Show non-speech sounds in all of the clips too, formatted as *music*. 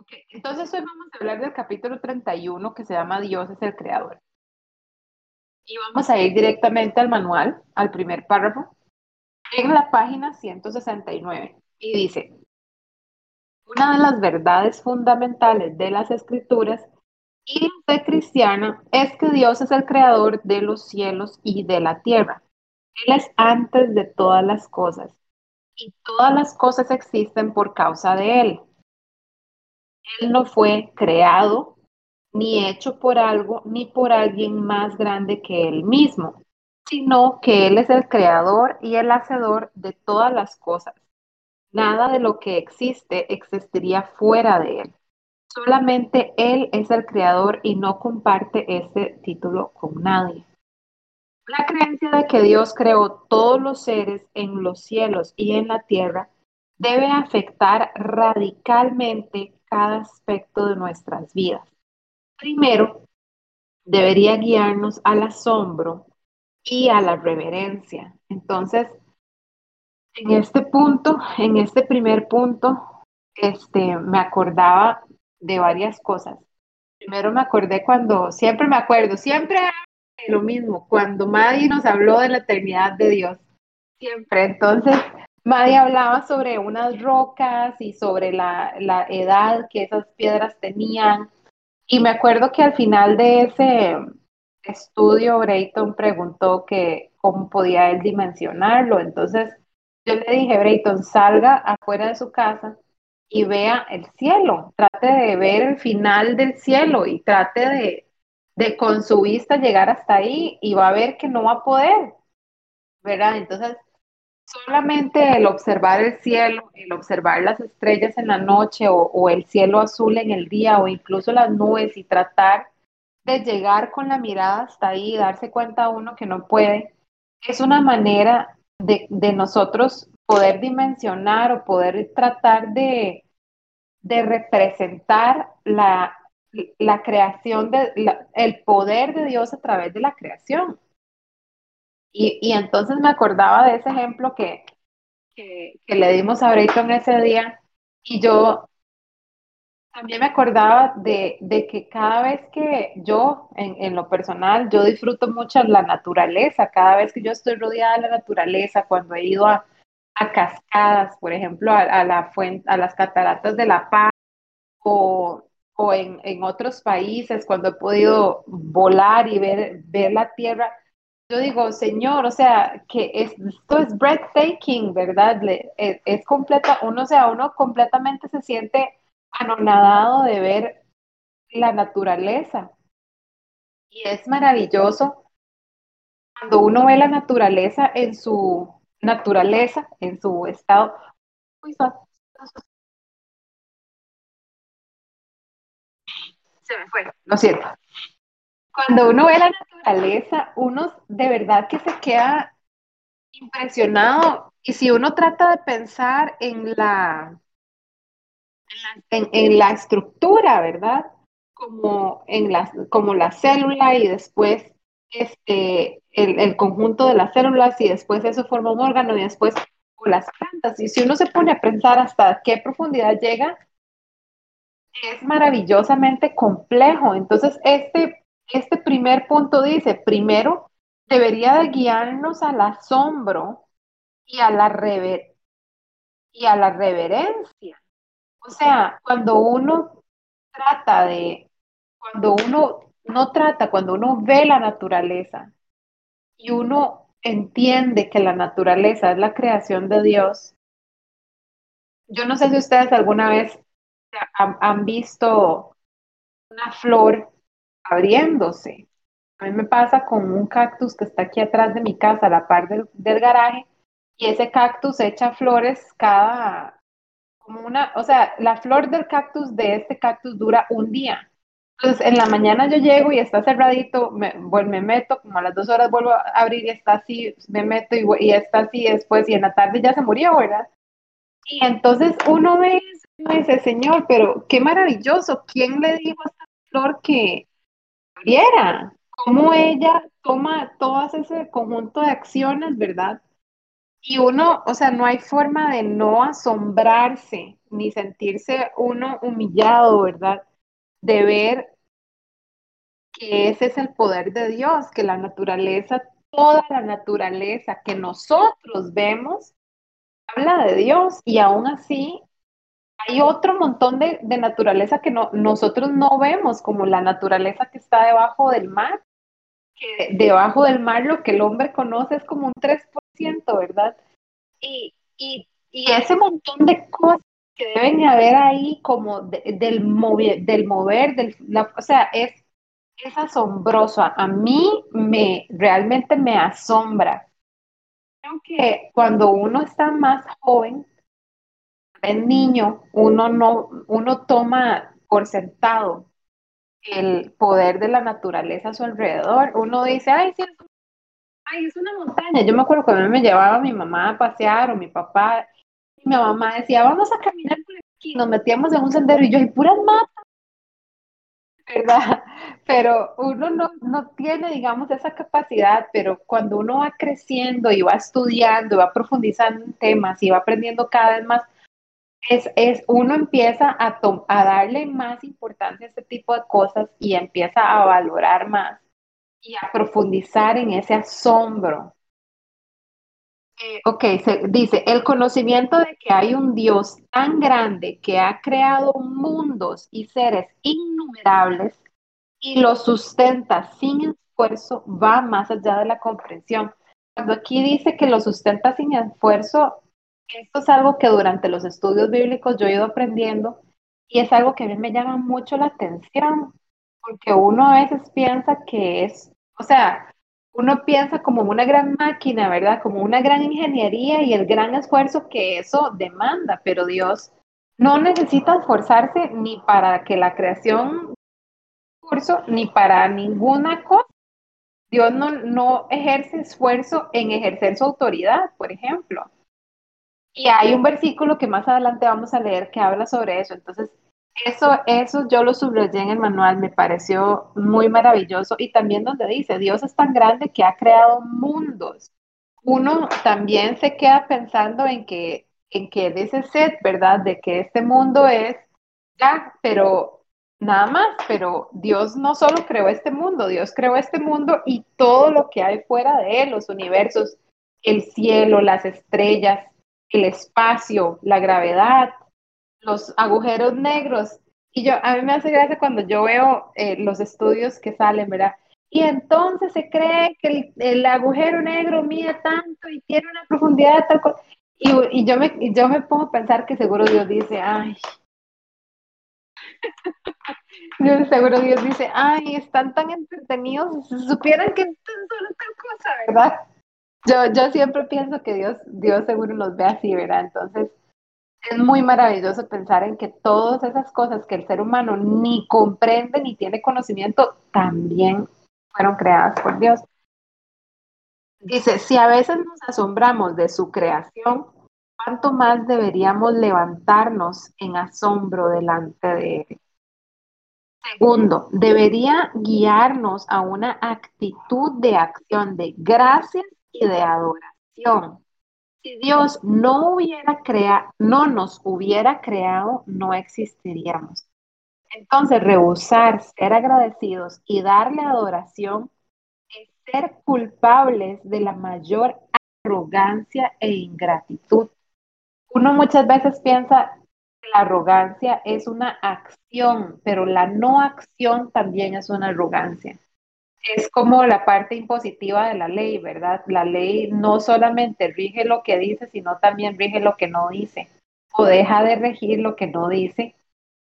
Ok, entonces hoy vamos a hablar del capítulo 31 que se llama Dios es el creador. Y vamos a ir directamente al manual, al primer párrafo, en la página 169. Y dice, una de las verdades fundamentales de las escrituras y la fe cristiana es que Dios es el creador de los cielos y de la tierra. Él es antes de todas las cosas y todas las cosas existen por causa de Él. Él no fue creado ni hecho por algo ni por alguien más grande que Él mismo, sino que Él es el creador y el hacedor de todas las cosas. Nada de lo que existe existiría fuera de Él. Solamente Él es el creador y no comparte ese título con nadie. La creencia de que Dios creó todos los seres en los cielos y en la tierra debe afectar radicalmente cada aspecto de nuestras vidas. Primero, debería guiarnos al asombro y a la reverencia. Entonces, en este punto, en este primer punto, este, me acordaba de varias cosas. Primero me acordé cuando, siempre me acuerdo, siempre lo mismo, cuando Maddy nos habló de la eternidad de Dios. Siempre. Entonces, Maddy hablaba sobre unas rocas y sobre la, la edad que esas piedras tenían. Y me acuerdo que al final de ese estudio, Brayton preguntó que cómo podía él dimensionarlo. Entonces, yo le dije, Brayton, salga afuera de su casa y vea el cielo, trate de ver el final del cielo y trate de, de con su vista llegar hasta ahí y va a ver que no va a poder, ¿verdad? Entonces, solamente el observar el cielo, el observar las estrellas en la noche o, el cielo azul en el día o incluso las nubes y tratar de llegar con la mirada hasta ahí y darse cuenta uno que no puede, es una manera de, nosotros poder dimensionar o poder tratar de, de representar la, la creación, de, el poder de Dios a través de la creación. Y, y entonces me acordaba de ese ejemplo que, que, que le dimos a Brayton ese día y yo también me acordaba de, de, que cada vez que yo, en, en, lo personal, yo disfruto mucho la naturaleza, cada vez que yo estoy rodeada de la naturaleza, cuando he ido a, a cascadas, por ejemplo, a, a, la fuente, a las cataratas de La Paz o, o en, en, otros países, cuando he podido volar y ver, ver la tierra, yo digo, Señor, o sea, que esto es breathtaking, ¿verdad? Es, es completa, uno, o sea, uno completamente se siente anonadado de ver la naturaleza. Y es maravilloso cuando uno ve la naturaleza en su naturaleza, en su estado. Se me fue, lo siento. Cuando uno ve la naturaleza, uno de verdad que se queda impresionado. Y si uno trata de pensar en la, en, en la estructura, ¿verdad? Como, en la, como la célula y después este, el, el, conjunto de las células y después eso forma un órgano y después las plantas. Y si uno se pone a pensar hasta qué profundidad llega, es maravillosamente complejo. Entonces, este, este primer punto dice, primero, debería de guiarnos al asombro y a la, rever y a la reverencia. O sea, cuando uno trata de, cuando uno no trata, cuando uno ve la naturaleza y uno entiende que la naturaleza es la creación de Dios, yo no sé si ustedes alguna vez han, han visto una flor abriéndose. A mí me pasa con un cactus que está aquí atrás de mi casa, a la par del, garaje, y ese cactus echa flores cada, como una, o sea, la flor del cactus de este cactus dura un día. Entonces, en la mañana yo llego y está cerradito, me, bueno, me meto, como a las dos horas vuelvo a abrir y está así, me meto y, y está así después, y en la tarde ya se murió, ¿verdad? Y entonces uno ve dice, Señor, pero qué maravilloso, ¿quién le dijo a esta flor que abriera? ¿Cómo ella toma todo ese conjunto de acciones, verdad? Y uno, o sea, no hay forma de no asombrarse ni sentirse uno humillado, ¿verdad? De ver que ese es el poder de Dios, que la naturaleza, toda la naturaleza que nosotros vemos, habla de Dios y aún así hay otro montón de, naturaleza que no, nosotros no vemos, como la naturaleza que está debajo del mar, que debajo del mar lo que el hombre conoce es como un 3%, ¿verdad? Y, y, y ese montón de cosas que deben haber ahí como del, mover, del mover, del, o sea, es, es asombroso. A mí me realmente me asombra. Creo que cuando uno está más joven, el niño, uno no, uno toma por sentado el poder de la naturaleza a su alrededor. Uno dice, ay, sí, es una montaña. Yo me acuerdo cuando me llevaba mi mamá a pasear o mi papá, mi mamá decía, vamos a caminar por aquí, nos metíamos en un sendero y yo, y puras matas, ¿verdad? Pero uno no, no tiene, digamos, esa capacidad, pero cuando uno va creciendo y va estudiando, va profundizando en temas y va aprendiendo cada vez más, es, es uno empieza a, a darle más importancia a este tipo de cosas y empieza a valorar más y a profundizar en ese asombro. Eh, ok, se, dice, el conocimiento de que hay un Dios tan grande que ha creado mundos y seres innumerables y los sustenta sin esfuerzo va más allá de la comprensión. Cuando aquí dice que lo sustenta sin esfuerzo, esto es algo que durante los estudios bíblicos yo he ido aprendiendo y es algo que a mí me llama mucho la atención, porque uno a veces piensa que es, o sea, uno piensa como una gran máquina, ¿verdad? Como una gran ingeniería y el gran esfuerzo que eso demanda, pero Dios no necesita esforzarse ni para que la creación curso ni para ninguna cosa. Dios no, no ejerce esfuerzo en ejercer su autoridad, por ejemplo. Y hay un versículo que más adelante vamos a leer que habla sobre eso. Entonces, eso, eso yo lo subrayé en el manual, me pareció muy maravilloso. Y también donde dice, Dios es tan grande que ha creado mundos. Uno también se queda pensando en que, en que de ese set, ¿verdad? De que este mundo es ya, pero nada más, pero Dios no solo creó este mundo, Dios creó este mundo y todo lo que hay fuera de él, los universos, el cielo, las estrellas, el espacio, la gravedad, los agujeros negros. Y yo, a mí me hace gracia cuando yo veo eh, los estudios que salen, ¿verdad? Y entonces se cree que el, agujero negro mide tanto y tiene una profundidad tal cosa. Y, yo, me, yo me pongo a pensar que seguro Dios dice, ay, *laughs* yo seguro Dios dice, ay, están tan entretenidos, si supieran que es solo tal cosa, ¿verdad? Yo, yo siempre pienso que Dios, Dios seguro nos ve así, ¿verdad? Entonces, es muy maravilloso pensar en que todas esas cosas que el ser humano ni comprende ni tiene conocimiento, también fueron creadas por Dios. Dice, si a veces nos asombramos de su creación, ¿cuánto más deberíamos levantarnos en asombro delante de Él? Segundo, debería guiarnos a una actitud de acción de gracias y de adoración. Si Dios no hubiera creado, no nos hubiera creado, no existiríamos. Entonces, rehusar ser agradecidos y darle adoración es ser culpables de la mayor arrogancia e ingratitud. Uno muchas veces piensa que la arrogancia es una acción, pero la no acción también es una arrogancia es como la parte impositiva de la ley, ¿verdad? La ley no solamente rige lo que dice, sino también rige lo que no dice, o deja de regir lo que no dice,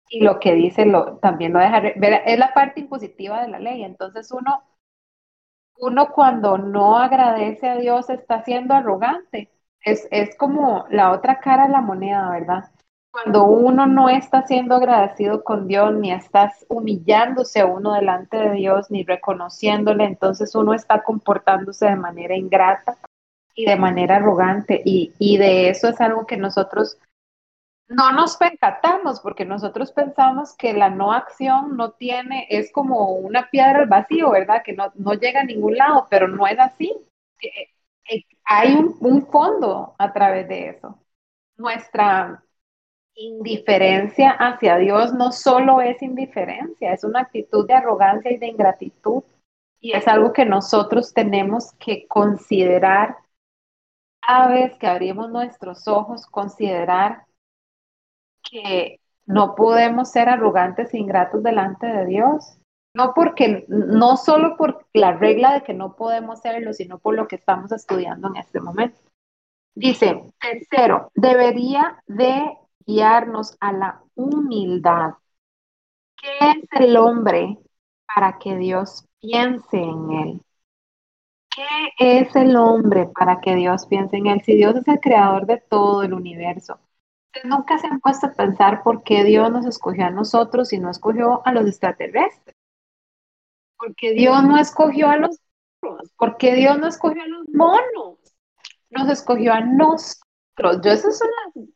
y lo que dice lo, también lo deja, ver, es la parte impositiva de la ley. Entonces uno, uno cuando no agradece a Dios está siendo arrogante. Es, es como la otra cara de la moneda, ¿verdad? Cuando uno no está siendo agradecido con Dios, ni estás humillándose a uno delante de Dios, ni reconociéndole, entonces uno está comportándose de manera ingrata y de manera arrogante. Y, y de eso es algo que nosotros no nos percatamos, porque nosotros pensamos que la no acción no tiene, es como una piedra al vacío, ¿verdad? Que no, no llega a ningún lado, pero no es así. Eh, eh, hay un, un fondo a través de eso. Nuestra indiferencia hacia Dios no solo es indiferencia, es una actitud de arrogancia y de ingratitud. Y es algo que nosotros tenemos que considerar cada vez que abrimos nuestros ojos, considerar que no podemos ser arrogantes e ingratos delante de Dios. No porque, no solo por la regla de que no podemos serlo, sino por lo que estamos estudiando en este momento. Dice, tercero, debería de guiarnos a la humildad. ¿Qué es el hombre para que Dios piense en él? ¿Qué es el hombre para que Dios piense en él? Si Dios es el creador de todo el universo, nunca se han puesto a pensar por qué Dios nos escogió a nosotros y no escogió a los extraterrestres. Porque Dios no escogió a los porque Dios no escogió a los monos, nos escogió a nosotros. Yo esa es una,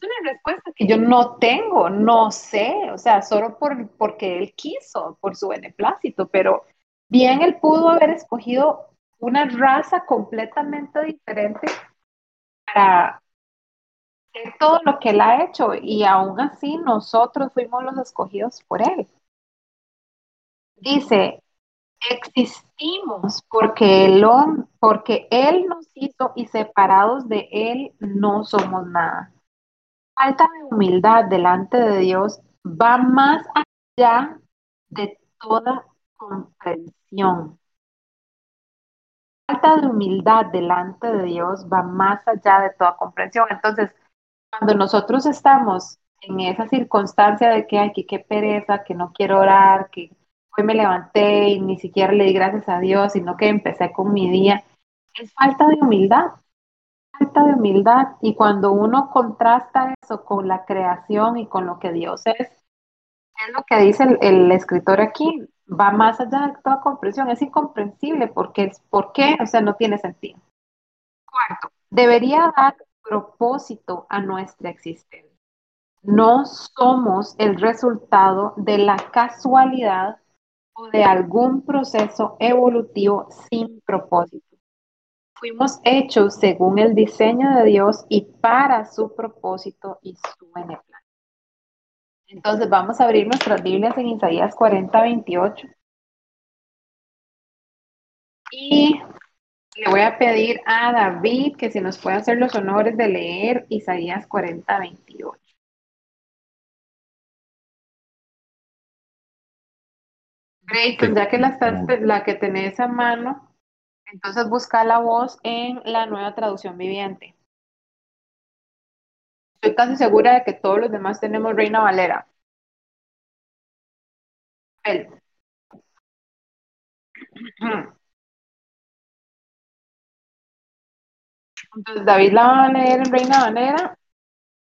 es una respuesta que yo no tengo, no sé, o sea, solo por, porque Él quiso, por su beneplácito, pero bien Él pudo haber escogido una raza completamente diferente para hacer todo lo que Él ha hecho y aún así nosotros fuimos los escogidos por Él. Dice, existimos porque él, porque él nos hizo y separados de Él no somos nada. Falta de humildad delante de Dios va más allá de toda comprensión. Falta de humildad delante de Dios va más allá de toda comprensión. Entonces, cuando nosotros estamos en esa circunstancia de que, hay que qué pereza, que no quiero orar, que hoy me levanté y ni siquiera le di gracias a Dios, sino que empecé con mi día. Es falta de humildad, falta de humildad. Y cuando uno contrasta eso con la creación y con lo que Dios es, es lo que dice el, escritor aquí, va más allá de toda comprensión, es incomprensible porque ¿por qué? O sea, no tiene sentido. Cuarto, debería dar propósito a nuestra existencia. No somos el resultado de la casualidad o de algún proceso evolutivo sin propósito. Fuimos hechos según el diseño de Dios y para su propósito y su beneplácito. Entonces vamos a abrir nuestras Biblias en Isaías 40, 28. Y le voy a pedir a David que si nos puede hacer los honores de leer Isaías 40, 28. Brayton, ya que la, la que tenés a mano, entonces busca la voz en la nueva traducción viviente. Estoy casi segura de que todos los demás tenemos Reina Valera. Entonces David la va a leer en Reina Valera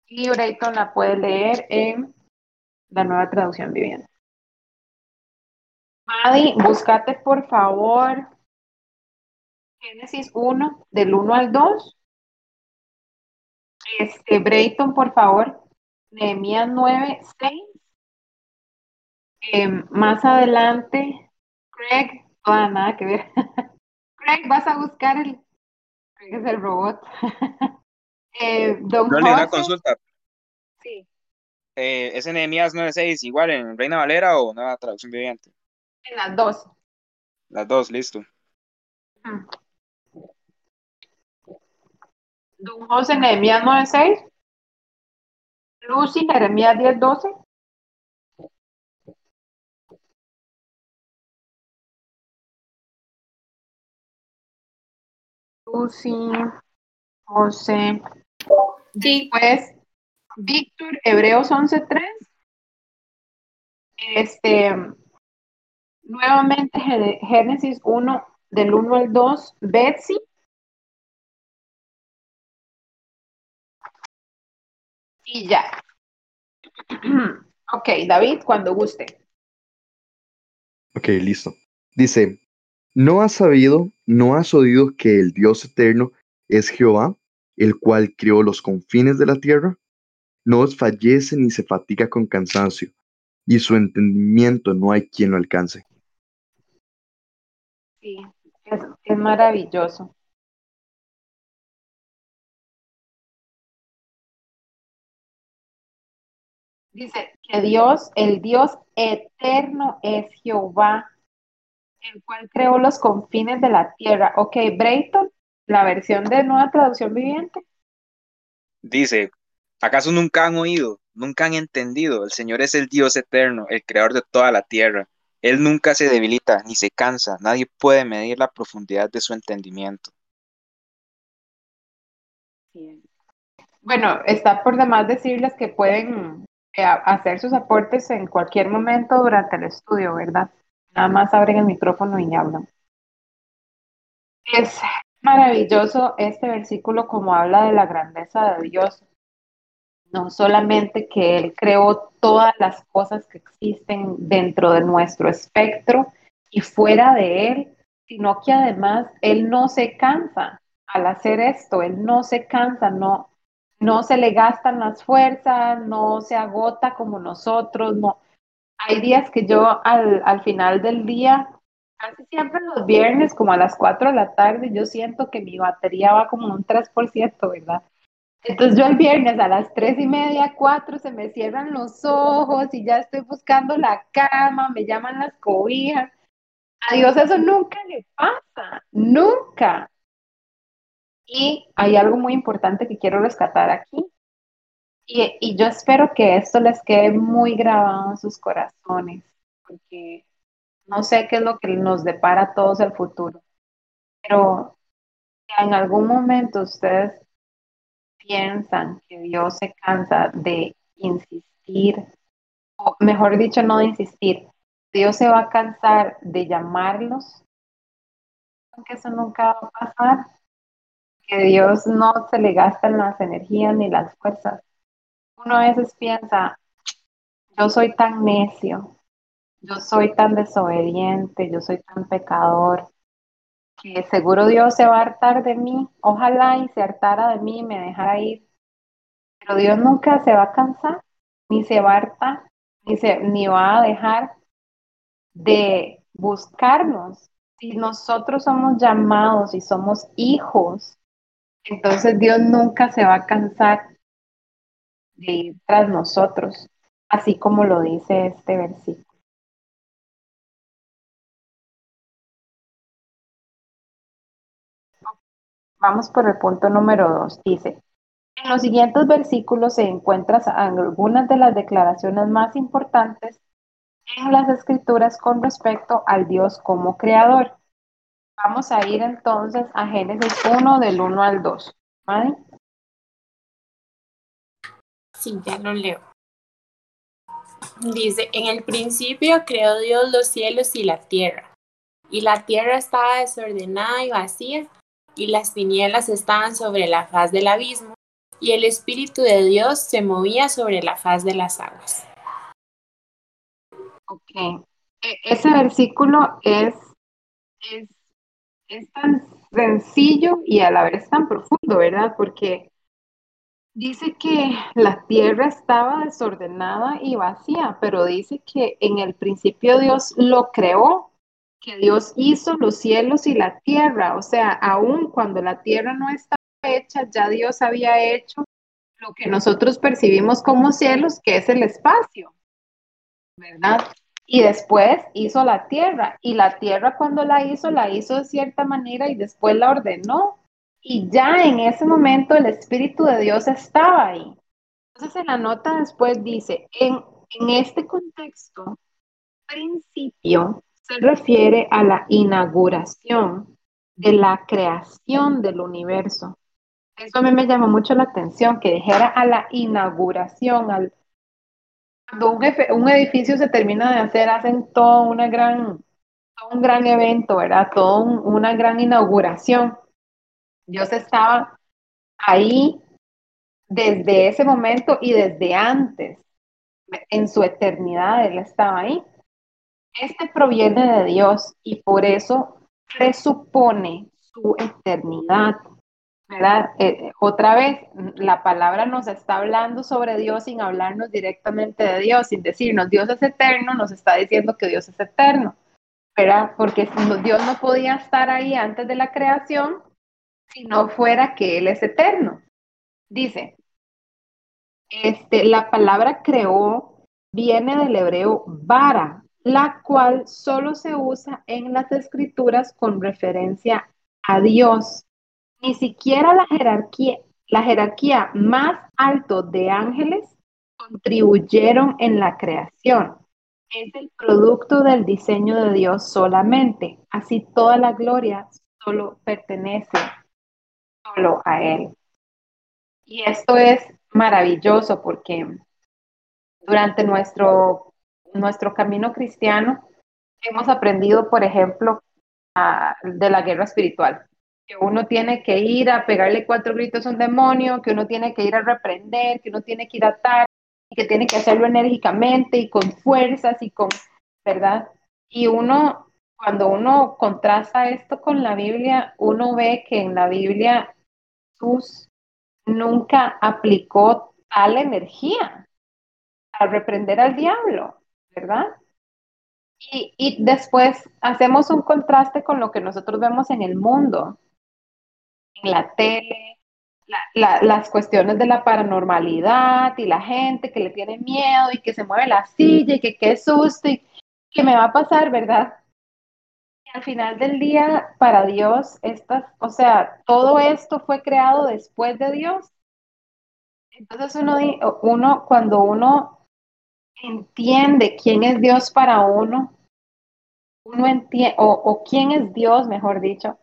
y Brayton la puede leer en la nueva traducción viviente. Madi, búscate por favor Génesis 1, del 1 al 2. Este, Brayton, por favor, Nehemías 9, 6. Em, más adelante, Craig, oh, nada que ver. *laughs* Craig, vas a buscar el. Craig es el robot. *laughs* eh, don no, una consulta. Sí. Eh, ¿Es Nehemías 9.6 igual en Reina Valera o nueva traducción viviente? En las dos. Las dos, listo. Don José Nehemías 9.6. Lucy Jeremías 10.12. Lucy, José. Sí. Después, Víctor, Hebreos 11.3. Este, Nuevamente Génesis 1, del 1 al 2, Betsy. Y ya. *clears throat* ok, David, cuando guste. Ok, listo. Dice, ¿no has sabido, no has oído que el Dios eterno es Jehová, el cual creó los confines de la tierra? No os fallece ni se fatiga con cansancio, y su entendimiento no hay quien lo alcance. Sí, es, maravilloso. Dice que Dios, el Dios eterno es Jehová, el cual creó los confines de la tierra. Ok, Brayton, la versión de nueva traducción viviente. Dice, ¿acaso nunca han oído, nunca han entendido? El Señor es el Dios eterno, el creador de toda la tierra. Él nunca se debilita ni se cansa, nadie puede medir la profundidad de su entendimiento. Bueno, está por demás decirles que pueden hacer sus aportes en cualquier momento durante el estudio, ¿verdad? Nada más abren el micrófono y hablan. Es maravilloso este versículo como habla de la grandeza de Dios. No solamente que Él creó todas las cosas que existen dentro de nuestro espectro y fuera de Él, sino que además Él no se cansa al hacer esto, Él no se cansa, no, no se le gastan las fuerzas, no se agota como nosotros, no. Hay días que yo al, al final del día casi siempre los viernes, como a las 4 de la tarde, yo siento que mi batería va como un 3%, ¿verdad? Entonces yo el viernes a las 3 y media, 4, se me cierran los ojos y ya estoy buscando la cama, me llaman las cobijas. A Dios eso nunca le pasa, nunca. Y hay algo muy importante que quiero rescatar aquí. Y, y yo espero que esto les quede muy grabado en sus corazones, porque no sé qué es lo que nos depara a todos el futuro, pero en algún momento ustedes piensan que Dios se cansa de insistir, o mejor dicho, no de insistir, Dios se va a cansar de llamarlos, aunque eso nunca va a pasar, que Dios no se le gastan las energías ni las fuerzas. Uno a veces piensa, yo soy tan necio, yo soy tan desobediente, yo soy tan pecador, que seguro Dios se va a hartar de mí. Ojalá y se hartara de mí y me dejara ir. Pero Dios nunca se va a cansar, ni se va a hartar, ni, se, ni va a dejar de buscarnos. Si nosotros somos llamados y somos hijos, entonces Dios nunca se va a cansar de ir tras nosotros, así como lo dice este versículo. Vamos por el punto número dos. Dice, en los siguientes versículos se encuentran algunas de las declaraciones más importantes en las escrituras con respecto al Dios como creador. Vamos a ir entonces a Génesis 1 del 1 al 2. ¿Vale? Sí, ya lo leo. Dice, en el principio creó Dios los cielos y la tierra, y la tierra estaba desordenada y vacía, y las tinieblas estaban sobre la faz del abismo, y el Espíritu de Dios se movía sobre la faz de las aguas. Ok. E, ese versículo es, es, es tan sencillo y a la vez tan profundo, ¿verdad? Porque dice que la tierra estaba desordenada y vacía, pero dice que en el principio Dios lo creó que Dios hizo los cielos y la tierra, o sea, aún cuando la tierra no estaba hecha, ya Dios había hecho lo que nosotros percibimos como cielos, que es el espacio, ¿verdad? Y después hizo la tierra, y la tierra cuando la hizo, la hizo de cierta manera y después la ordenó. Y ya en ese momento el Espíritu de Dios estaba ahí. Entonces en la nota después dice, en, en este contexto, principio, se refiere a la inauguración de la creación del universo. Eso a mí me llamó mucho la atención, que dijera a la inauguración, al, cuando un, edificio se termina de hacer, hacen todo, una gran, un gran evento, ¿verdad? Todo una gran inauguración. Dios estaba ahí desde ese momento y desde antes, en su eternidad, Él estaba ahí. Este proviene de Dios y por eso presupone su eternidad. ¿Verdad? Eh, otra vez, la palabra nos está hablando sobre Dios sin hablarnos directamente de Dios, sin decirnos Dios es eterno, nos está diciendo que Dios es eterno, ¿verdad? Porque Dios no podía estar ahí antes de la creación si no fuera que Él es eterno. Dice, este, la palabra creó viene del hebreo vara, la cual solo se usa en las escrituras con referencia a Dios. Ni siquiera la jerarquía, la jerarquía más alto de ángeles contribuyeron en la creación. Es el producto del diseño de Dios solamente. Así toda la gloria solo pertenece solo a Él. Y esto es maravilloso porque durante nuestro, nuestro camino cristiano hemos aprendido, por ejemplo, de la guerra espiritual, que uno tiene que ir a pegarle cuatro gritos a un demonio, que uno tiene que ir a reprender, que uno tiene que ir a atar, y que tiene que hacerlo enérgicamente y con fuerzas y con, ¿verdad? Y uno, cuando uno contrasta esto con la Biblia, uno ve que en la Biblia Jesús nunca aplicó tal energía a reprender al diablo, ¿verdad? Y, y, después hacemos un contraste con lo que nosotros vemos en el mundo, en la tele, las cuestiones de la paranormalidad y la gente que le tiene miedo y que se mueve la silla y que qué susto y que me va a pasar, ¿verdad? Y al final del día, para Dios, estas, o sea, todo esto fue creado después de Dios. Entonces uno, uno cuando uno entiende quién es Dios para uno, uno entiende, o, o quién es Dios, mejor dicho,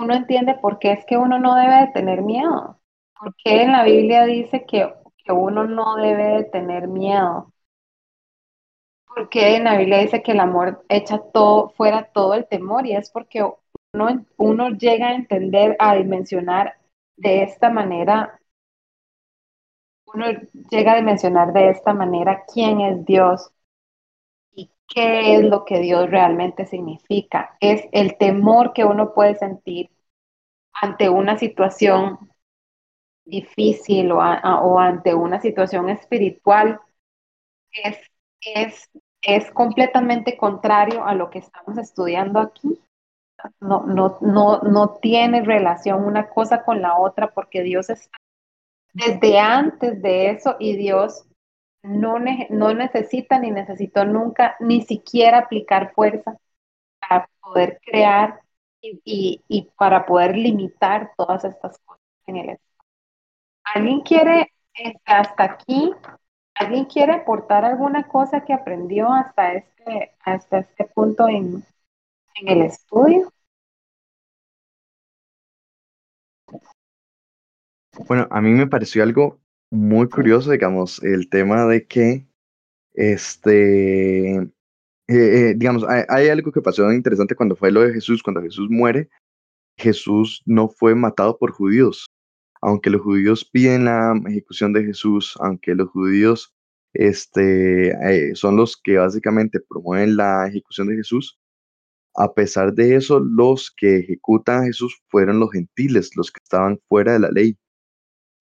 uno entiende por qué es que uno no debe de tener miedo. Porque en la Biblia dice que, que uno no debe de tener miedo. Porque en la Biblia dice que el amor echa todo, fuera todo el temor y es porque uno, uno llega a entender, a dimensionar de esta manera, uno llega a dimensionar de esta manera quién es Dios qué es lo que Dios realmente significa. Es el temor que uno puede sentir ante una situación difícil o, ante una situación espiritual es, es, es completamente contrario a lo que estamos estudiando aquí. No, no, no, no tiene relación una cosa con la otra porque Dios está desde antes de eso y Dios no, no necesita ni necesitó nunca ni siquiera aplicar fuerza para poder crear y, y, para poder limitar todas estas cosas en el ¿Alguien quiere este, hasta aquí? ¿Alguien quiere aportar alguna cosa que aprendió hasta este, hasta este punto en, en el estudio? Bueno, a mí me pareció algo muy curioso, digamos, el tema de que, este, eh, eh, digamos, hay, hay, algo que pasó interesante cuando fue lo de Jesús, cuando Jesús muere, Jesús no fue matado por judíos. Aunque los judíos piden la ejecución de Jesús, aunque los judíos este, eh, son los que básicamente promueven la ejecución de Jesús, a pesar de eso, los que ejecutan a Jesús fueron los gentiles, los que estaban fuera de la ley.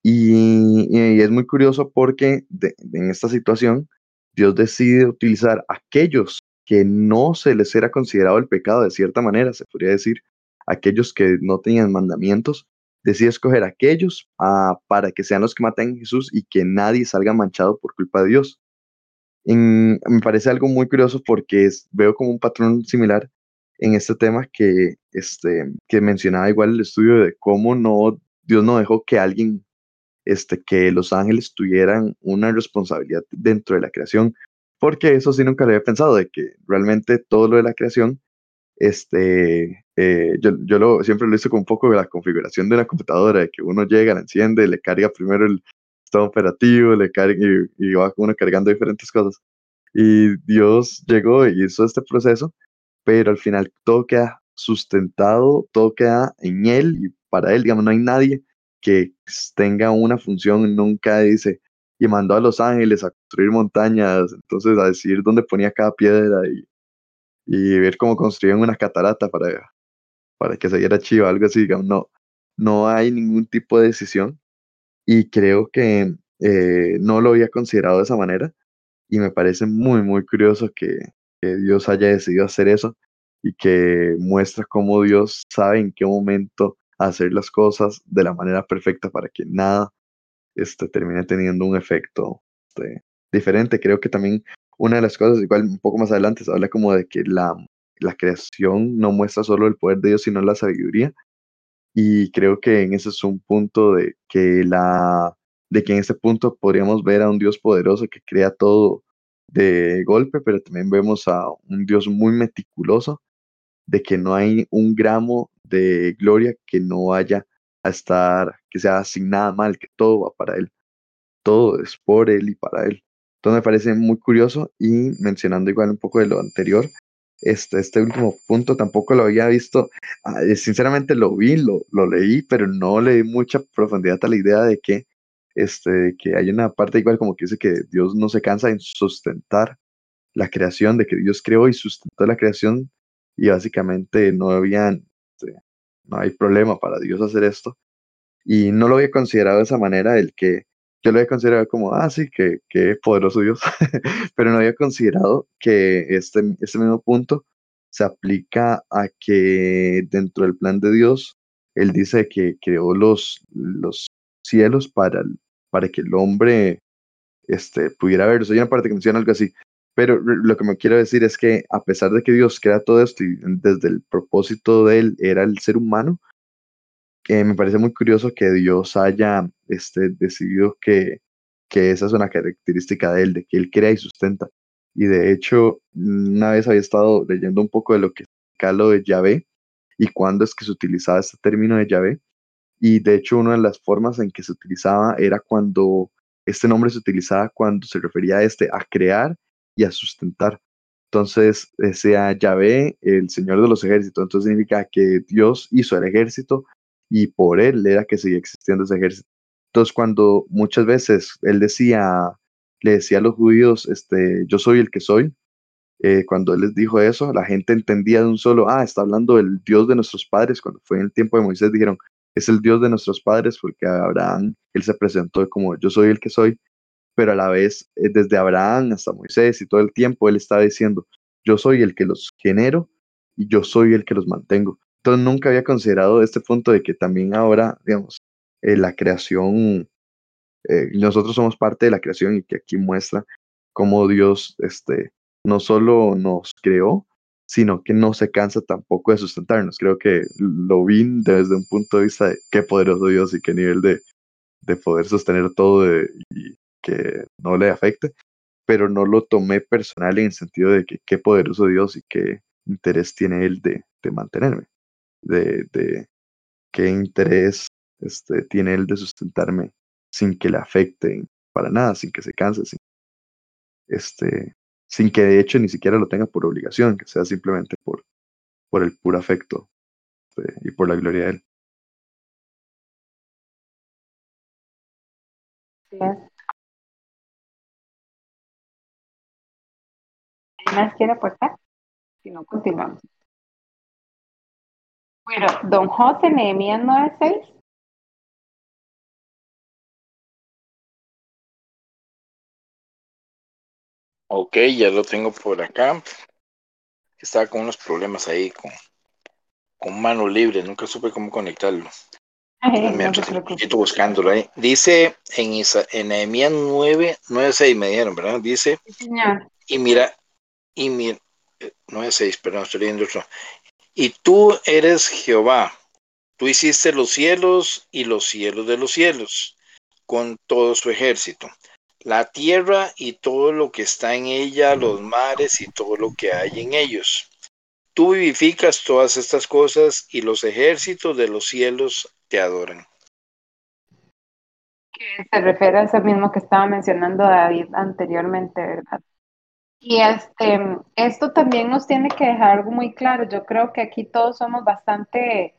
Y, es muy curioso porque en esta situación Dios decide utilizar aquellos que no se les era considerado el pecado de cierta manera, se podría decir, aquellos que no tenían mandamientos, decide escoger aquellos ah, para que sean los que maten a Jesús y que nadie salga manchado por culpa de Dios. me parece algo muy curioso porque veo como un patrón similar en este tema que, este, que mencionaba igual el estudio de cómo no, Dios no dejó que alguien, este, que los ángeles tuvieran una responsabilidad dentro de la creación, porque eso sí nunca lo había pensado, de que realmente todo lo de la creación este, eh, yo, yo lo, siempre lo hice con un poco de la configuración de una computadora, de que uno llega, la enciende, le carga primero el estado operativo, le carga y, va uno cargando diferentes cosas. Y Dios llegó y hizo este proceso, pero al final todo queda sustentado, todo queda en Él y para Él, digamos, no hay nadie que tenga una función, nunca dice, y mandó a los ángeles a construir montañas, entonces a decir dónde ponía cada piedra y y ver cómo construían una catarata para, para que se viera chido, algo así, digamos, no, no hay ningún tipo de decisión y creo que eh, no lo había considerado de esa manera y me parece muy, muy curioso que Dios haya decidido hacer eso y que muestra cómo Dios sabe en qué momento hacer las cosas de la manera perfecta para que nada este, termine teniendo un efecto este, diferente. Creo que también una de las cosas, igual un poco más adelante, se habla como de que la, la creación no muestra solo el poder de Dios, sino la sabiduría. Y creo que en ese es un punto de que la de que en ese punto podríamos ver a un Dios poderoso que crea todo de golpe, pero también vemos a un Dios muy meticuloso, de que no hay un gramo de gloria que no vaya a estar, que sea asignada mal, que todo va para Él, todo es por Él y para Él. Entonces me parece muy curioso y mencionando igual un poco de lo anterior, este, este último punto tampoco lo había visto, sinceramente lo vi, lo, lo leí, pero no le di mucha profundidad a la idea de que, este, que hay una parte igual como que dice que Dios no se cansa en sustentar la creación, de que Dios creó y sustentó la creación y básicamente no había, este, no hay problema para Dios hacer esto. Y no lo había considerado de esa manera, el que yo lo había considerado como, ah, sí, que, que poderoso Dios, *laughs* pero no había considerado que este, este mismo punto se aplica a que dentro del plan de Dios, Él dice que creó los, los cielos para, para que el hombre este, pudiera ver. Hay una parte que menciona algo así, pero lo que me quiero decir es que a pesar de que Dios crea todo esto y desde el propósito de Él era el ser humano, me parece muy curioso que Dios haya este, decidido que, que esa es una característica de él, de que él crea y sustenta. Y de hecho, una vez había estado leyendo un poco de lo que es lo de Yahvé y cuándo es que se utilizaba este término de Yahvé. Y de hecho, una de las formas en que se utilizaba era cuando este nombre se utilizaba cuando se refería a este, a crear y a sustentar. Entonces, sea Yahvé, el Señor de los ejércitos. Entonces significa que Dios hizo el ejército y por él era que seguía existiendo ese ejército. Entonces, cuando muchas veces él decía, le decía a los judíos, este, yo soy el que soy, eh, cuando él les dijo eso, la gente entendía de un solo, ah, está hablando del Dios de nuestros padres. Cuando fue en el tiempo de Moisés, dijeron, es el Dios de nuestros padres, porque Abraham él se presentó como yo soy el que soy, pero a la vez, eh, desde Abraham hasta Moisés y todo el tiempo, él estaba diciendo, yo soy el que los genero y yo soy el que los mantengo. Entonces nunca había considerado este punto de que también ahora, digamos, eh, la creación, eh, nosotros somos parte de la creación y que aquí muestra cómo Dios este, no solo nos creó, sino que no se cansa tampoco de sustentarnos. Creo que lo vi desde un punto de vista de qué poderoso Dios y qué nivel de, de poder sostener todo que no le afecte, pero no lo tomé personal en el sentido de que qué poderoso Dios y qué interés tiene Él de, de mantenerme de, qué interés este, tiene él de sustentarme sin que le afecten para nada, sin que se canse, sin, este, sin que de hecho ni siquiera lo tenga por obligación, que sea simplemente por, por el puro afecto este, y por la gloria de él. Más quiere aportar? Si no, continuamos. Bueno, don José Nehemías 96. Ok, ya lo tengo por acá. Estaba con unos problemas ahí con, con mano libre, nunca supe cómo conectarlo. me un poquito buscándolo ahí. Dice en, Isa, en Nehemías 9, 9, 6 me dijeron, ¿verdad? Dice, y mira, y mira, 9, eh, 6, perdón, estoy leyendo otro. Y tú eres Jehová, tú hiciste los cielos y los cielos de los cielos, con todo su ejército, la tierra y todo lo que está en ella, los mares y todo lo que hay en ellos. Tú vivificas todas estas cosas y los ejércitos de los cielos te adoran. se refiere a eso mismo que estaba mencionando David anteriormente, ¿verdad? Y este, esto también nos tiene que dejar algo muy claro. Yo creo que aquí todos somos bastante,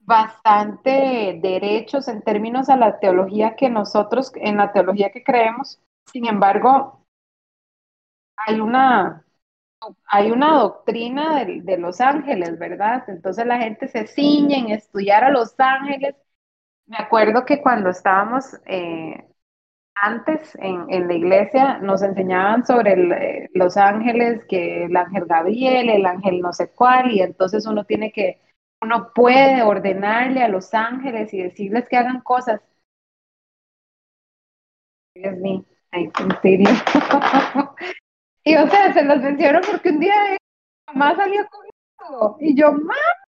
bastante derechos en términos a la teología que nosotros, en la teología que creemos. Sin embargo, hay una, hay una doctrina de, de los ángeles, ¿verdad? Entonces la gente se ciñe en estudiar a los ángeles. Me acuerdo que cuando estábamos eh, antes en, en, la iglesia nos enseñaban sobre eh, los ángeles, que el ángel Gabriel, el ángel no sé cuál, y entonces uno tiene que, uno puede ordenarle a los ángeles y decirles que hagan cosas. Ay, en serio. *laughs* y o sea, se los menciono porque un día mamá salió con. Y yo, mami.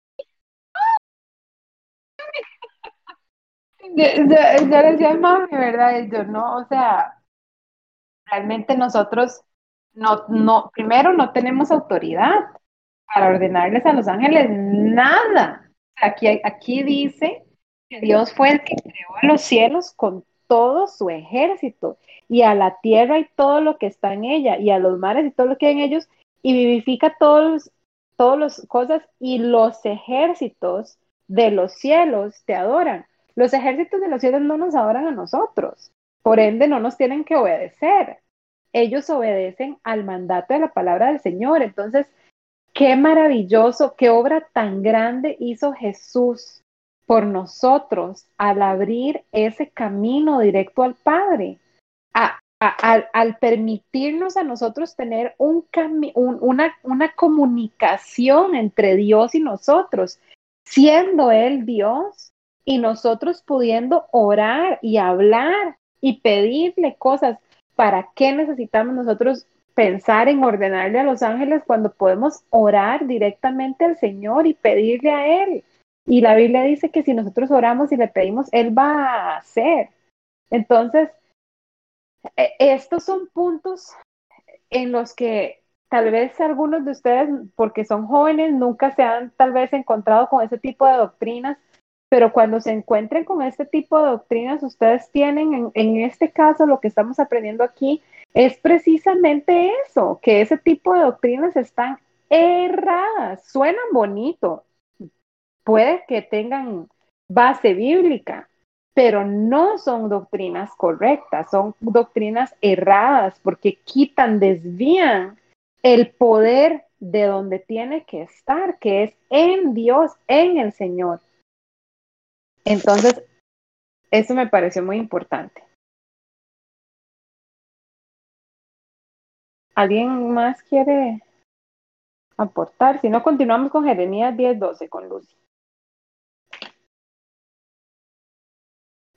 Yo, decía, mami, ¿verdad? Yo no, o sea, realmente nosotros no, no, primero no tenemos autoridad para ordenarles a los ángeles nada. Aquí, aquí dice que Dios fue el que creó a los cielos con todo su ejército y a la tierra y todo lo que está en ella y a los mares y todo lo que hay en ellos y vivifica todos todas las cosas y los ejércitos de los cielos te adoran. Los ejércitos de los cielos no nos adoran a nosotros, por ende no nos tienen que obedecer. Ellos obedecen al mandato de la palabra del Señor. Entonces, qué maravilloso, qué obra tan grande hizo Jesús por nosotros al abrir ese camino directo al Padre, al, permitirnos a nosotros tener un una, una comunicación entre Dios y nosotros, siendo Él Dios y nosotros pudiendo orar y hablar y pedirle cosas. ¿Para qué necesitamos nosotros pensar en ordenarle a los ángeles cuando podemos orar directamente al Señor y pedirle a Él? Y la Biblia dice que si nosotros oramos y le pedimos, Él va a hacer. Entonces, e, estos son puntos en los que tal vez algunos de ustedes, porque son jóvenes, nunca se han tal vez encontrado con ese tipo de doctrinas, pero cuando se encuentren con este tipo de doctrinas, ustedes tienen, en, este caso, lo que estamos aprendiendo aquí, es precisamente eso, que ese tipo de doctrinas están erradas, suenan bonito, puede que tengan base bíblica, pero no son doctrinas correctas, son doctrinas erradas porque quitan, desvían el poder de donde tiene que estar, que es en Dios, en el Señor. Entonces, eso me pareció muy importante. ¿Alguien más quiere aportar? Si no, continuamos con Jeremías 10:12 con Lucy.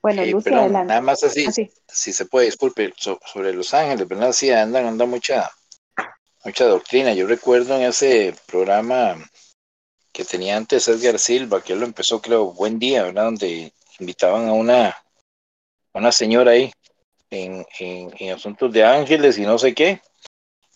Bueno, Lucy, Nada más así, ah, si se puede, disculpe, sobre Los Ángeles, ¿verdad? Sí, andan, anda mucha, mucha doctrina. Yo recuerdo en ese programa que tenía antes Edgar Silva, que él lo empezó, creo, Buen Día, ¿verdad? Donde invitaban a una, una señora ahí en, en, asuntos de ángeles y no sé qué.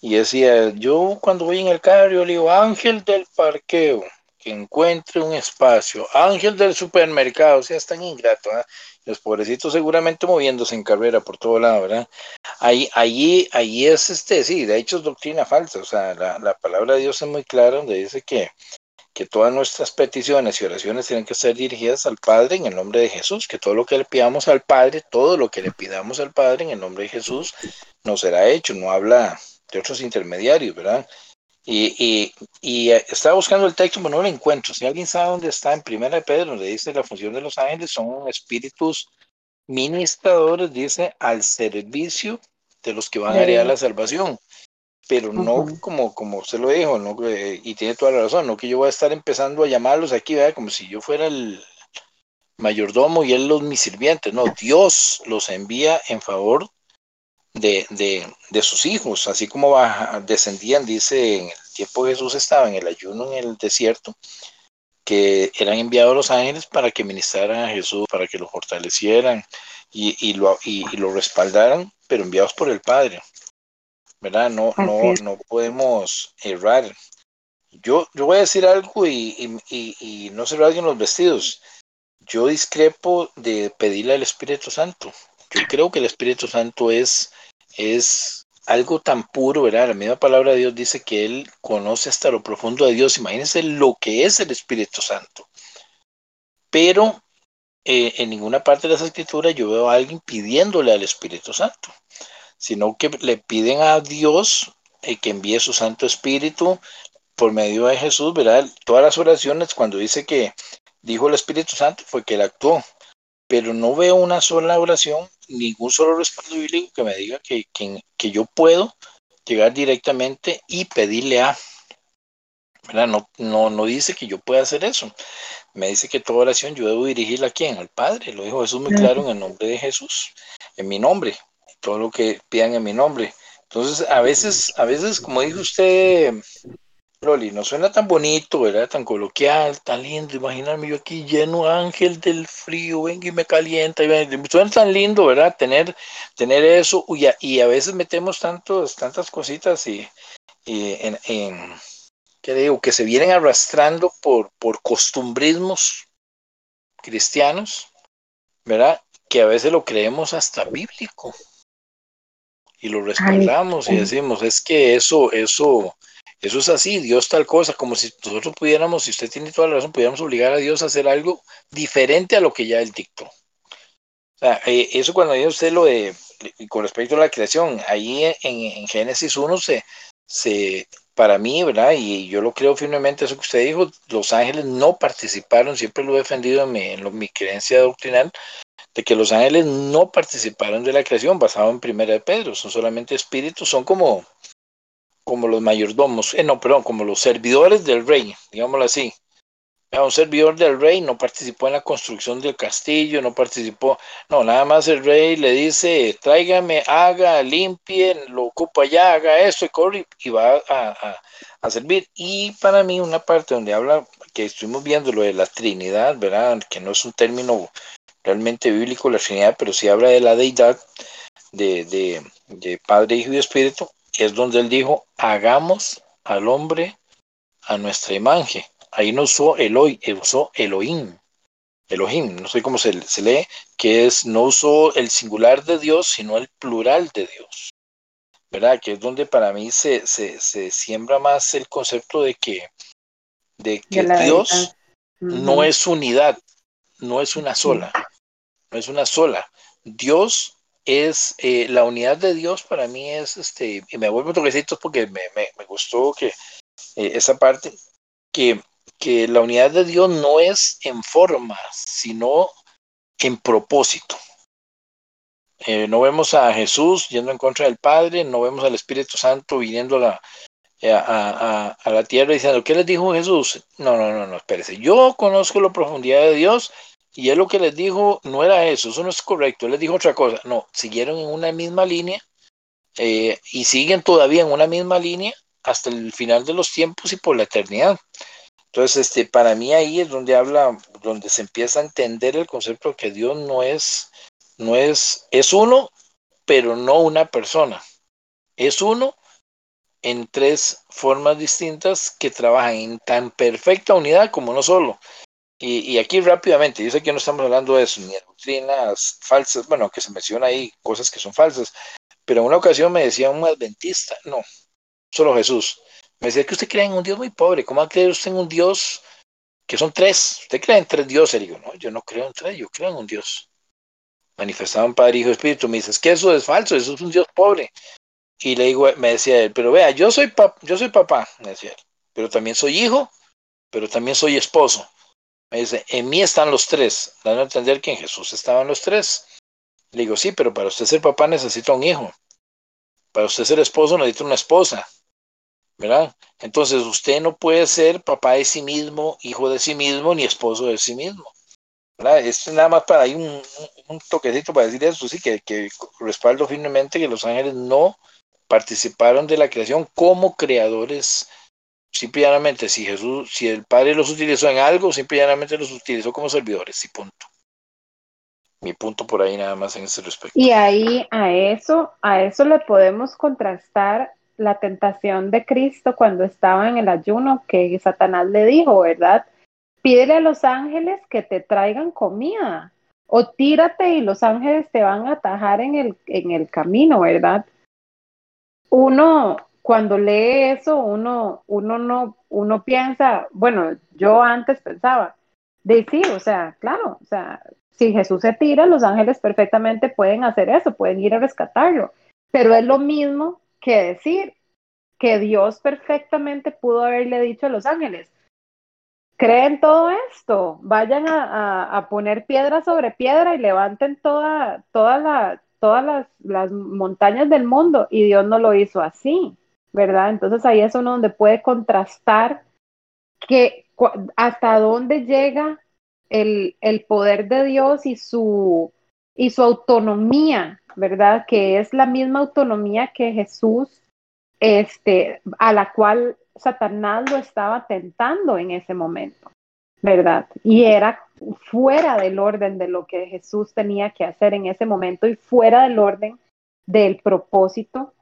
Y decía, yo cuando voy en el carro, yo le digo, ángel del parqueo, que encuentre un espacio, ángel del supermercado, o sea, es tan ingrato, ¿eh? los pobrecitos seguramente moviéndose en carrera por todo lado, ¿verdad? Ahí, allí es este, sí, de hecho es doctrina falsa, o sea, la, la palabra de Dios es muy clara donde dice que, que todas nuestras peticiones y oraciones tienen que ser dirigidas al Padre en el nombre de Jesús, que todo lo que le pidamos al Padre, todo lo que le pidamos al Padre en el nombre de Jesús, nos será hecho, no habla de otros intermediarios, ¿verdad? Y, y, estaba buscando el texto, pero no lo encuentro. Si alguien sabe dónde está en Primera de Pedro, donde dice la función de los ángeles, son espíritus ministradores, dice, al servicio de los que van a heredar la salvación. Pero no como, como usted lo dijo, ¿no? Y tiene toda la razón, no que yo voy a estar empezando a llamarlos aquí, ¿verdad? como si yo fuera el mayordomo y él los mis sirvientes. No, Dios los envía en favor de, de, sus hijos, así como descendían, dice, en el tiempo Jesús estaba en el ayuno en el desierto, que eran enviados los ángeles para que ministraran a Jesús, para que lo fortalecieran y, y lo, y, lo respaldaran, pero enviados por el Padre. ¿Verdad? No, no, no podemos errar. Yo, yo voy a decir algo y, y no se en los vestidos. Yo discrepo de pedirle al Espíritu Santo. Yo creo que el Espíritu Santo es es algo tan puro, ¿verdad? La misma palabra de Dios dice que Él conoce hasta lo profundo de Dios. Imagínense lo que es el Espíritu Santo. Pero eh, en ninguna parte de las escrituras yo veo a alguien pidiéndole al Espíritu Santo, sino que le piden a Dios eh, que envíe su Santo Espíritu por medio de Jesús, ¿verdad? Todas las oraciones, cuando dice que dijo el Espíritu Santo, fue que Él actuó pero no veo una sola oración, ningún solo respaldo bíblico que me diga que, que, yo puedo llegar directamente y pedirle a. No, no, no dice que yo pueda hacer eso. Me dice que toda oración yo debo dirigirla a quién? Al Padre. Lo dijo Jesús muy claro en el nombre de Jesús, en mi nombre. Todo lo que pidan en mi nombre. Entonces, a veces, a veces, como dijo usted, Loli, no suena tan bonito, ¿verdad? Tan coloquial, tan lindo. Imaginarme yo aquí lleno ángel del frío, venga y me calienta. Y suena tan lindo, ¿verdad? Tener, tener eso. Y a, y veces metemos tantos, tantas cositas y, en, en, ¿qué digo? Que se vienen arrastrando por, por costumbrismos cristianos, ¿verdad? Que a veces lo creemos hasta bíblico. Y lo respaldamos y decimos, es que eso, eso, eso es así, Dios tal cosa, como si nosotros pudiéramos, si usted tiene toda la razón, pudiéramos obligar a Dios a hacer algo diferente a lo que ya Él dictó. O sea, eh, eso cuando dice usted lo de, con respecto a la creación, ahí en, Génesis 1 se, se, para mí, ¿verdad? Y yo lo creo firmemente, eso que usted dijo, los ángeles no participaron, siempre lo he defendido en mi, en mi creencia doctrinal, de que los ángeles no participaron de la creación basado en Primera de Pedro, son solamente espíritus, son como como los mayordomos, eh, no, perdón, como los servidores del rey, digámoslo así. Un servidor del rey no participó en la construcción del castillo, no participó, no, nada más el rey le dice, tráigame, haga, limpie, lo ocupa allá, haga esto y corre y va a, servir. Y para mí una parte donde habla, que estuvimos viendo lo de la Trinidad, ¿verdad? Que no es un término realmente bíblico la Trinidad, pero sí habla de la deidad de, de, de Padre, Hijo y Espíritu, es donde él dijo, hagamos al hombre a nuestra imagen. Ahí no usó Eloi, usó Elohim. Elohim, no sé cómo se, lee, que es, no usó el singular de Dios, sino el plural de Dios. ¿Verdad? Que es donde para mí se, se, siembra más el concepto de que, de que Dios no es unidad, no es una sola, es una sola. Dios es eh, la unidad de Dios para mí es este y me vuelvo toquecitos porque me, me, gustó que eh, esa parte que, que la unidad de Dios no es en forma sino en propósito eh, no vemos a Jesús yendo en contra del Padre no vemos al Espíritu Santo viniendo a la, a, a, la tierra diciendo ¿qué les dijo Jesús? no no no no espérese yo conozco la profundidad de Dios y él lo que les dijo no era eso, eso no es correcto, él les dijo otra cosa. No, siguieron en una misma línea eh, y siguen todavía en una misma línea hasta el final de los tiempos y por la eternidad. Entonces, este, para mí ahí es donde habla, donde se empieza a entender el concepto de que Dios no es, no es, es uno, pero no una persona. Es uno en tres formas distintas que trabajan en tan perfecta unidad como no solo y, aquí rápidamente, yo sé que no estamos hablando de eso, ni de doctrinas falsas, bueno, que se menciona ahí cosas que son falsas, pero en una ocasión me decía un adventista, no, solo Jesús, me decía que usted cree en un Dios muy pobre, ¿cómo va a creer usted en un Dios que son tres? ¿Usted cree en tres dioses? Y digo, no, yo no creo en tres, yo creo en un Dios. Manifestado en Padre, Hijo y Espíritu, me dice, es que eso es falso, eso es un Dios pobre. Y le digo, me decía él, pero vea, yo soy, yo soy papá, me decía él, pero también soy hijo, pero también soy esposo me dice, en mí están los tres, dando a entender que en Jesús estaban los tres. Le digo, sí, pero para usted ser papá necesita un hijo. Para usted ser esposo necesita una esposa. ¿Verdad? Entonces usted no puede ser papá de sí mismo, hijo de sí mismo, ni esposo de sí mismo. ¿verdad? Esto es nada más para ahí un, toquecito para decir eso, sí, que, que respaldo firmemente que los ángeles no participaron de la creación como creadores Simple y llanamente, si Jesús, si el Padre los utilizó en algo, simple y llanamente los utilizó como servidores y punto. Mi punto por ahí nada más en ese respecto. Y ahí a eso, a eso le podemos contrastar la tentación de Cristo cuando estaba en el ayuno que Satanás le dijo, ¿verdad? Pídele a los ángeles que te traigan comida o tírate y los ángeles te van a atajar en el, en el camino, ¿verdad? Uno, cuando lee eso, uno, uno no, uno piensa, bueno, yo antes pensaba, de sí, o sea, claro, o sea, si Jesús se tira, los ángeles perfectamente pueden hacer eso, pueden ir a rescatarlo, pero es lo mismo que decir que Dios perfectamente pudo haberle dicho a los ángeles, creen todo esto, vayan a, poner piedra sobre piedra y levanten toda, toda la, todas las, las montañas del mundo, y Dios no lo hizo así. ¿Verdad? Entonces ahí es uno donde puede contrastar que hasta dónde llega el, el, poder de Dios y su, y su autonomía ¿verdad? Que es la misma autonomía que Jesús, este, a la cual Satanás lo estaba tentando en ese momento, ¿verdad? Y era fuera del orden de lo que Jesús tenía que hacer en ese momento y fuera del orden del propósito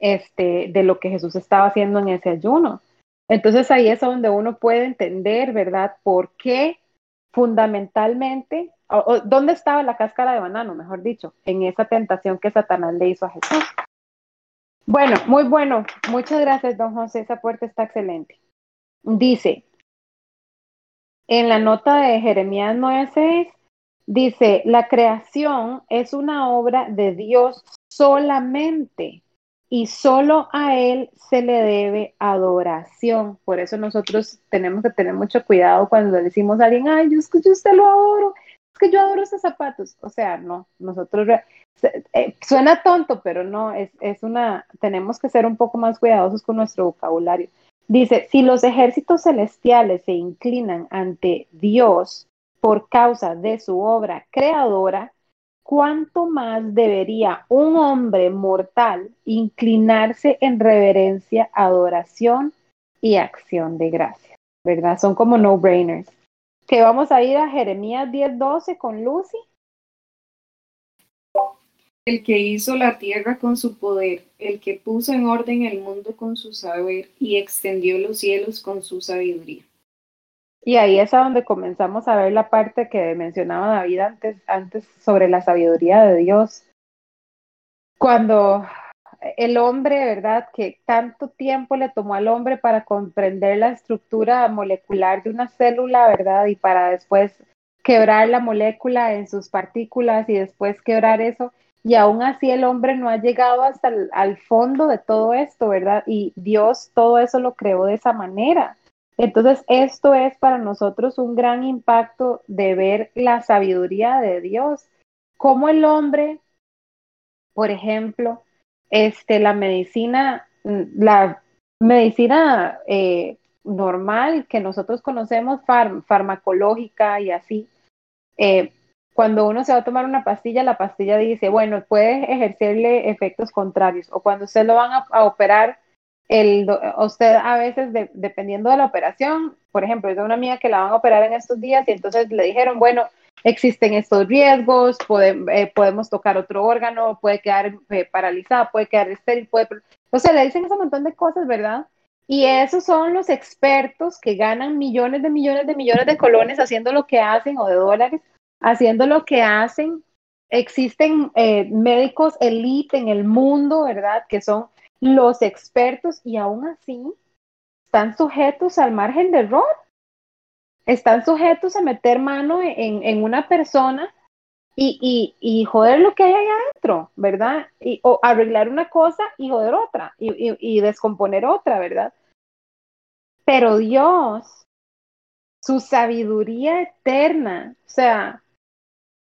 este, de lo que Jesús estaba haciendo en ese ayuno. Entonces ahí es donde uno puede entender, ¿verdad? ¿Por qué fundamentalmente, dónde estaba la cáscara de banano, mejor dicho, en esa tentación que Satanás le hizo a Jesús? Bueno, muy bueno. Muchas gracias, don José. Esa puerta está excelente. Dice, en la nota de Jeremías 9:6, dice, la creación es una obra de Dios solamente y solo a Él se le debe adoración. Por eso nosotros tenemos que tener mucho cuidado cuando decimos a alguien, ay, yo, es que yo usted lo adoro, es que yo adoro esos zapatos. O sea, no, nosotros, eh, suena tonto, pero no, es, es una, tenemos que ser un poco más cuidadosos con nuestro vocabulario. Dice, si los ejércitos celestiales se inclinan ante Dios por causa de su obra creadora, ¿cuánto más debería un hombre mortal inclinarse en reverencia, adoración y acción de gracia? ¿Verdad? Son como no-brainers. Que vamos a ir a Jeremías 10:12 con Lucy. El que hizo la tierra con su poder, el que puso en orden el mundo con su saber y extendió los cielos con su sabiduría. Y ahí es a donde comenzamos a ver la parte que mencionaba David antes, antes sobre la sabiduría de Dios. Cuando el hombre, ¿verdad? Que tanto tiempo le tomó al hombre para comprender la estructura molecular de una célula, ¿verdad? Y para después quebrar la molécula en sus partículas y después quebrar eso. Y aún así el hombre no ha llegado hasta el al fondo de todo esto, ¿verdad? Y Dios todo eso lo creó de esa manera. Entonces, esto es para nosotros un gran impacto de ver la sabiduría de Dios. Como el hombre, por ejemplo, este, la medicina, mm, la medicina eh, normal que nosotros conocemos, farmacológica y así, eh, cuando uno se va a tomar una pastilla, la pastilla dice, bueno, puede ejercerle efectos contrarios, o cuando usted lo van a operar, el, usted a veces, dependiendo de la operación, por ejemplo, es de una amiga que la van a operar en estos días y entonces le dijeron, bueno, existen estos riesgos, eh, podemos tocar otro órgano, puede quedar eh, paralizada, puede quedar estéril, puede... O sea, le dicen ese montón de cosas, ¿verdad? Y esos son los expertos que ganan millones de millones de millones de colones haciendo lo que hacen o de dólares, haciendo lo que hacen. Existen eh, médicos elite en el mundo, ¿verdad? Que son los expertos y aún así están sujetos al margen de error. Están sujetos a meter mano en, una persona y, y, joder lo que hay ahí adentro, ¿verdad? Y, o arreglar una cosa y joder otra y, y descomponer otra, ¿verdad? Pero Dios, su sabiduría eterna, o sea,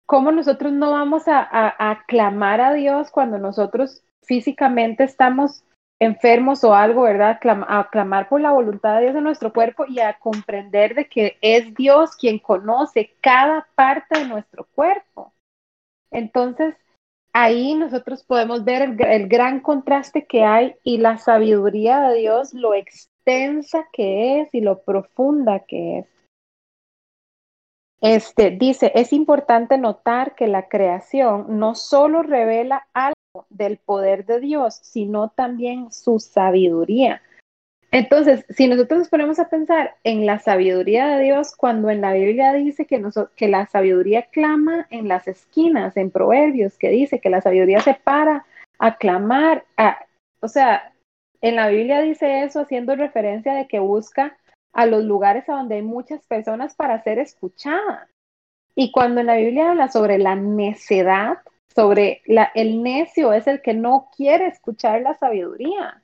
¿cómo nosotros no vamos a, a, a clamar a Dios cuando nosotros físicamente estamos enfermos o algo, ¿verdad? a clamar por la voluntad de Dios en nuestro cuerpo y a comprender de que es Dios quien conoce cada parte de nuestro cuerpo. Entonces, ahí nosotros podemos ver el, el, gran contraste que hay y la sabiduría de Dios, lo extensa que es y lo profunda que es. Este dice, es importante notar que la creación no solo revela algo del poder de Dios, sino también su sabiduría. Entonces, si nosotros nos ponemos a pensar en la sabiduría de Dios, cuando en la Biblia dice que, la sabiduría clama en las esquinas, en Proverbios, que dice que la sabiduría se para a clamar, a, o sea, en la Biblia dice eso haciendo referencia de que busca a los lugares a donde hay muchas personas para ser escuchadas. Y cuando en la Biblia habla sobre la necedad, sobre el necio es el que no quiere escuchar la sabiduría.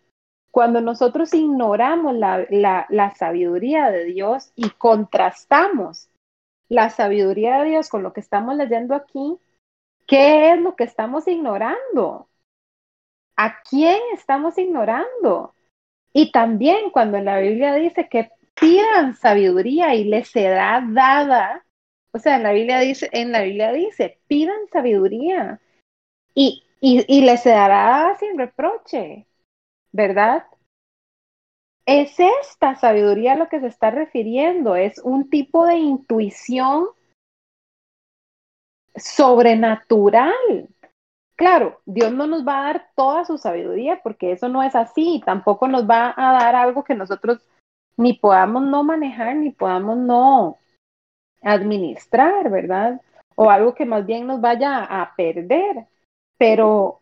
Cuando nosotros ignoramos la, la, la sabiduría de Dios y contrastamos la sabiduría de Dios con lo que estamos leyendo aquí, ¿qué es lo que estamos ignorando? ¿A quién estamos ignorando? Y también cuando la Biblia dice que pidan sabiduría y les será dada, o sea, en la Biblia dice, en la Biblia dice, pidan sabiduría. y, y, y le se dará sin reproche, ¿verdad? Es esta sabiduría a lo que se está refiriendo, es un tipo de intuición sobrenatural. Claro, Dios no nos va a dar toda su sabiduría porque eso no es así, tampoco nos va a dar algo que nosotros ni podamos no manejar, ni podamos no administrar, ¿verdad? O algo que más bien nos vaya a perder. Pero,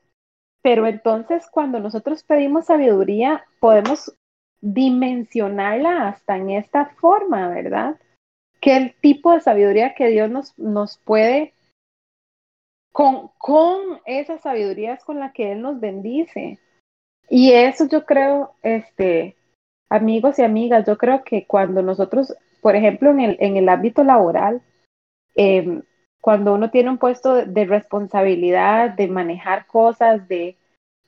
pero entonces cuando nosotros pedimos sabiduría, podemos dimensionarla hasta en esta forma, ¿verdad? Que el tipo de sabiduría que Dios nos, nos puede, con, con esa sabiduría es con la que Él nos bendice. Y eso yo creo, este, amigos y amigas, yo creo que cuando nosotros, por ejemplo, en el, ámbito laboral, em, cuando uno tiene un puesto de responsabilidad, de manejar cosas, de,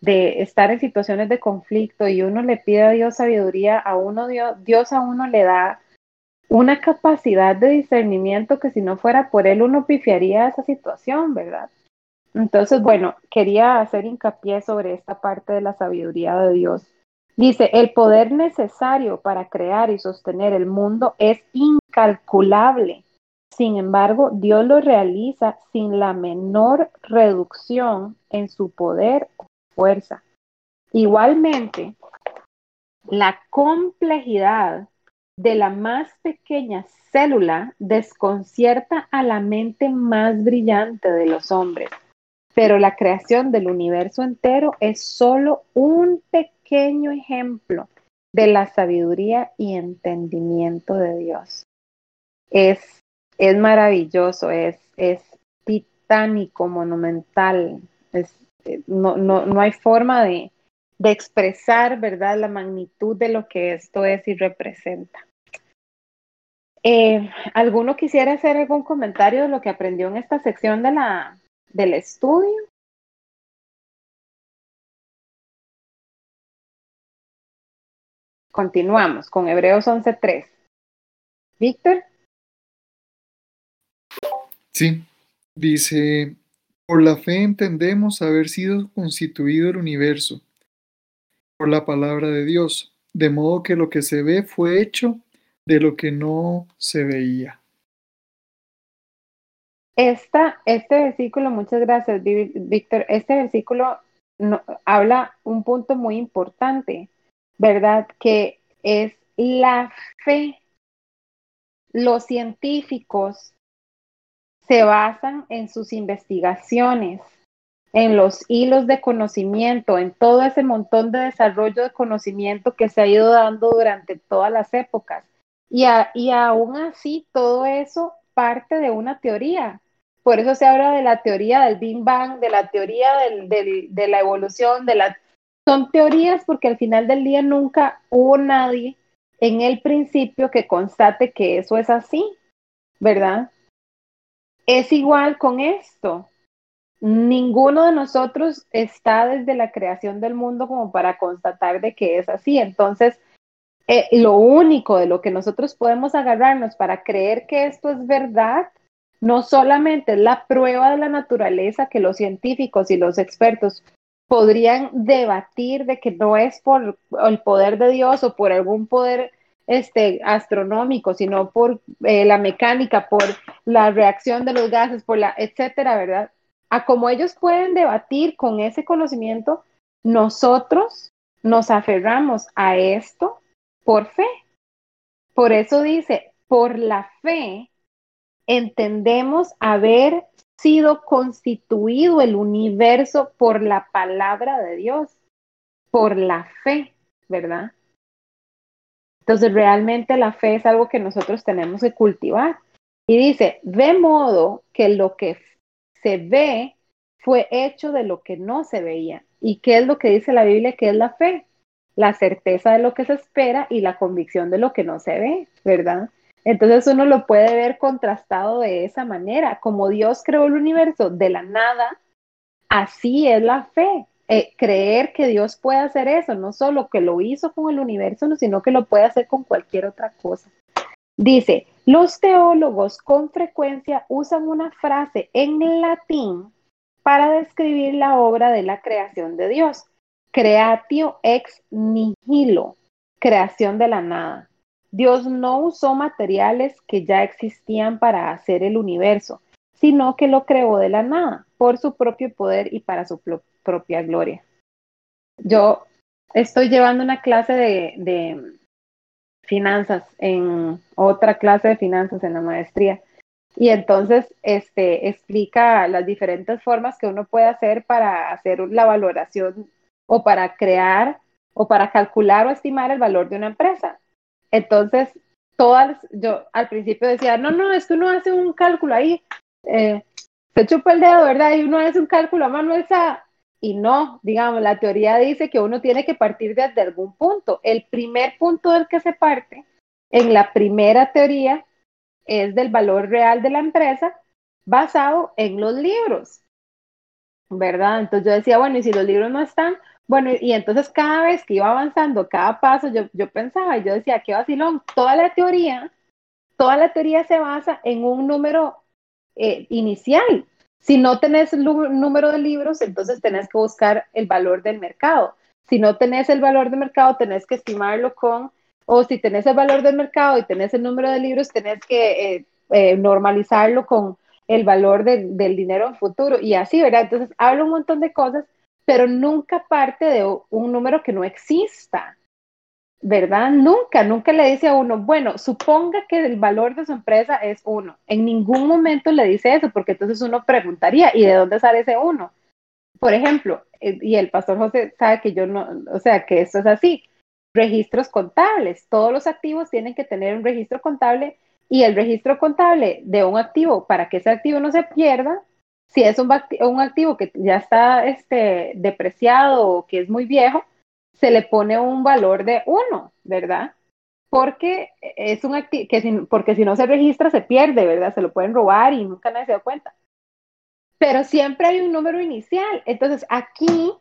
de estar en situaciones de conflicto y uno le pide a Dios sabiduría, a uno Dios, Dios a uno le da una capacidad de discernimiento que si no fuera por él uno pifiaría esa situación, ¿verdad? Entonces, bueno, quería hacer hincapié sobre esta parte de la sabiduría de Dios. Dice, el poder necesario para crear y sostener el mundo es incalculable. Sin embargo, Dios lo realiza sin la menor reducción en su poder fuerza. Igualmente, la complejidad de la más pequeña célula desconcierta a la mente más brillante de los hombres, pero la creación del universo entero es solo un pequeño ejemplo de la sabiduría y entendimiento de Dios. Es, es maravilloso, es, es titánico, monumental, es eh, no, no, no hay forma de, de expresar, ¿verdad?, la magnitud de lo que esto es y representa. Eh, ¿Alguno quisiera hacer algún comentario de lo que aprendió en esta sección de la, del estudio? Continuamos con Hebreos 11.3. Víctor. Sí, dice por la fe entendemos haber sido constituido el universo por la palabra de Dios, de modo que lo que se ve fue hecho de lo que no se veía. Esta, este versículo, muchas gracias, Víctor. Este versículo habla un punto muy importante, ¿verdad? Que es la fe. Los científicos se basan en sus investigaciones, en los hilos de conocimiento, en todo ese montón de desarrollo de conocimiento que se ha ido dando durante todas las épocas. Y, y aún así, todo eso parte de una teoría. Por eso se habla de la teoría del Big Bang, de la teoría de la evolución, de la... Son teorías porque al final del día nunca hubo nadie en el principio que constate que eso es así, ¿verdad? Es igual con esto. Ninguno de nosotros está desde la creación del mundo como para constatar de que es así. Entonces, eh, lo único de lo que nosotros podemos agarrarnos para creer que esto es verdad, no solamente es la prueba de la naturaleza que los científicos y los expertos podrían debatir de que no es por el poder de Dios o por algún poder este, astronómico, sino por eh, la mecánica, por la reacción de los gases, por la, etcétera, ¿verdad? A como ellos pueden debatir con ese conocimiento, nosotros nos aferramos a esto por fe. Por eso dice, por la fe entendemos haber sido constituido el universo por la palabra de Dios, por la fe, ¿verdad? Entonces, realmente la fe es algo que nosotros tenemos que cultivar. Y dice, de modo que lo que se ve fue hecho de lo que no se veía. ¿Y qué es lo que dice la Biblia que es la fe? La certeza de lo que se espera y la convicción de lo que no se ve, ¿verdad? Entonces uno lo puede ver contrastado de esa manera. Como Dios creó el universo de la nada, así es la fe. Eh, creer que Dios puede hacer eso, no solo que lo hizo con el universo, sino que lo puede hacer con cualquier otra cosa. Dice, los teólogos con frecuencia usan una frase en latín para describir la obra de la creación de Dios. Creatio ex nihilo, creación de la nada. Dios no usó materiales que ya existían para hacer el universo, sino que lo creó de la nada, por su propio poder y para su propia gloria. Yo estoy llevando una clase de, finanzas en otra clase de finanzas en la maestría. Y entonces este, explica las diferentes formas que uno puede hacer para hacer la valoración o para crear o para calcular o estimar el valor de una empresa. Entonces, todas, yo al principio decía, no, no, es que uno hace un cálculo ahí, eh, se chupa el dedo, ¿verdad? Y uno hace un cálculo a mano esa, y no, digamos, la teoría dice que uno tiene que partir desde algún punto. El primer punto del que se parte en la primera teoría es del valor real de la empresa basado en los libros, ¿verdad? Entonces yo decía, bueno, y si los libros no están, bueno, y entonces cada vez que iba avanzando, cada paso, yo, yo pensaba, yo decía, qué vacilón, toda la teoría, toda la teoría se basa en un número eh, inicial. Si no tenés número de libros, entonces tenés que buscar el valor del mercado. Si no tenés el valor del mercado, tenés que estimarlo con, o si tenés el valor del mercado y tenés el número de libros, tenés que eh, eh, normalizarlo con el valor del dinero en futuro y así, ¿verdad? Entonces hablo un montón de cosas pero nunca parte de un número que no exista, ¿verdad? Nunca, nunca le dice a uno, bueno, suponga que el valor de su empresa es uno. En ningún momento le dice eso, porque entonces uno preguntaría, ¿y de dónde sale ese uno? Por ejemplo, eh, y el pastor José sabe que yo no, o sea, que esto es así. Registros contables. Todos los activos tienen que tener un registro contable y el registro contable de un activo, para que ese activo no se pierda, si es un, activo que ya está este, depreciado o que es muy viejo, se le pone un valor de uno, ¿verdad? Porque es un que si, porque si no se registra se pierde, ¿verdad? Se lo pueden robar y nunca nadie se da cuenta. Pero siempre hay un número inicial. Entonces, aquí,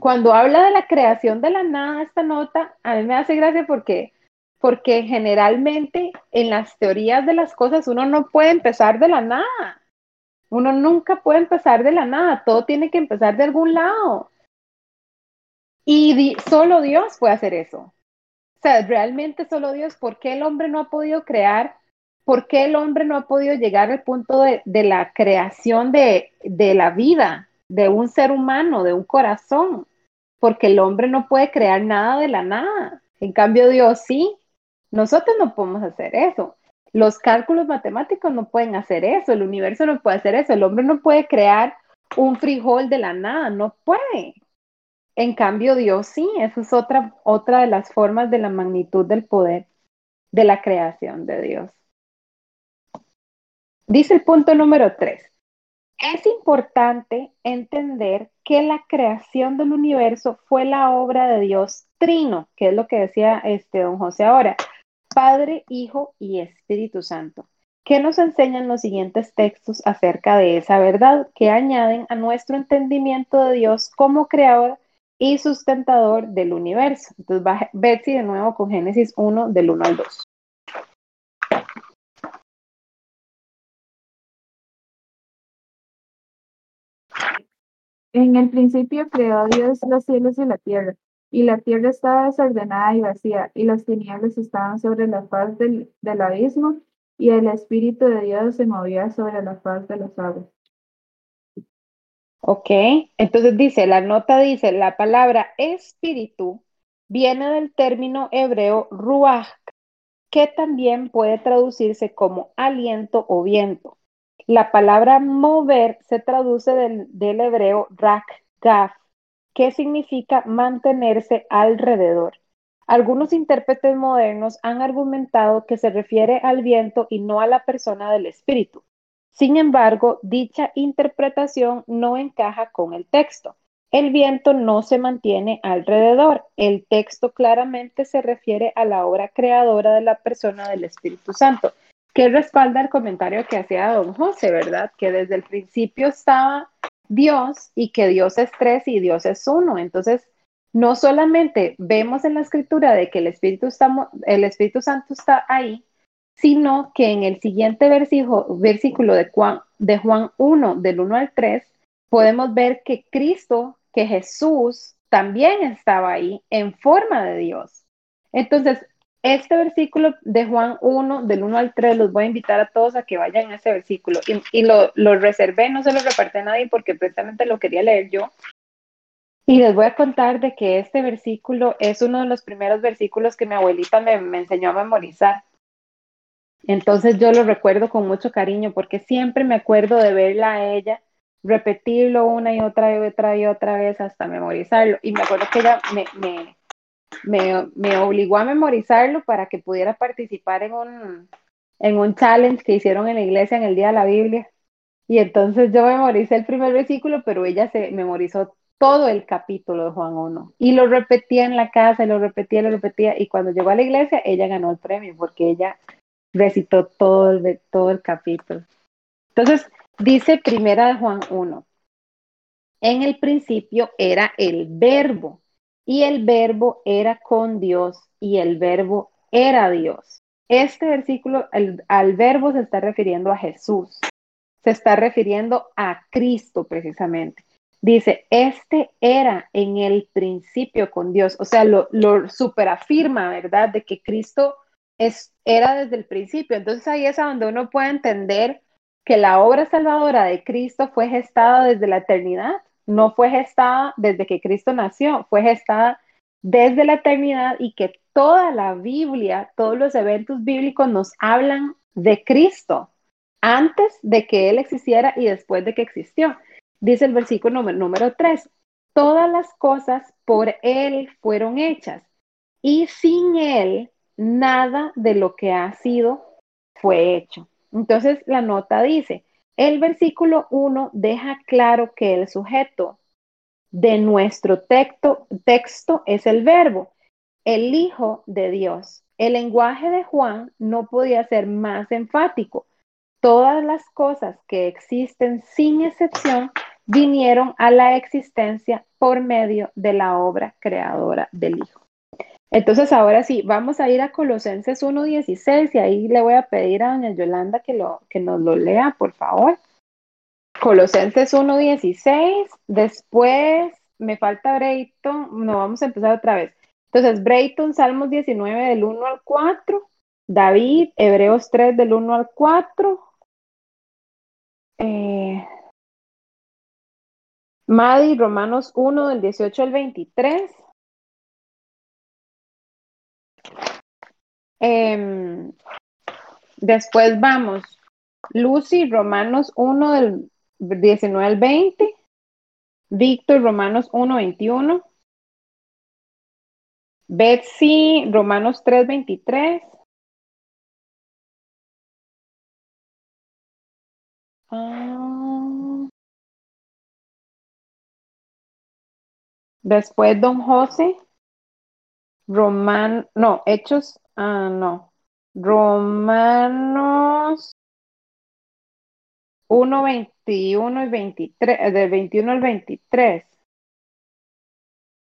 cuando habla de la creación de la nada, esta nota, a mí me hace gracia porque porque generalmente en las teorías de las cosas uno no puede empezar de la nada. Uno nunca puede empezar de la nada, todo tiene que empezar de algún lado. Y solo Dios puede hacer eso. O sea, realmente solo Dios, ¿por qué el hombre no ha podido crear? ¿Por qué el hombre no ha podido llegar al punto de, la creación de, de la vida, de un ser humano, de un corazón? Porque el hombre no puede crear nada de la nada. En cambio, Dios sí. Nosotros no podemos hacer eso. Los cálculos matemáticos no pueden hacer eso, el universo no puede hacer eso, el hombre no puede crear un frijol de la nada, no puede. En cambio, Dios sí, eso es otra, otra de las formas de la magnitud del poder de la creación de Dios. Dice el punto número tres. Es importante entender que la creación del universo fue la obra de Dios trino, que es lo que decía este don José ahora. Padre, Hijo y Espíritu Santo. ¿Qué nos enseñan los siguientes textos acerca de esa verdad que añaden a nuestro entendimiento de Dios como creador y sustentador del universo? Entonces va Betsy de nuevo con Génesis 1 del 1 al 2. En el principio creó Dios los cielos y la tierra y la tierra estaba desordenada y vacía, y las tinieblas estaban sobre la faz del, abismo, y el Espíritu de Dios se movía sobre la faz de las aguas. Ok, entonces dice, la nota dice, la palabra espíritu viene del término hebreo ruach, que también puede traducirse como aliento o viento. La palabra mover se traduce del, del hebreo rak, gaf, ¿Qué significa mantenerse alrededor. Algunos intérpretes modernos han argumentado que se refiere al viento y no a la persona del espíritu. Sin embargo, dicha interpretación no encaja con el texto. El viento no se mantiene alrededor. El texto claramente se refiere a la obra creadora de la persona del Espíritu Santo, que respalda el comentario que hacía don José, ¿verdad? Que desde el principio estaba Dios y que Dios es tres y Dios es uno. Entonces, no solamente vemos en la escritura de que el Espíritu, el Espíritu Santo está ahí, sino que en el siguiente versículo, versículo de, Juan, de Juan 1, del 1 al 3, podemos ver que Cristo, que Jesús también estaba ahí en forma de Dios. Entonces, este versículo de Juan 1, del 1 al 3, los voy a invitar a todos a que vayan a ese versículo. Y, lo, lo, reservé, no se lo repartí a nadie porque precisamente lo quería leer yo. Y les voy a contar de que este versículo es uno de los primeros versículos que mi abuelita me, me enseñó a memorizar. Entonces yo lo recuerdo con mucho cariño porque siempre me acuerdo de verla a ella repetirlo una y otra y otra y otra vez hasta memorizarlo. Y me acuerdo que ella me, me, me obligó a memorizarlo para que pudiera participar en un, en un challenge que hicieron en la iglesia en el Día de la Biblia. Y entonces yo memoricé el primer versículo, pero ella se memorizó todo el capítulo de Juan 1 y lo repetía en la casa, y lo repetía, lo repetía. Y cuando llegó a la iglesia, ella ganó el premio porque ella recitó todo el, todo el capítulo. Entonces, dice primera de Juan 1, en el principio era el verbo y el verbo era con Dios y el verbo era Dios. Este versículo, al verbo se está refiriendo a Jesús, se está refiriendo a Cristo precisamente. Dice, este era en el principio con Dios, o sea, lo, superafirma, ¿verdad? De que Cristo es, era desde el principio. Entonces ahí es donde uno puede entender que la obra salvadora de Cristo fue gestada desde la eternidad, no fue gestada desde que Cristo nació, fue gestada desde la eternidad y que toda la Biblia, todos los eventos bíblicos nos hablan de Cristo antes de que Él existiera y después de que existió. Dice el versículo número, número 3, todas las cosas por Él fueron hechas y sin Él nada de lo que ha sido fue hecho. Entonces la nota dice, el versículo 1 deja claro que el sujeto de nuestro texto, texto es el verbo, el Hijo de Dios. El lenguaje de Juan no podía ser más enfático. Todas las cosas que existen sin excepción vinieron a la existencia por medio de la obra creadora del Hijo. Entonces, ahora sí, vamos a ir a Colosenses 1.16 y ahí le voy a pedir a doña Yolanda que, lo, que nos lo lea, por favor. Colosenses 1.16, después me falta Brayton, no vamos a empezar otra vez. Entonces, Brayton, Salmos 19 del 1 al 4, David, Hebreos 3 del 1 al 4, eh, Madi, Romanos 1 del 18 al 23, Em, después vamos, Lucy, Romanos 1 del 19 al 20, Víctor, Romanos 1, 21, Betsy, Romanos 3, 23. Ah. Después Don José, Roman, no, Hechos Ah, no. Romanos 1, 21 y 23, eh, del 21 al 23.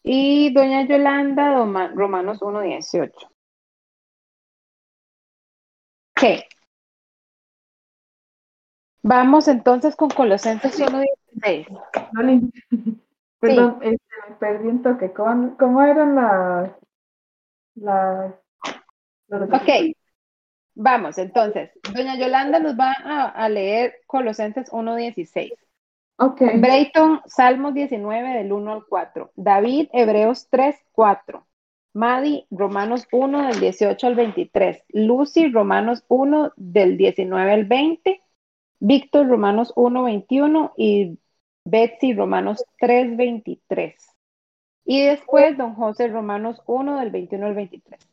Y doña Yolanda, Romanos 1, 18. Ok. Vamos entonces con Colosenses 1, 16. Perdón, este, me perdí un toque. ¿Cómo, cómo eran las, las Ok, vamos entonces. Doña Yolanda nos va a, leer Colosenses 1.16. Ok. Brayton, Salmos 19 del 1 al 4. David, Hebreos 3, 4. Madi, Romanos 1 del 18 al 23. Lucy, Romanos 1 del 19 al 20. Víctor, Romanos 1, 21. Y Betsy, Romanos 3, 23. Y después, don José, Romanos 1 del 21 al 23.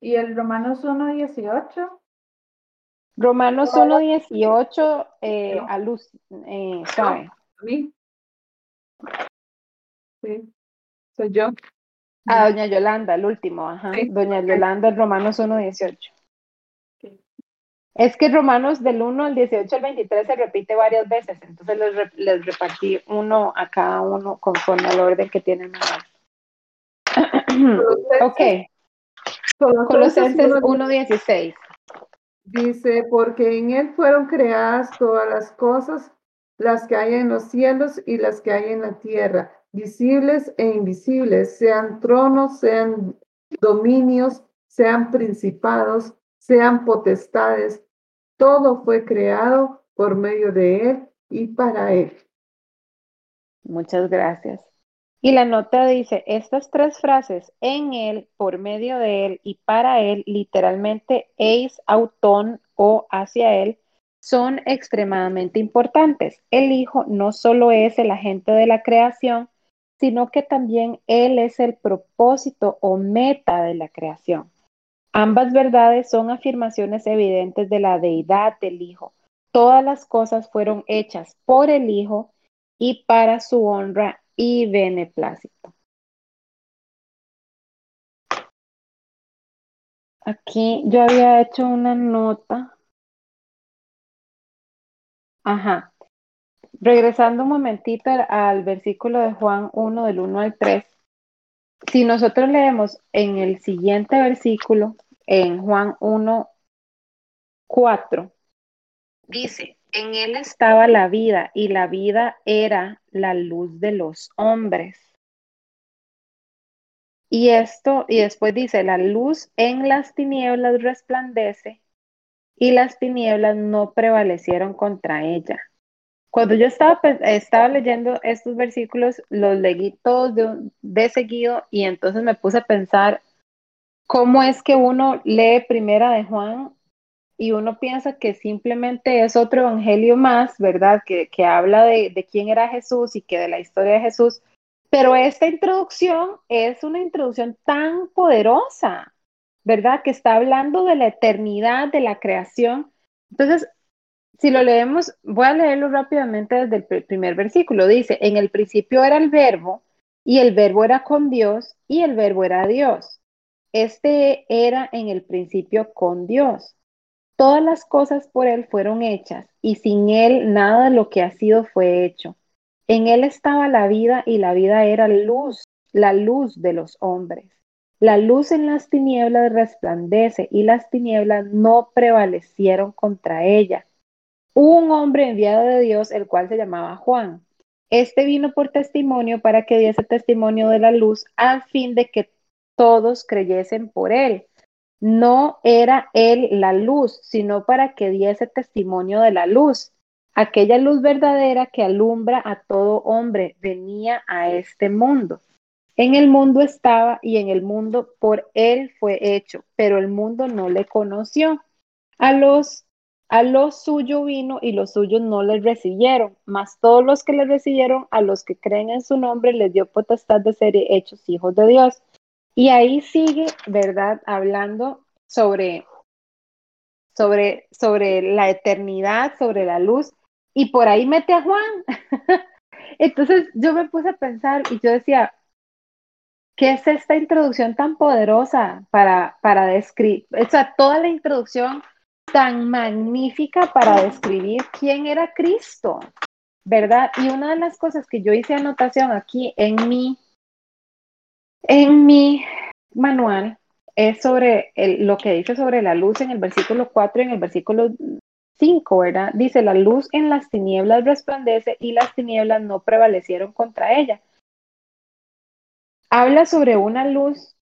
¿Y el Romanos 1.18? Romanos 1.18 eh, a luz, eh, Sí, soy yo. A doña Yolanda, el último, ajá. Doña Yolanda, Romanos 1.18. Es que Romanos del 1 al 18 al 23 se repite varias veces, entonces les, les repartí uno a cada uno conforme al orden que tienen ahora. Ok. Colosenses 1.16. Dice, porque en Él fueron creadas todas las cosas, las que hay en los cielos y las que hay en la tierra, visibles e invisibles, sean tronos, sean dominios, sean principados, sean potestades. Todo fue creado por medio de Él y para Él. Muchas gracias. Y la nota dice, estas tres frases, en él, por medio de él y para él, literalmente eis autón o hacia él, son extremadamente importantes. El Hijo no solo es el agente de la creación, sino que también Él es el propósito o meta de la creación. Ambas verdades son afirmaciones evidentes de la deidad del Hijo. Todas las cosas fueron hechas por el Hijo y para su honra y beneplácito. Aquí yo había hecho una nota. Ajá. Regresando un momentito al versículo de Juan 1 del 1 al 3. Si nosotros leemos en el siguiente versículo, en Juan 1, 4, dice, en él estaba la vida y la vida era la luz de los hombres. Y esto, y después dice, la luz en las tinieblas resplandece y las tinieblas no prevalecieron contra ella. Cuando yo estaba, estaba leyendo estos versículos, los leí todos de, de seguido y entonces me puse a pensar cómo es que uno lee primera de Juan y uno piensa que simplemente es otro evangelio más, ¿verdad? Que, habla de, de, quién era Jesús y que de la historia de Jesús. Pero esta introducción es una introducción tan poderosa, ¿verdad? Que está hablando de la eternidad, de la creación. Entonces, si lo leemos, voy a leerlo rápidamente desde el primer versículo. Dice, en el principio era el verbo y el verbo era con Dios y el verbo era Dios. Este era en el principio con Dios. Todas las cosas por Él fueron hechas, y sin Él nada de lo que ha sido fue hecho. En Él estaba la vida, y la vida era luz, la luz de los hombres. La luz en las tinieblas resplandece, y las tinieblas no prevalecieron contra ella. Hubo un hombre enviado de Dios, el cual se llamaba Juan. Este vino por testimonio para que diese testimonio de la luz, al fin de que todos creyesen por él no era él la luz, sino para que diese testimonio de la luz. Aquella luz verdadera que alumbra a todo hombre venía a este mundo. En el mundo estaba y en el mundo por él fue hecho, pero el mundo no le conoció. A los a los suyo vino y los suyos no le recibieron, mas todos los que le recibieron, a los que creen en su nombre, les dio potestad de ser hechos hijos de Dios y ahí sigue, ¿verdad? Hablando sobre, sobre, sobre la eternidad, sobre la luz, y por ahí mete a Juan. *laughs* Entonces yo me puse a pensar y yo decía, ¿qué es esta introducción tan poderosa para, para describir, o sea, toda la introducción tan magnífica para describir quién era Cristo, ¿verdad? Y una de las cosas que yo hice anotación aquí en mi en mi manual es sobre lo que dice sobre la luz en el versículo 4 y en el versículo 5, ¿verdad? Dice, la luz en las tinieblas resplandece y las tinieblas no prevalecieron contra ella. Habla sobre una luz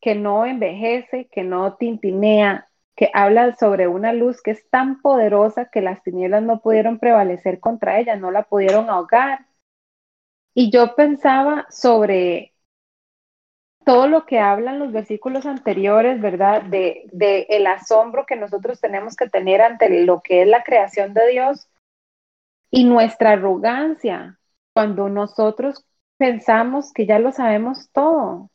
que no envejece, que no tintinea, que habla sobre una luz que es tan poderosa que las tinieblas no pudieron prevalecer contra ella, no la pudieron ahogar. Y yo pensaba sobre todo lo que hablan los versículos anteriores, ¿verdad? De, de, el asombro que nosotros tenemos que tener ante lo que es la creación de Dios y nuestra arrogancia cuando nosotros pensamos que ya lo sabemos todo,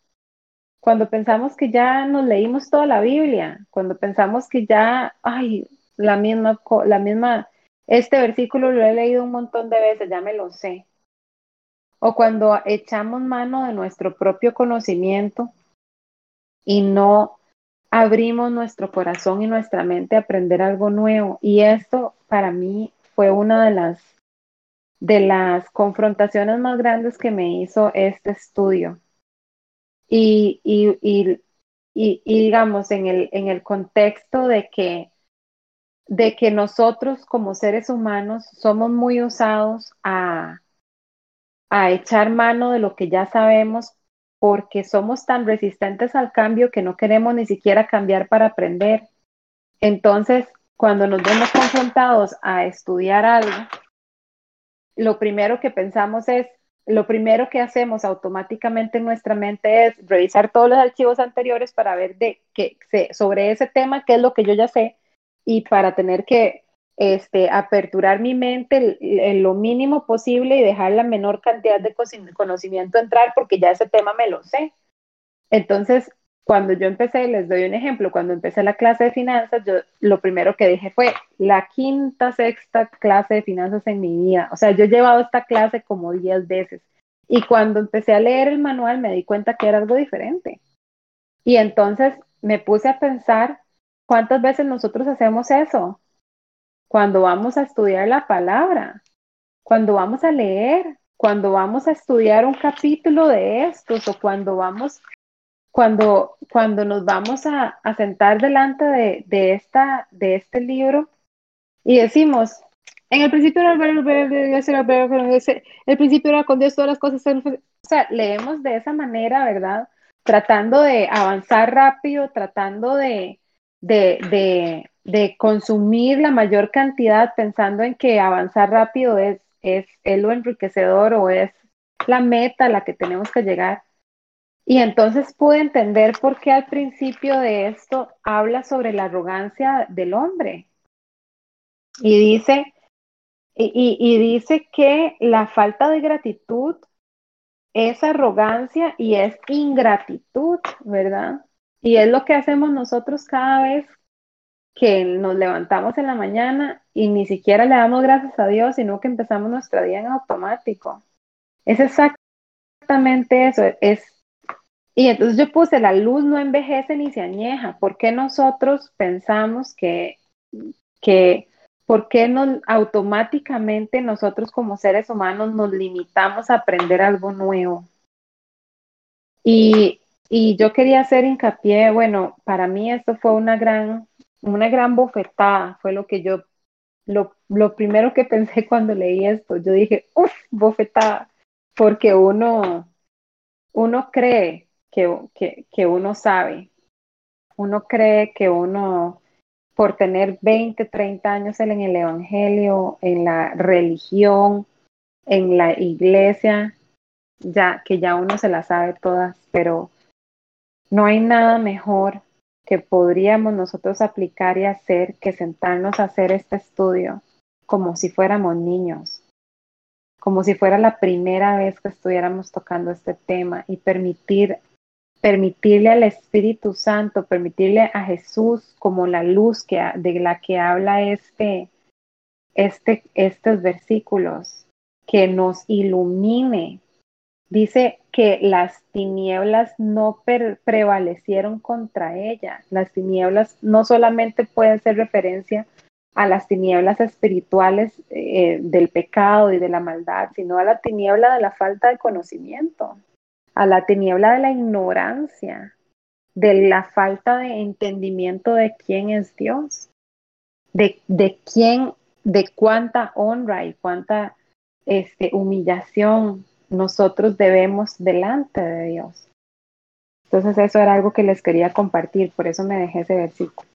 cuando pensamos que ya nos leímos toda la Biblia, cuando pensamos que ya, ay, la misma, la misma, este versículo lo he leído un montón de veces, ya me lo sé o cuando echamos mano de nuestro propio conocimiento y no abrimos nuestro corazón y nuestra mente a aprender algo nuevo. Y esto para mí fue una de las, de las confrontaciones más grandes que me hizo este estudio. Y, y, y, y digamos, en el, en el contexto de que de que nosotros como seres humanos somos muy usados a, a echar mano de lo que ya sabemos porque somos tan resistentes al cambio que no queremos ni siquiera cambiar para aprender. Entonces, cuando nos vemos confrontados a estudiar algo, lo primero que pensamos es, lo primero que hacemos automáticamente en nuestra mente es revisar todos los archivos anteriores para ver de qué sobre ese tema qué es lo que yo ya sé y para tener que este, aperturar mi mente en lo mínimo posible y dejar la menor cantidad de conocimiento entrar porque ya ese tema me lo sé. Entonces, cuando yo empecé, les doy un ejemplo, cuando empecé la clase de finanzas, yo lo primero que dije fue la quinta, sexta clase de finanzas en mi vida. O sea, yo he llevado esta clase como 10 veces. Y cuando empecé a leer el manual me di cuenta que era algo diferente. Y entonces me puse a pensar cuántas veces nosotros hacemos eso. Cuando vamos a estudiar la palabra, cuando vamos a leer, cuando vamos a estudiar un capítulo de estos o cuando vamos cuando, cuando nos vamos a, sentar delante de, esta, de este libro y decimos, en el principio era el principio era con Dios todas las cosas. O sea, leemos de esa manera, ¿verdad? Tratando de avanzar rápido, tratando de, de, de, consumir la mayor cantidad, pensando en que avanzar rápido es, es, es lo enriquecedor o es la meta a la que tenemos que llegar. Y entonces pude entender por qué al principio de esto habla sobre la arrogancia del hombre. Y dice, y, dice que la falta de gratitud es arrogancia y es ingratitud, ¿verdad? Y es lo que hacemos nosotros cada vez que nos levantamos en la mañana y ni siquiera le damos gracias a Dios, sino que empezamos nuestro día en automático. Es exactamente eso, es y entonces yo puse, la luz no envejece ni se añeja. ¿Por qué nosotros pensamos que, que por qué no, automáticamente nosotros como seres humanos nos limitamos a aprender algo nuevo? Y, y yo quería hacer hincapié, bueno, para mí esto fue una gran, una gran bofetada, fue lo que yo, lo, lo primero que *laughs* pensé cuando leí esto. Yo dije, uff, bofetada, porque uno, uno cree que, que, uno sabe. Uno cree que uno, por tener 20, 30 años en el Evangelio, en la religión, en la iglesia, ya que ya uno se la sabe todas, pero no hay nada mejor que podríamos nosotros aplicar y hacer que sentarnos a hacer este estudio como si fuéramos niños, como si fuera la primera vez que estuviéramos tocando este tema y permitir permitirle al Espíritu Santo, permitirle a Jesús como la luz que, de la que habla este, este, estos versículos, que nos ilumine. Dice que las tinieblas no prevalecieron contra ella. Las tinieblas no solamente pueden ser referencia a las tinieblas espirituales eh, del pecado y de la maldad, sino a la tiniebla de la falta de conocimiento a la tiniebla de la ignorancia, de la falta de entendimiento de quién es Dios, de, de quién, de cuánta honra y cuánta este, humillación nosotros debemos delante de Dios. Entonces eso era algo que les quería compartir, por eso me dejé ese versículo.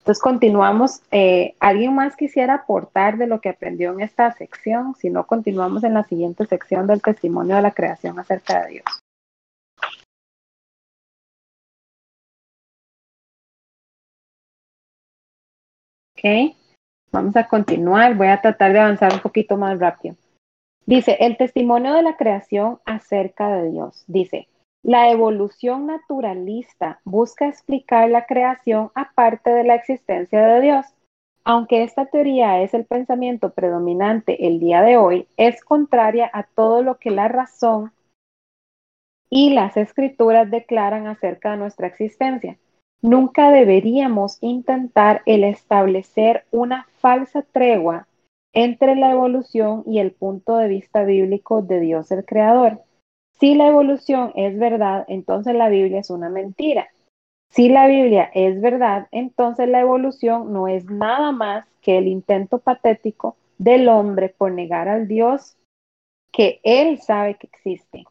Entonces continuamos. Eh, ¿Alguien más quisiera aportar de lo que aprendió en esta sección? Si no, continuamos en la siguiente sección del testimonio de la creación acerca de Dios. Vamos a continuar. Voy a tratar de avanzar un poquito más rápido. Dice, el testimonio de la creación acerca de Dios. Dice, la evolución naturalista busca explicar la creación aparte de la existencia de Dios. Aunque esta teoría es el pensamiento predominante el día de hoy, es contraria a todo lo que la razón y las escrituras declaran acerca de nuestra existencia. Nunca deberíamos intentar el establecer una falsa tregua entre la evolución y el punto de vista bíblico de Dios el Creador. Si la evolución es verdad, entonces la Biblia es una mentira. Si la Biblia es verdad, entonces la evolución no es nada más que el intento patético del hombre por negar al Dios que él sabe que existe.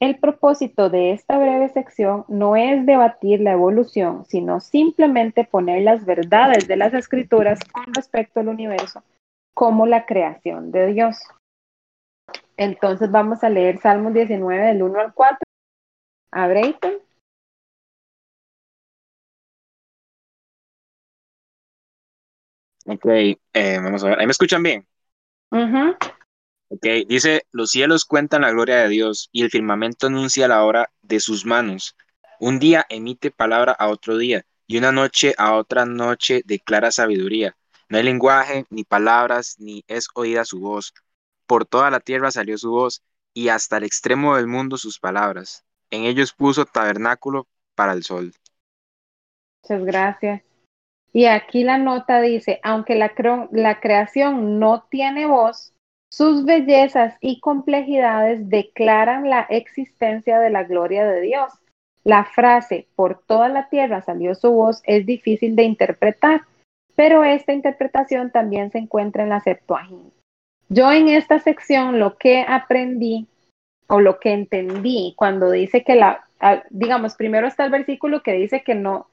El propósito de esta breve sección no es debatir la evolución, sino simplemente poner las verdades de las escrituras con respecto al universo como la creación de Dios. Entonces vamos a leer Salmos 19 del 1 al 4. A Ok, eh, vamos a ver. ¿Ahí me escuchan bien? Ok, dice, los cielos cuentan la gloria de Dios y el firmamento anuncia la obra de sus manos. Un día emite palabra a otro día y una noche a otra noche declara sabiduría. No hay lenguaje, ni palabras, ni es oída su voz. Por toda la tierra salió su voz y hasta el extremo del mundo sus palabras. En ellos puso tabernáculo para el sol. Muchas gracias. Y aquí la nota dice, aunque la, la creación no tiene voz, sus bellezas y complejidades declaran la existencia de la gloria de Dios. La frase por toda la tierra salió su voz es difícil de interpretar, pero esta interpretación también se encuentra en la Septuaginta. Yo en esta sección lo que aprendí o lo que entendí cuando dice que la, digamos, primero está el versículo que dice que no,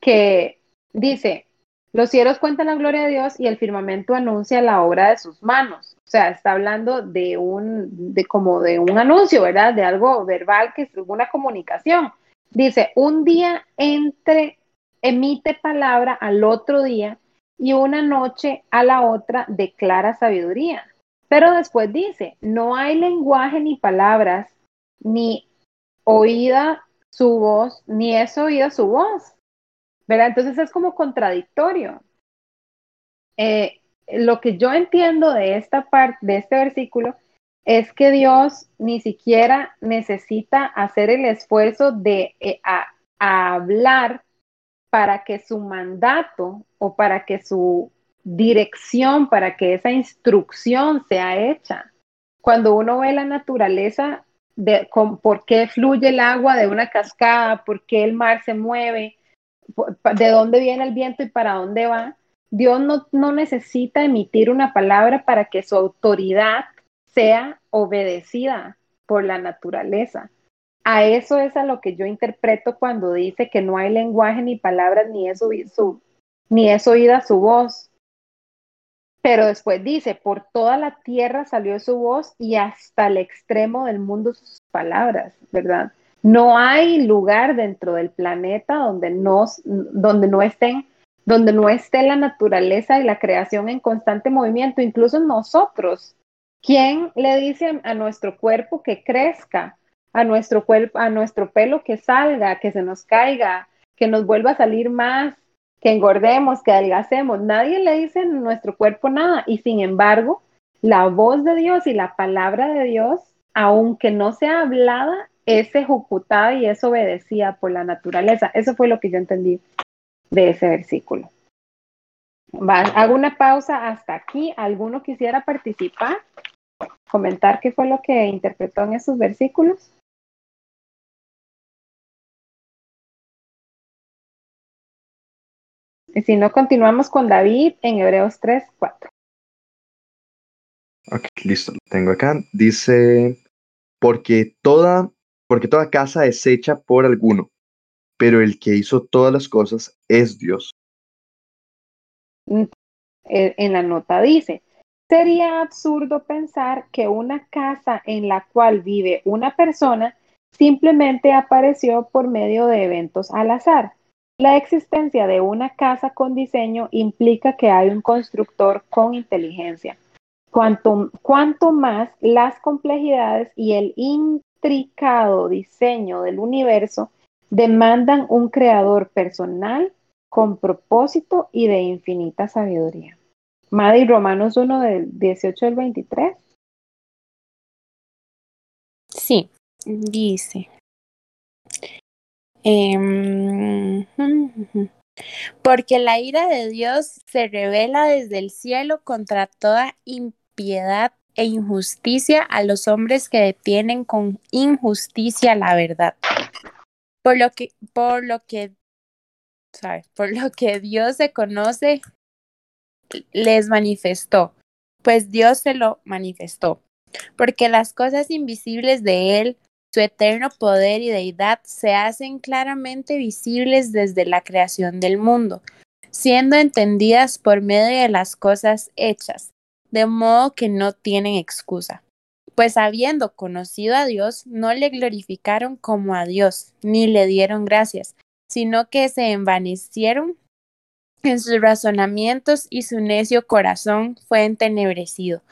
que Dice, los cielos cuentan la gloria de Dios y el firmamento anuncia la obra de sus manos. O sea, está hablando de un, de como de un anuncio, ¿verdad? De algo verbal que es una comunicación. Dice, un día entre, emite palabra al otro día y una noche a la otra declara sabiduría. Pero después dice, no hay lenguaje ni palabras, ni oída su voz, ni es oída su voz. Entonces es como contradictorio. Eh, lo que yo entiendo de esta parte, de este versículo, es que Dios ni siquiera necesita hacer el esfuerzo de eh, hablar para que su mandato o para que su dirección, para que esa instrucción sea hecha. Cuando uno ve la naturaleza, de, por qué fluye el agua de una cascada, por qué el mar se mueve, de dónde viene el viento y para dónde va, Dios no, no necesita emitir una palabra para que su autoridad sea obedecida por la naturaleza. A eso es a lo que yo interpreto cuando dice que no hay lenguaje ni palabras ni es, oída su voz. Pero después dice, por toda la tierra salió su voz y hasta el extremo del mundo sus palabras, ¿verdad? No hay lugar dentro del planeta donde no, donde no estén donde no esté la naturaleza y la creación en constante movimiento, incluso nosotros. ¿Quién le dice a nuestro cuerpo que crezca, a nuestro cuerpo, a nuestro pelo que salga, que se nos caiga, que nos vuelva a salir más, que engordemos, que adelgacemos? Nadie le dice a nuestro cuerpo nada y sin embargo, la voz de Dios y la palabra de Dios, aunque no sea hablada, es ejecutada y es obedecida por la naturaleza. Eso fue lo que yo entendí de ese versículo. hago una pausa hasta aquí. ¿Alguno quisiera participar? ¿Comentar qué fue lo que interpretó en esos versículos? Y si no, continuamos con David en Hebreos 3, 4. Ok, listo, lo tengo acá. Dice, porque toda porque toda casa es hecha por alguno, pero el que hizo todas las cosas es Dios. En la nota dice, sería absurdo pensar que una casa en la cual vive una persona simplemente apareció por medio de eventos al azar. La existencia de una casa con diseño implica que hay un constructor con inteligencia. Cuanto, cuanto más las complejidades y el intricado diseño del universo demandan un creador personal con propósito y de infinita sabiduría. Madre Romanos 1 del 18 al 23. Sí, dice. Em, porque la ira de Dios se revela desde el cielo contra toda impiedad e injusticia a los hombres que detienen con injusticia la verdad. Por lo que, por lo que. Por lo que Dios se conoce, les manifestó, pues Dios se lo manifestó, porque las cosas invisibles de Él, su eterno poder y deidad, se hacen claramente visibles desde la creación del mundo, siendo entendidas por medio de las cosas hechas, de modo que no tienen excusa. Pues habiendo conocido a Dios, no le glorificaron como a Dios, ni le dieron gracias, sino que se envanecieron en sus razonamientos y su necio corazón fue entenebrecido.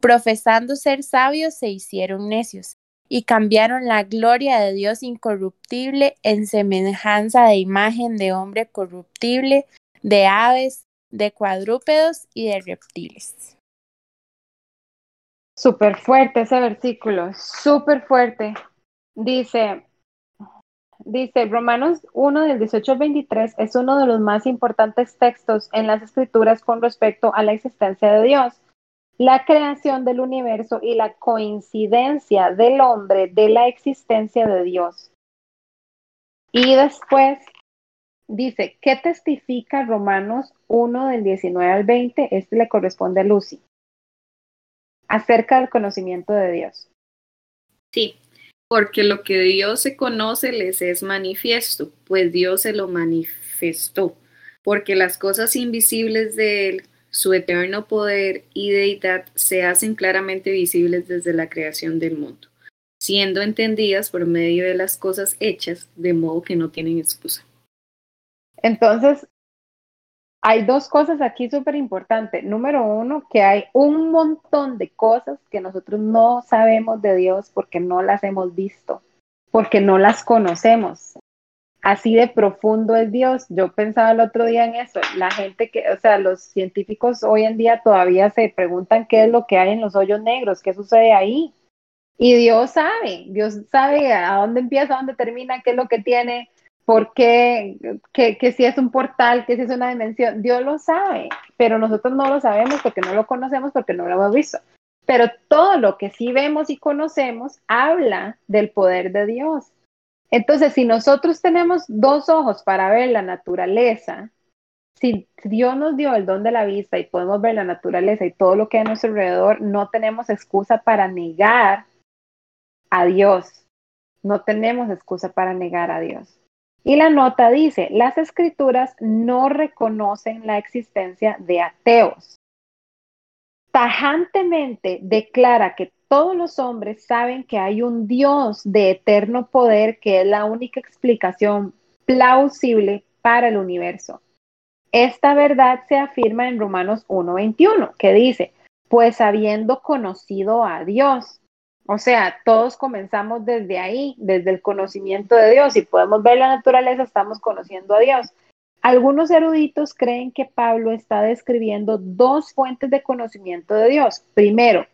Profesando ser sabios, se hicieron necios y cambiaron la gloria de Dios incorruptible en semejanza de imagen de hombre corruptible, de aves, de cuadrúpedos y de reptiles. Súper fuerte ese versículo, súper fuerte. Dice, dice Romanos 1 del 18 al 23 es uno de los más importantes textos en las escrituras con respecto a la existencia de Dios, la creación del universo y la coincidencia del hombre de la existencia de Dios. Y después dice, ¿qué testifica Romanos 1 del 19 al 20? Este le corresponde a Lucy acerca del conocimiento de Dios. Sí, porque lo que Dios se conoce les es manifiesto, pues Dios se lo manifestó, porque las cosas invisibles de su eterno poder y deidad, se hacen claramente visibles desde la creación del mundo, siendo entendidas por medio de las cosas hechas, de modo que no tienen excusa. Entonces, hay dos cosas aquí súper importantes. Número uno, que hay un montón de cosas que nosotros no sabemos de Dios porque no las hemos visto, porque no las conocemos. Así de profundo es Dios. Yo pensaba el otro día en eso. La gente que, o sea, los científicos hoy en día todavía se preguntan qué es lo que hay en los hoyos negros, qué sucede ahí. Y Dios sabe, Dios sabe a dónde empieza, a dónde termina, qué es lo que tiene por qué, que, si es un portal, que si es una dimensión, Dios lo sabe, pero nosotros no lo sabemos porque no lo conocemos, porque no lo hemos visto. Pero todo lo que sí vemos y conocemos habla del poder de Dios. Entonces, si nosotros tenemos dos ojos para ver la naturaleza, si Dios nos dio el don de la vista y podemos ver la naturaleza y todo lo que hay a nuestro alrededor, no tenemos excusa para negar a Dios. No tenemos excusa para negar a Dios. Y la nota dice, las escrituras no reconocen la existencia de ateos. Tajantemente declara que todos los hombres saben que hay un Dios de eterno poder que es la única explicación plausible para el universo. Esta verdad se afirma en Romanos 1.21, que dice, pues habiendo conocido a Dios, o sea, todos comenzamos desde ahí, desde el conocimiento de Dios. Si podemos ver la naturaleza, estamos conociendo a Dios. Algunos eruditos creen que Pablo está describiendo dos fuentes de conocimiento de Dios. Primero,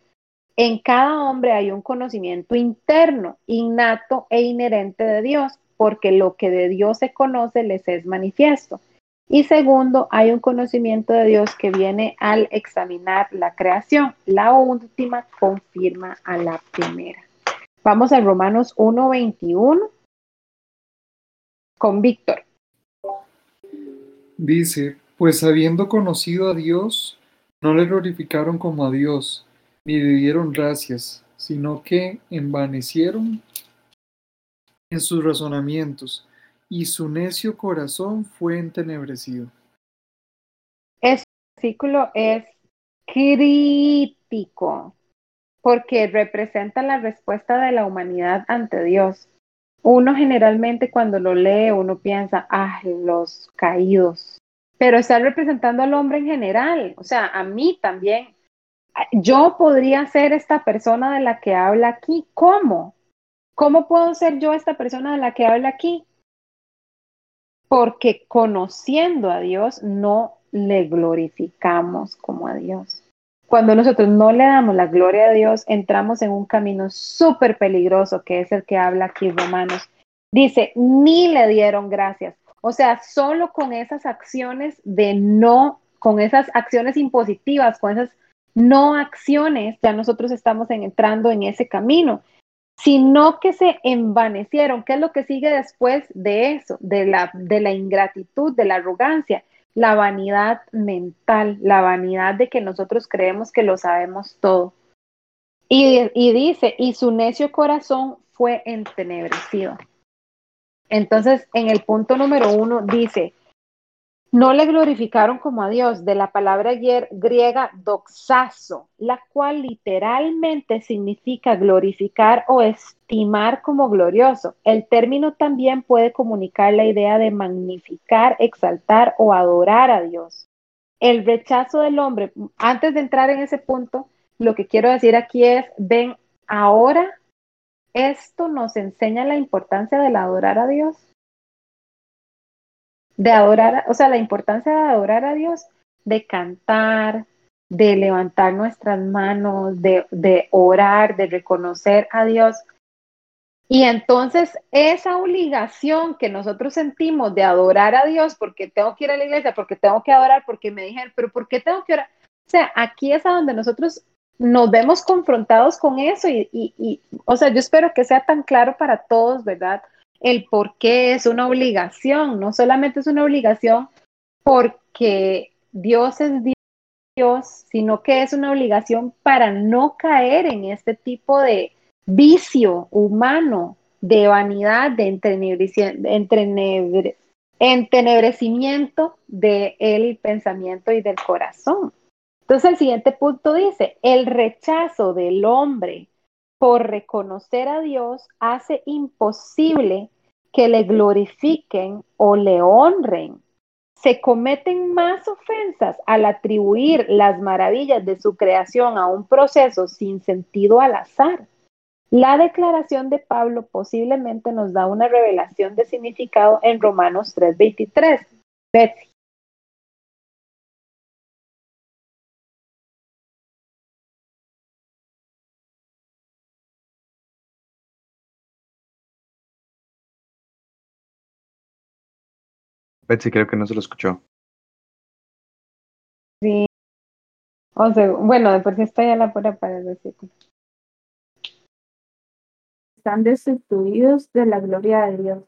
en cada hombre hay un conocimiento interno, innato e inherente de Dios, porque lo que de Dios se conoce les es manifiesto. Y segundo, hay un conocimiento de Dios que viene al examinar la creación. La última confirma a la primera. Vamos a Romanos 1.21 con Víctor. Dice, pues habiendo conocido a Dios, no le glorificaron como a Dios, ni dieron gracias, sino que envanecieron en sus razonamientos y su necio corazón fue entenebrecido. Este versículo es crítico porque representa la respuesta de la humanidad ante Dios. Uno generalmente cuando lo lee, uno piensa, ah, los caídos, pero está representando al hombre en general, o sea, a mí también. Yo podría ser esta persona de la que habla aquí. ¿Cómo? ¿Cómo puedo ser yo esta persona de la que habla aquí? porque conociendo a Dios no le glorificamos como a Dios. Cuando nosotros no le damos la gloria a Dios, entramos en un camino súper peligroso, que es el que habla aquí Romanos. Dice, ni le dieron gracias. O sea, solo con esas acciones de no, con esas acciones impositivas, con esas no acciones, ya nosotros estamos entrando en ese camino. sino que se envanecieron. ¿Qué es lo que sigue después de eso? De la, de la ingratitud, de la arrogancia, la vanidad mental, la vanidad de que nosotros creemos que lo sabemos todo. Y, y dice, y su necio corazón fue entenebrecido. Entonces, en el punto número uno dice, no le glorificaron como a Dios, de la palabra griega doxazo, la cual literalmente significa glorificar o estimar como glorioso. El término también puede comunicar la idea de magnificar, exaltar o adorar a Dios. El rechazo del hombre, antes de entrar en ese punto, lo que quiero decir aquí es, ven, ahora esto nos enseña la importancia del adorar a Dios de adorar, o sea, la importancia de adorar a Dios, de cantar, de levantar nuestras manos, de, de orar, de reconocer a Dios. Y entonces esa obligación que nosotros sentimos de adorar a Dios, porque tengo que ir a la iglesia, porque tengo que adorar, porque me dijeron, pero ¿por qué tengo que orar? O sea, aquí es a donde nosotros nos vemos confrontados con eso y, y, y, o sea, yo espero que sea tan claro para todos, ¿verdad? El por qué es una obligación. No solamente es una obligación porque Dios es Dios, sino que es una obligación para no caer en este tipo de vicio humano, de vanidad, de entenebrecimiento del pensamiento y del corazón. Entonces el siguiente punto dice, el rechazo del hombre por reconocer a Dios hace imposible que le glorifiquen o le honren. Se cometen más ofensas al atribuir las maravillas de su creación a un proceso sin sentido al azar. La declaración de Pablo posiblemente nos da una revelación de significado en Romanos 3:23. Betsy. Betsy creo que no se lo escuchó. Sí. O sea, bueno, de por sí estoy a la pura para el versículo. Están destituidos de la gloria de Dios.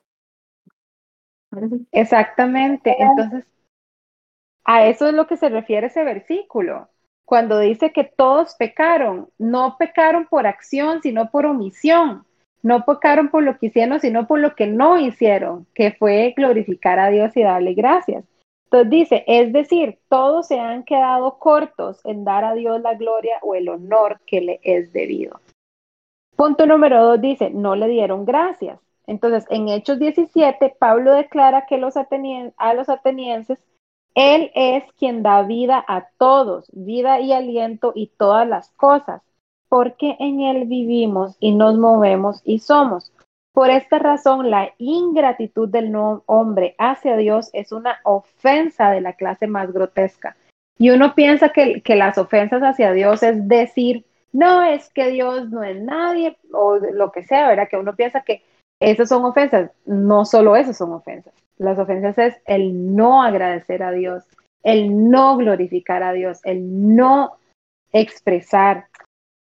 Exactamente. Entonces, a eso es lo que se refiere ese versículo. Cuando dice que todos pecaron, no pecaron por acción, sino por omisión. No pecaron por lo que hicieron, sino por lo que no hicieron, que fue glorificar a Dios y darle gracias. Entonces dice, es decir, todos se han quedado cortos en dar a Dios la gloria o el honor que le es debido. Punto número dos dice, no le dieron gracias. Entonces, en Hechos 17, Pablo declara que a los atenienses, Él es quien da vida a todos, vida y aliento y todas las cosas porque en Él vivimos y nos movemos y somos. Por esta razón, la ingratitud del hombre hacia Dios es una ofensa de la clase más grotesca. Y uno piensa que, que las ofensas hacia Dios es decir, no, es que Dios no es nadie, o lo que sea, ¿verdad? Que uno piensa que esas son ofensas. No solo esas son ofensas. Las ofensas es el no agradecer a Dios, el no glorificar a Dios, el no expresar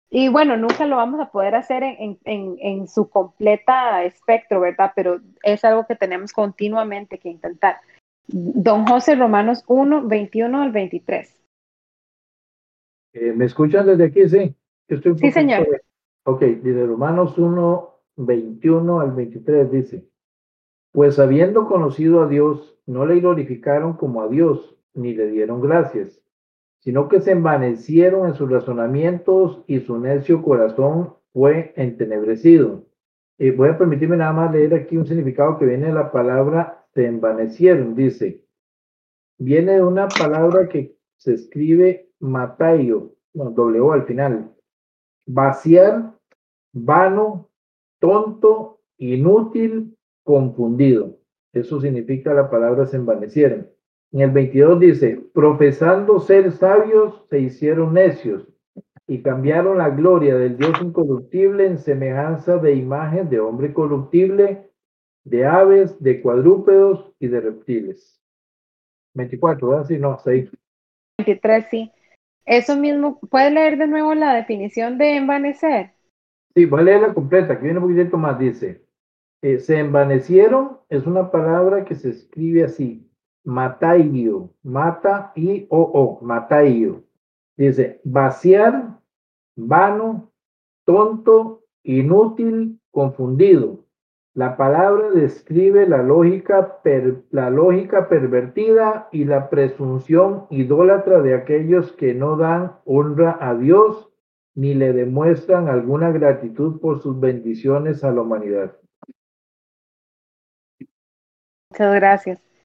y bueno, nunca lo vamos a poder hacer en, en, en, su completa espectro, ¿verdad? Pero es algo que tenemos continuamente que intentar. Don José Romanos 1, 21 al 23. Eh, ¿Me escuchan desde aquí? Sí. Estoy sí, señor. Ok, desde Romanos 1, 21 al 23 dice, pues habiendo conocido a Dios, no le glorificaron como a Dios, ni le dieron gracias sino que se envanecieron en sus razonamientos y su necio corazón fue entenebrecido. Y voy a permitirme nada más leer aquí un significado que viene de la palabra se envanecieron, dice. Viene de una palabra que se escribe mataio, bueno, W al final. Vaciar, vano, tonto, inútil, confundido. Eso significa la palabra se envanecieron. En el 22 dice, profesando ser sabios, se hicieron necios y cambiaron la gloria del Dios incorruptible en semejanza de imagen de hombre corruptible, de aves, de cuadrúpedos y de reptiles. 24, ¿verdad? Sí, no, hasta ahí. 23, sí. Eso mismo, ¿puede leer de nuevo la definición de envanecer? Sí, voy a leer la completa, aquí viene un poquito más, dice, eh, se envanecieron, es una palabra que se escribe así, mataio, mata y o o, mataio. Dice, vaciar, vano, tonto, inútil, confundido. La palabra describe la lógica, la lógica pervertida y la presunción idólatra de aquellos que no dan honra a Dios ni le demuestran alguna gratitud por sus bendiciones a la humanidad. Muchas gracias.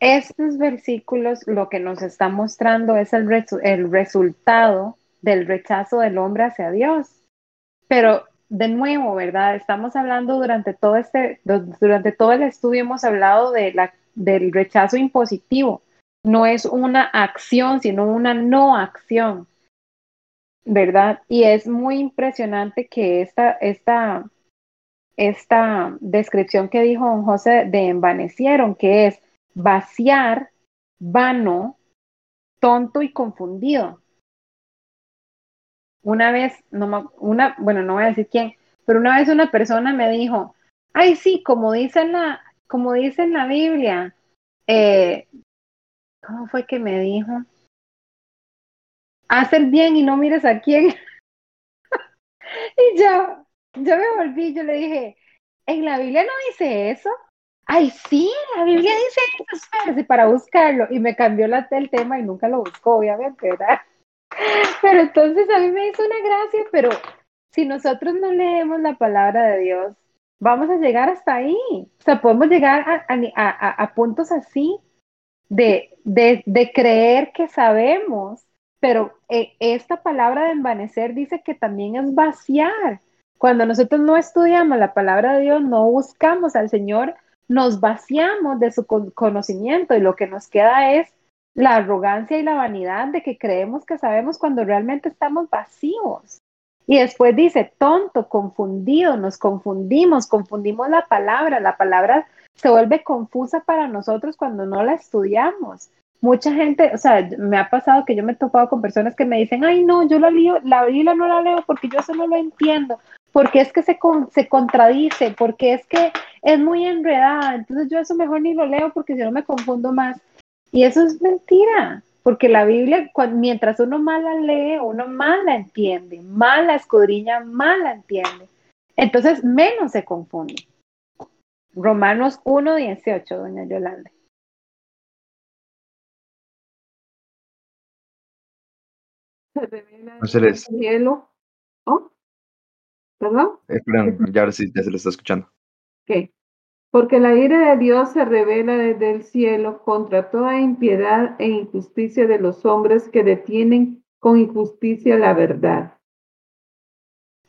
Estos versículos lo que nos está mostrando es el, el resultado del rechazo del hombre hacia Dios. Pero de nuevo, ¿verdad? Estamos hablando durante todo este, durante todo el estudio hemos hablado de la, del rechazo impositivo. No es una acción, sino una no acción. ¿verdad? Y es muy impresionante que esta, esta, esta descripción que dijo don José de envanecieron, que es vaciar, vano, tonto y confundido. Una vez, no, una, bueno, no voy a decir quién, pero una vez una persona me dijo, ay, sí, como dice en la, como dice en la Biblia, eh, ¿cómo fue que me dijo? haz el bien y no mires a quién. *laughs* y yo, yo me volví, yo le dije, en la Biblia no dice eso. Ay, sí, la Biblia dice eso, para buscarlo. Y me cambió la, el tema y nunca lo buscó, obviamente, ¿verdad? *laughs* Pero entonces a mí me hizo una gracia, pero si nosotros no leemos la palabra de Dios, vamos a llegar hasta ahí. O sea, podemos llegar a, a, a puntos así de, de, de creer que sabemos pero eh, esta palabra de envanecer dice que también es vaciar. Cuando nosotros no estudiamos la palabra de Dios, no buscamos al Señor, nos vaciamos de su conocimiento y lo que nos queda es la arrogancia y la vanidad de que creemos que sabemos cuando realmente estamos vacíos. Y después dice, tonto, confundido, nos confundimos, confundimos la palabra, la palabra se vuelve confusa para nosotros cuando no la estudiamos mucha gente, o sea, me ha pasado que yo me he topado con personas que me dicen, ay, no, yo la, leo, la Biblia no la leo porque yo eso no lo entiendo, porque es que se, se contradice, porque es que es muy enredada, entonces yo eso mejor ni lo leo porque si no me confundo más. Y eso es mentira, porque la Biblia, mientras uno más la lee, uno más la entiende, más la escudriña, más la entiende. Entonces, menos se confunde. Romanos 1, 18, doña Yolanda. se revela el cielo. ¿Oh? ¿Perdón? Eh, ya sí, ya se le está escuchando. Ok. Porque la ira de Dios se revela desde el cielo contra toda impiedad e injusticia de los hombres que detienen con injusticia la verdad.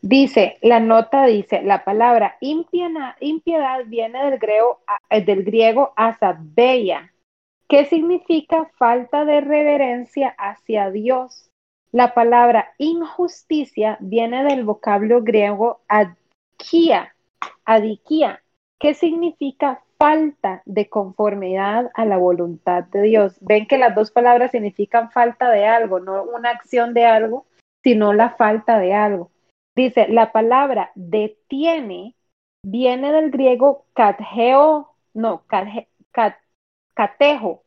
Dice, la nota dice, la palabra impiedad, impiedad viene del griego, eh, del griego asabeia, que significa falta de reverencia hacia Dios. La palabra injusticia viene del vocablo griego adikia, adikia, que significa falta de conformidad a la voluntad de Dios. Ven que las dos palabras significan falta de algo, no una acción de algo, sino la falta de algo. Dice, la palabra detiene viene del griego katgeo, no, catejo,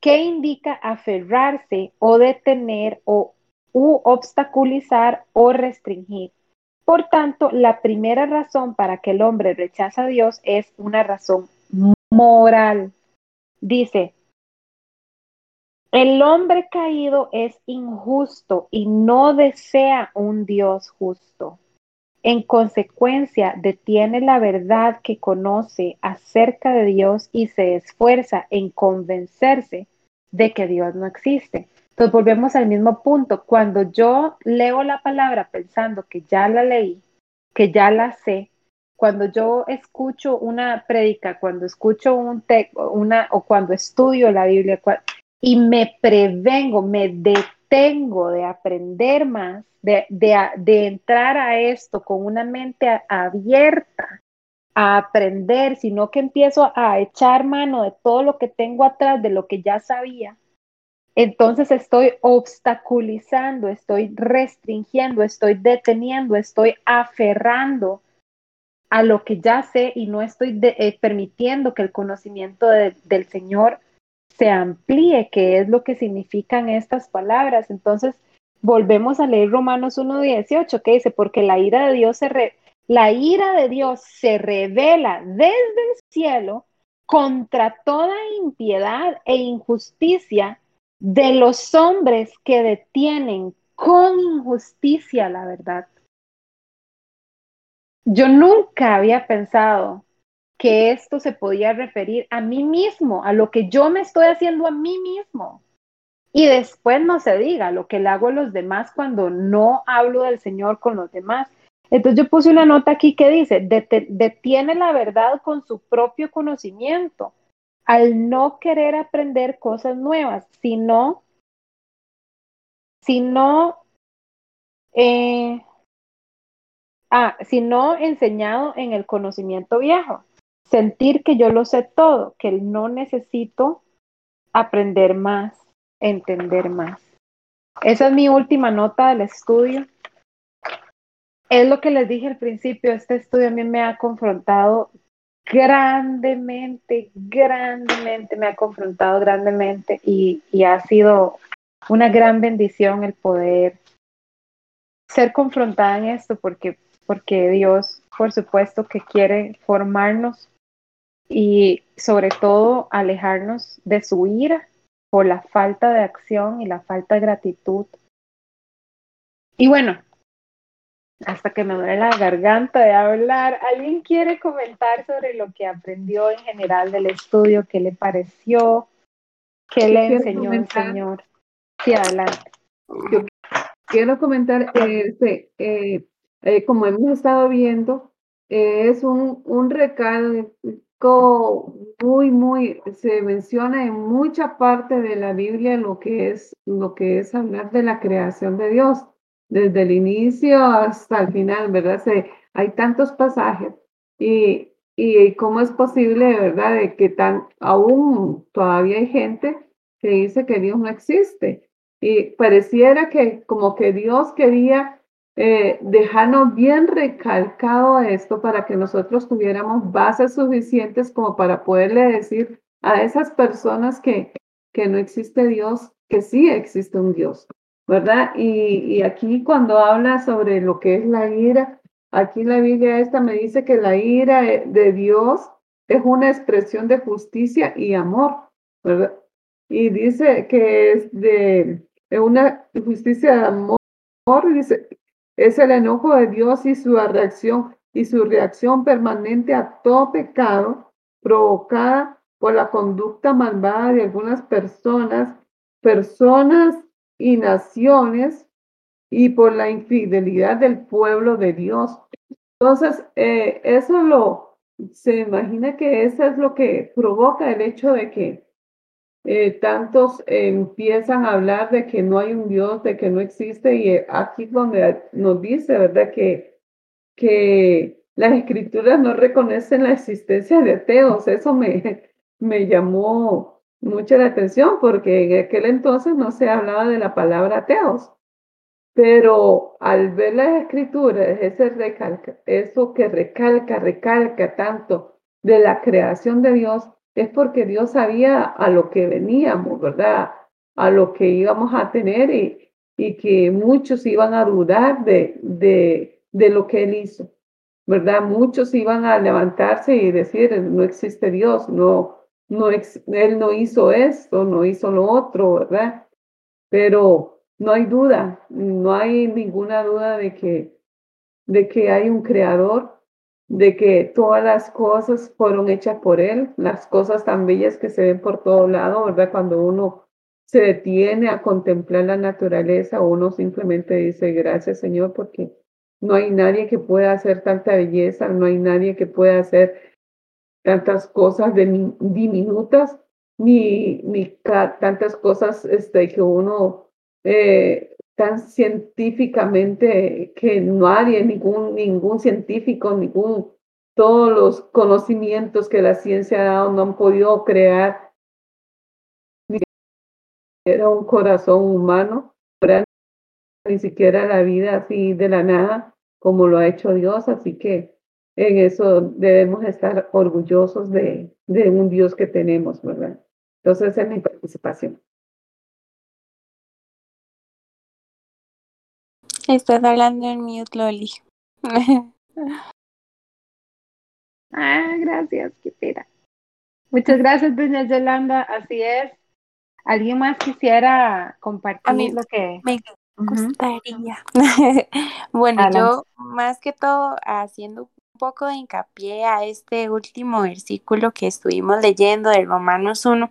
que indica aferrarse o detener o u obstaculizar o restringir. Por tanto, la primera razón para que el hombre rechaza a Dios es una razón moral. Dice, el hombre caído es injusto y no desea un Dios justo. En consecuencia, detiene la verdad que conoce acerca de Dios y se esfuerza en convencerse de que Dios no existe. Entonces volvemos al mismo punto. Cuando yo leo la palabra pensando que ya la leí, que ya la sé, cuando yo escucho una prédica, cuando escucho un texto, una o cuando estudio la Biblia y me prevengo, me detengo de aprender más, de, de entrar a esto con una mente abierta a aprender, sino que empiezo a echar mano de todo lo que tengo atrás, de lo que ya sabía, entonces estoy obstaculizando, estoy restringiendo, estoy deteniendo, estoy aferrando a lo que ya sé y no estoy eh, permitiendo que el conocimiento del Señor se amplíe, que es lo que significan estas palabras. Entonces, volvemos a leer Romanos 1.18, que dice, porque la ira de Dios se la ira de Dios se revela desde el cielo contra toda impiedad e injusticia de los hombres que detienen con injusticia la verdad. Yo nunca había pensado que esto se podía referir a mí mismo, a lo que yo me estoy haciendo a mí mismo. Y después no se diga lo que le hago a los demás cuando no hablo del Señor con los demás. Entonces yo puse una nota aquí que dice, detiene la verdad con su propio conocimiento, al no querer aprender cosas nuevas, sino, sino eh, Ah, si no enseñado en el conocimiento viejo. Sentir que yo lo sé todo, que no necesito aprender más, entender más. Esa es mi última nota del estudio. Es lo que les dije al principio, este estudio a mí me ha confrontado grandemente, grandemente, me ha confrontado grandemente y, ha sido una gran bendición el poder ser confrontada en esto porque porque Dios, por supuesto, que quiere formarnos y sobre todo alejarnos de su ira por la falta de acción y la falta de gratitud. Y bueno, hasta que me duele la garganta de hablar, ¿alguien quiere comentar sobre lo que aprendió en general del estudio? ¿Qué le pareció? ¿Qué le enseñó el Señor? Sí, adelante. Yo quiero comentar, este, eh, eh, como hemos estado viendo, es un, un recalco muy, muy, se menciona en mucha parte de la Biblia lo que es, lo que es hablar de la creación de Dios, desde el inicio hasta el final, ¿verdad? Hay tantos pasajes y, y cómo es posible, ¿verdad?, de que tan, aún todavía hay gente que dice que Dios no existe. Y pareciera que como que Dios quería eh, dejarnos bien recalcado esto para que nosotros tuviéramos bases suficientes como para poderle decir a esas personas que, que no existe Dios, que sí existe un Dios, ¿verdad? Y, aquí cuando habla sobre lo que es la ira, aquí la Biblia esta me dice que la ira de Dios es una expresión de justicia y amor, ¿verdad? Y dice que es de una justicia de amor, dice, es el enojo de Dios y su reacción y su reacción permanente a todo pecado provocada por la conducta malvada de algunas personas, personas y naciones y por la infidelidad del pueblo de Dios. Entonces, eh, eso lo, se imagina que eso es lo que provoca el hecho de que eh, tantos empiezan a hablar de que no hay un Dios, de que no existe, y eh, aquí donde nos dice, ¿verdad? Que, que las escrituras no reconocen la existencia de ateos. Eso me, *laughs* me llamó mucho la atención porque en aquel entonces no se hablaba de la palabra ateos. Pero al ver las escrituras, ese recalca, eso que recalca, recalca tanto de la creación de Dios, es porque Dios sabía a lo que veníamos, ¿verdad? A lo que íbamos a tener y, y que muchos iban a dudar de, de, de lo que Él hizo, ¿verdad? Muchos iban a levantarse y decir, no existe Dios, no, no Él no hizo esto, no hizo lo otro, ¿verdad? Pero no hay duda, no hay ninguna duda de que, de que hay un creador de que todas las cosas fueron hechas por Él, las cosas tan bellas que se ven por todo lado, ¿verdad? Cuando uno se detiene a contemplar la naturaleza, uno simplemente dice gracias Señor porque no hay nadie que pueda hacer tanta belleza, no hay nadie que pueda hacer tantas cosas diminutas, ni, ni tantas cosas este, que uno eh, tan científicamente que nadie, ningún, ningún científico, ningún, todos los conocimientos que la ciencia ha dado no han podido crear era un corazón humano, ni siquiera la vida así de la nada como lo ha hecho Dios, así que en eso debemos estar orgullosos de, de un Dios que tenemos, ¿verdad? Entonces, esa es mi participación. Estás hablando en mute, Loli. *laughs* ah, gracias, qué pena. Muchas gracias, doña Yolanda. Así es. ¿Alguien más quisiera compartir lo que me gustaría? *laughs* bueno, yo más que todo haciendo poco de hincapié a este último versículo que estuvimos leyendo de Romanos 1.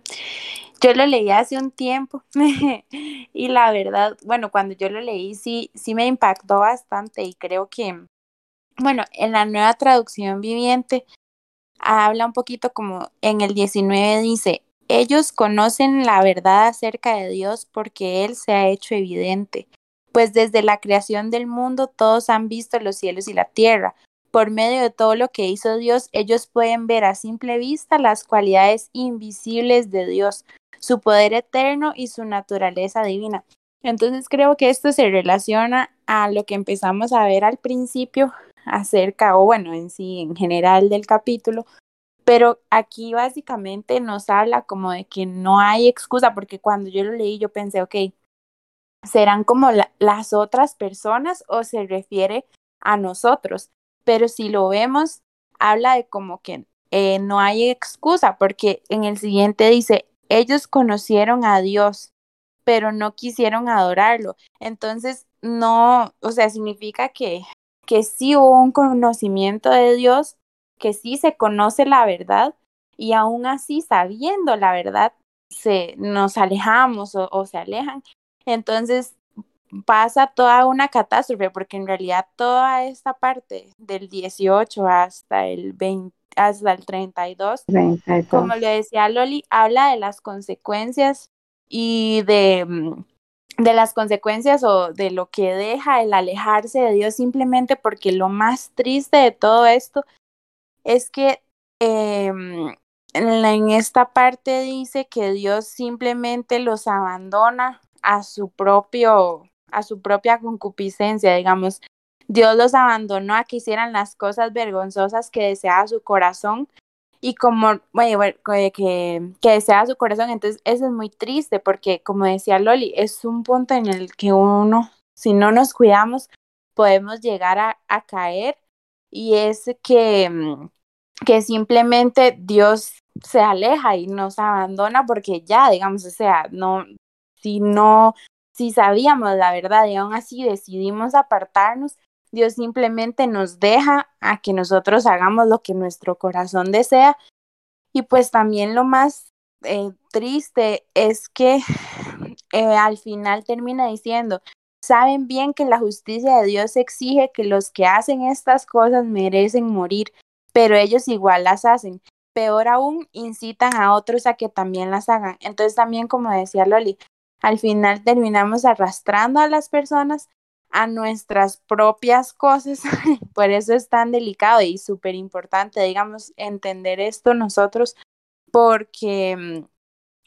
Yo lo leí hace un tiempo *laughs* y la verdad, bueno, cuando yo lo leí sí, sí me impactó bastante y creo que, bueno, en la nueva traducción viviente habla un poquito como en el 19 dice, ellos conocen la verdad acerca de Dios porque Él se ha hecho evidente, pues desde la creación del mundo todos han visto los cielos y la tierra. Por medio de todo lo que hizo Dios, ellos pueden ver a simple vista las cualidades invisibles de Dios, su poder eterno y su naturaleza divina. Entonces creo que esto se relaciona a lo que empezamos a ver al principio acerca, o bueno, en sí, en general del capítulo, pero aquí básicamente nos habla como de que no hay excusa, porque cuando yo lo leí yo pensé, ok, ¿serán como las otras personas o se refiere a nosotros? Pero si lo vemos, habla de como que eh, no hay excusa, porque en el siguiente dice, ellos conocieron a Dios, pero no quisieron adorarlo. Entonces, no, o sea, significa que, que sí hubo un conocimiento de Dios, que sí se conoce la verdad y aún así sabiendo la verdad, se, nos alejamos o, o se alejan. Entonces, pasa toda una catástrofe, porque en realidad toda esta parte del 18 hasta el 20, hasta el 32, como le decía Loli, habla de las consecuencias y de, mm, de las consecuencias o de lo que deja el alejarse de Dios simplemente porque lo más triste de todo esto es que eh, en esta parte dice que Dios simplemente los abandona a su propio a su propia concupiscencia, digamos, Dios los abandonó a que hicieran las cosas vergonzosas que deseaba su corazón y como, bueno, que, que deseaba su corazón. Entonces, eso es muy triste porque, como decía Loli, es un punto en el que uno, si no nos cuidamos, podemos llegar a, a caer y es que, mm, que simplemente Dios se aleja y nos abandona porque ya, digamos, o sea, no, si no, si sabíamos la verdad y aún así decidimos apartarnos, Dios simplemente nos deja a que nosotros hagamos lo que nuestro corazón desea. Y pues también lo más eh, triste es que *sighs* eh, al final termina diciendo, saben bien que la justicia de Dios exige que los que hacen estas cosas merecen morir, pero ellos igual las hacen. Peor aún, incitan a otros a que también las hagan. Entonces también, como decía Loli, al final terminamos arrastrando a las personas a nuestras propias cosas. *laughs* Por eso es tan delicado y súper importante, digamos, entender esto nosotros, porque,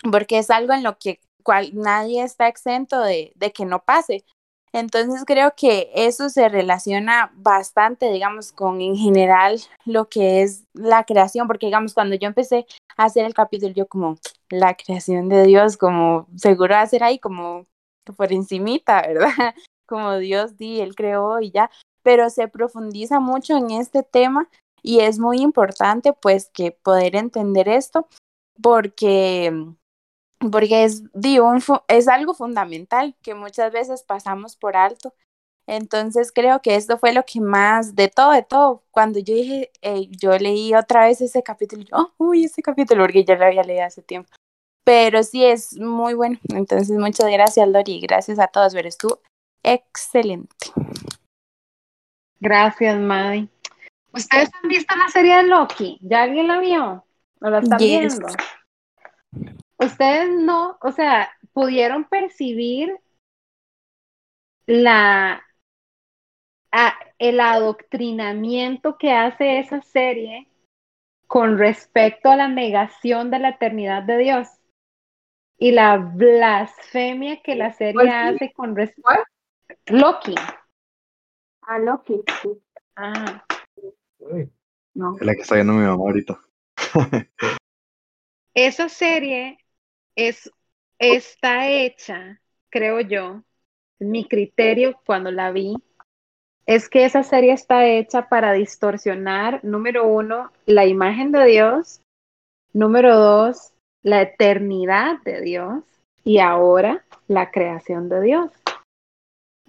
mm, porque es algo en lo que cual, nadie está exento de, de que no pase. Entonces creo que eso se relaciona bastante, digamos, con en general lo que es la creación, porque digamos, cuando yo empecé a hacer el capítulo, yo como la creación de Dios, como seguro hacer ahí como por encimita, ¿verdad? *laughs* como Dios di, Él creó y ya, pero se profundiza mucho en este tema y es muy importante pues que poder entender esto porque porque es, es algo fundamental que muchas veces pasamos por alto. Entonces creo que esto fue lo que más, de todo, de todo, cuando yo dije, yo leí otra vez ese capítulo, yo, oh, uy, ese capítulo, porque ya lo había leído hace tiempo. Pero sí es muy bueno. Entonces, muchas gracias, Lori, gracias a todos. Ver, estuvo excelente. Gracias, Maddy. ¿Ustedes han visto la serie de Loki? ¿Ya alguien la vio? ¿O la están viendo? Ustedes no, o sea, pudieron percibir la el adoctrinamiento que hace esa serie con respecto a la negación de la eternidad de Dios. y la blasfemia que la serie hace con respecto Loki. Ah, Loki. Ah. No. Es la que está viendo mi mamá ahorita. Esa serie es, está hecha, creo yo, mi criterio cuando la vi, es que esa serie está hecha para distorsionar, número uno, la imagen de Dios, número dos, la eternidad de Dios y ahora la creación de Dios.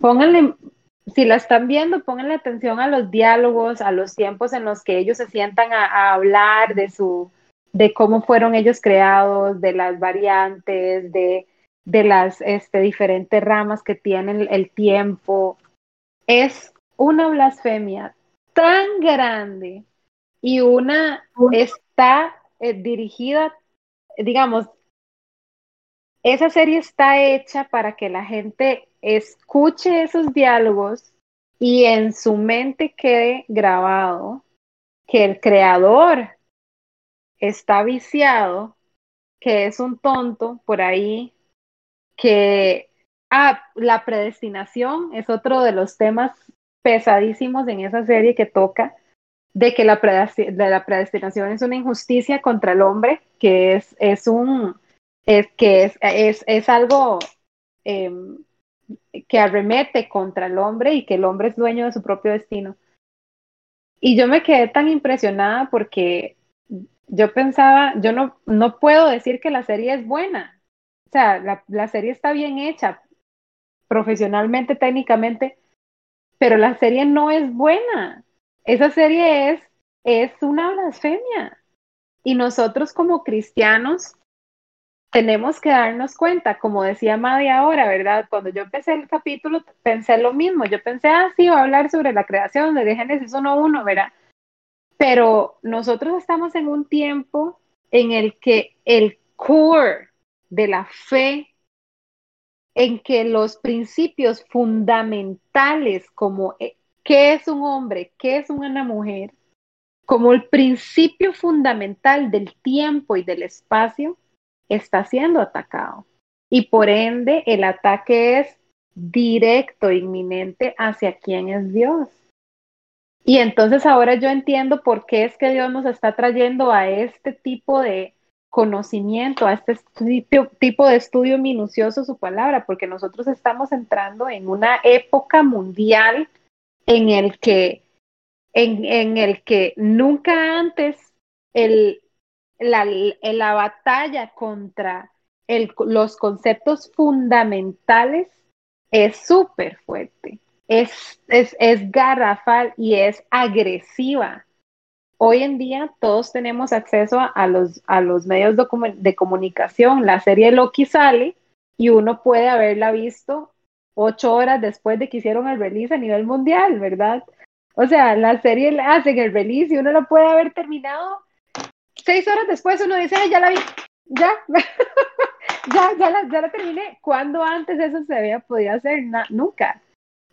Pónganle, si la están viendo, pónganle atención a los diálogos, a los tiempos en los que ellos se sientan a, hablar de su, de cómo fueron ellos creados, de las variantes, de, de las este, diferentes ramas que tienen el tiempo. Es una blasfemia tan grande y una está eh, dirigida, digamos, esa serie está hecha para que la gente escuche esos diálogos y en su mente quede grabado que el creador está viciado, que es un tonto por ahí, que ah, la predestinación es otro de los temas pesadísimos en esa serie que toca, de que la, la predestinación es una injusticia contra el hombre, que es, es un, es que es, es, es algo em, que arremete contra el hombre y que el hombre es dueño de su propio destino. Y yo me quedé tan impresionada porque yo pensaba, yo no, no puedo decir que la serie es buena. O sea, la, la serie está bien hecha, profesionalmente, técnicamente, pero la serie no es buena. Esa serie es, es una blasfemia. Y nosotros como cristianos tenemos que darnos cuenta, como decía Madi ahora, ¿verdad? Cuando yo empecé el capítulo pensé lo mismo, yo pensé, ah, sí, va a hablar sobre la creación de Génesis 1.1, ¿verdad? Pero nosotros estamos en un tiempo en el que el core de la fe, en que los principios fundamentales como eh, qué es un hombre, qué es una mujer, como el principio fundamental del tiempo y del espacio, está siendo atacado. Y por ende, el ataque es directo, inminente hacia quién es Dios. Y entonces ahora yo entiendo por qué es que Dios nos está trayendo a este tipo de conocimiento, a este tipo de estudio minucioso su palabra, porque nosotros estamos entrando en una época mundial en el que, en, el que nunca antes el, la, la batalla contra el, los conceptos fundamentales es súper fuerte, es, es, es garrafal y es agresiva. Hoy en día todos tenemos acceso a los, a los medios de, comunicación. La serie Loki sale y uno puede haberla visto ocho horas después de que hicieron el release a nivel mundial, ¿verdad? O sea, la serie hace el release y uno lo puede haber terminado seis horas después uno dice, ya la vi, ya, *laughs* ya, ya la, ya la terminé. ¿Cuándo antes eso se había podido hacer? nunca.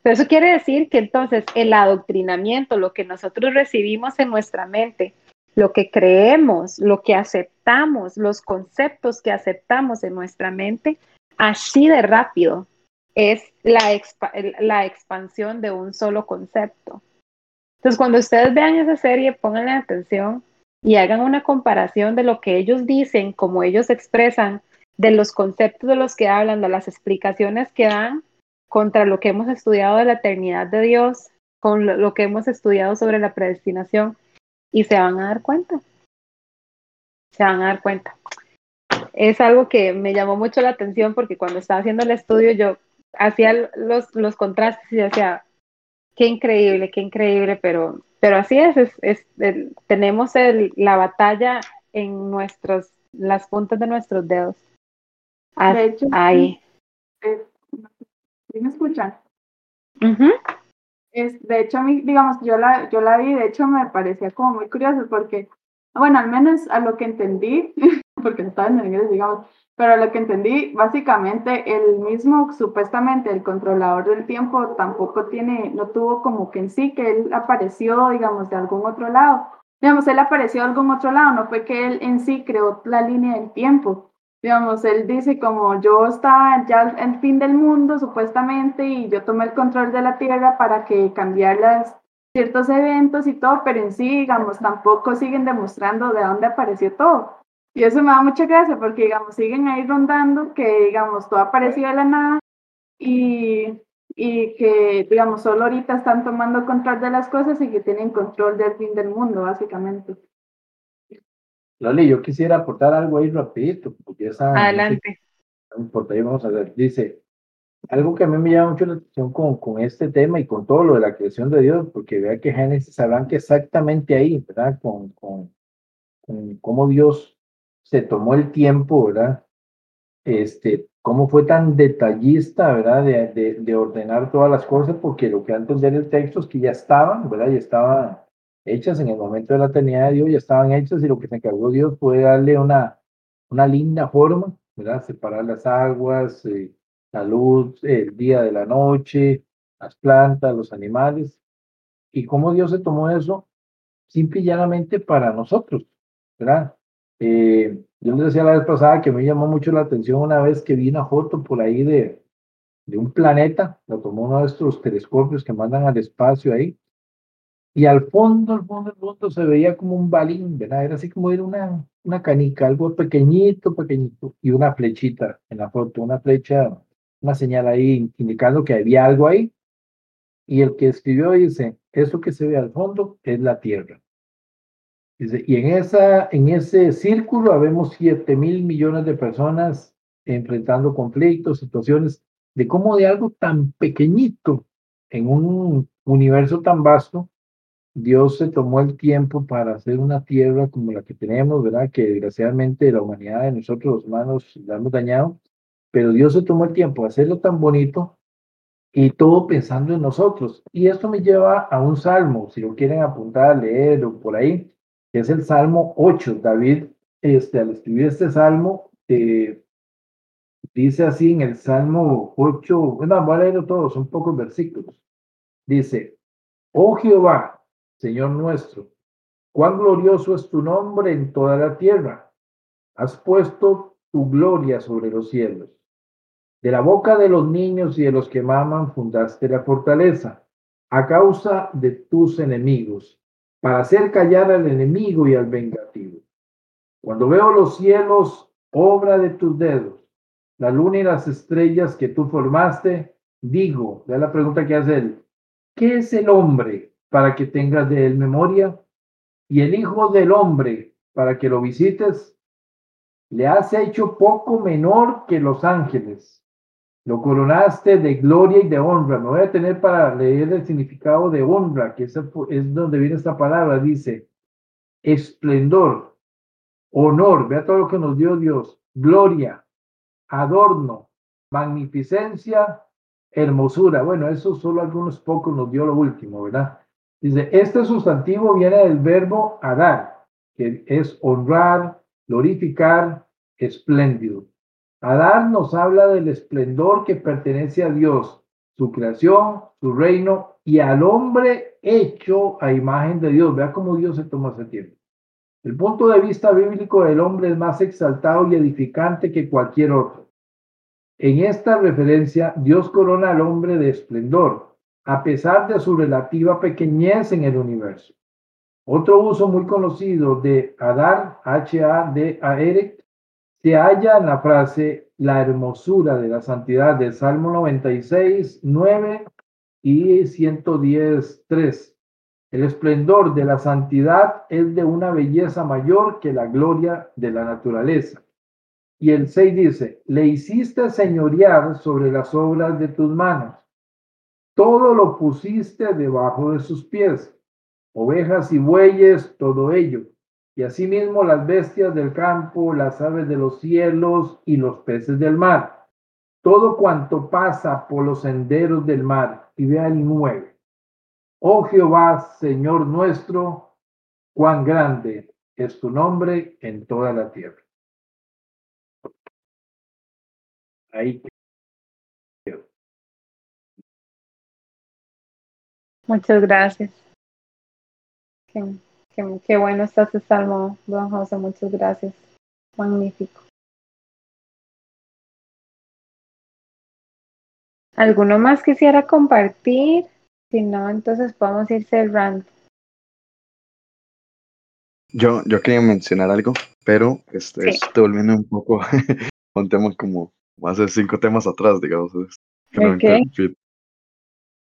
Pero eso quiere decir que entonces el adoctrinamiento, lo que nosotros recibimos en nuestra mente, lo que creemos, lo que aceptamos, los conceptos que aceptamos en nuestra mente, así de rápido es la, la expansión de un solo concepto. Entonces, cuando ustedes vean esa serie, pónganle atención y hagan una comparación de lo que ellos dicen, como ellos expresan, de los conceptos de los que hablan, de las explicaciones que dan contra lo que hemos estudiado de la eternidad de Dios, con lo, que hemos estudiado sobre la predestinación, y se van a dar cuenta. Se van a dar cuenta. Es algo que me llamó mucho la atención porque cuando estaba haciendo el estudio yo hacía los, los contrastes y decía, qué increíble, qué increíble, pero pero así es, es, tenemos el, la batalla en nuestros, las puntas de nuestros dedos. de hecho, ahí. ¿Me escuchan? es, de hecho, a mí, digamos, yo la, yo la vi, de hecho me parecía como muy curioso porque, bueno, al menos a lo que entendí, *laughs* porque estaba en inglés, digamos, pero lo que entendí, básicamente el mismo, supuestamente el controlador del tiempo tampoco tiene, no tuvo como que en sí que él apareció, digamos, de algún otro lado. Digamos, él apareció de algún otro lado, no fue que él en sí creó la línea del tiempo, digamos, él dice como yo estaba ya el fin del mundo supuestamente y yo tomé el control de la tierra para que cambiar las, ciertos eventos y todo, pero en sí, digamos, tampoco siguen demostrando de dónde apareció todo. Y eso me da mucha gracia porque, digamos, siguen ahí rondando que, digamos, todo apareció de la nada y, y que, digamos, solo ahorita están tomando control de las cosas y que tienen control del fin del mundo, básicamente. Loli, yo quisiera aportar algo ahí rapidito, porque esa... Adelante. No importa, ahí vamos a ver. Dice, algo que a mí me llama mucho la atención con, con este tema y con todo lo de la creación de Dios, porque vea que Génesis arranca exactamente ahí, ¿verdad? Con, con, con cómo Dios se tomó el tiempo, ¿verdad? Este, cómo fue tan detallista, ¿verdad? De, de, de, ordenar todas las cosas, porque lo que antes entender el texto es que ya estaban, ¿verdad? Ya estaban hechas en el momento de la eternidad de Dios, ya estaban hechas y lo que se encargó Dios fue darle una, una linda forma, ¿verdad? Separar las aguas, eh, la luz, el día de la noche, las plantas, los animales. Y cómo Dios se tomó eso simple y llanamente para nosotros, ¿verdad? Eh, yo les decía la vez pasada que me llamó mucho la atención una vez que vi una foto por ahí de, de un planeta, lo tomó uno de estos telescopios que mandan al espacio ahí, y al fondo, al fondo, al fondo se veía como un balín, ¿verdad? Era así como era una, una canica, algo pequeñito, pequeñito, y una flechita en la foto, una flecha, una señal ahí indicando que había algo ahí. Y el que escribió dice, eso que se ve al fondo es la Tierra. Dice, y en, esa, en ese círculo habemos 7 mil millones de personas enfrentando conflictos, situaciones, de cómo de algo tan pequeñito en un universo tan vasto, Dios se tomó el tiempo para hacer una tierra como la que tenemos, ¿verdad? Que desgraciadamente la humanidad de nosotros los humanos la hemos dañado, pero Dios se tomó el tiempo de hacerlo tan bonito y todo pensando en nosotros. Y esto me lleva a un salmo, si lo quieren apuntar, leer o por ahí, que es el Salmo 8. David, este, al escribir este salmo, eh, dice así en el Salmo 8, bueno, voy a leerlo todo, son pocos versículos. Dice, oh Jehová, Señor nuestro, cuán glorioso es tu nombre en toda la tierra. Has puesto tu gloria sobre los cielos. De la boca de los niños y de los que maman fundaste la fortaleza, a causa de tus enemigos, para hacer callar al enemigo y al vengativo. Cuando veo los cielos, obra de tus dedos, la luna y las estrellas que tú formaste, digo, ve la pregunta que hace él, ¿qué es el hombre para que tengas de él memoria, y el Hijo del Hombre para que lo visites, le has hecho poco menor que los ángeles. Lo coronaste de gloria y de honra. Me voy a tener para leer el significado de honra, que es, es donde viene esta palabra. Dice, esplendor, honor, vea todo lo que nos dio Dios, gloria, adorno, magnificencia, hermosura. Bueno, eso solo algunos pocos nos dio lo último, ¿verdad? Dice, este sustantivo viene del verbo adar, que es honrar, glorificar, espléndido. Adar nos habla del esplendor que pertenece a Dios, su creación, su reino y al hombre hecho a imagen de Dios. Vea cómo Dios se toma ese tiempo. El punto de vista bíblico del hombre es más exaltado y edificante que cualquier otro. En esta referencia, Dios corona al hombre de esplendor, a pesar de su relativa pequeñez en el universo. Otro uso muy conocido de Adar, H-A-D-A-R, se halla en la frase la hermosura de la santidad del Salmo 96, 9 y 110, 3. El esplendor de la santidad es de una belleza mayor que la gloria de la naturaleza. Y el 6 dice, le hiciste señorear sobre las obras de tus manos todo lo pusiste debajo de sus pies, ovejas y bueyes, todo ello, y asimismo las bestias del campo, las aves de los cielos y los peces del mar, todo cuanto pasa por los senderos del mar, y vea el nueve. Oh Jehová, Señor nuestro, cuán grande es tu nombre en toda la tierra. Ahí Muchas gracias. Qué, bueno está este salmo, don José. Muchas gracias. Magnífico. ¿Alguno más quisiera compartir? Si no, entonces podemos ir cerrando. Yo, yo quería mencionar algo, pero este, sí. estoy volviendo un poco *laughs* un tema como hace cinco temas atrás, digamos. Okay.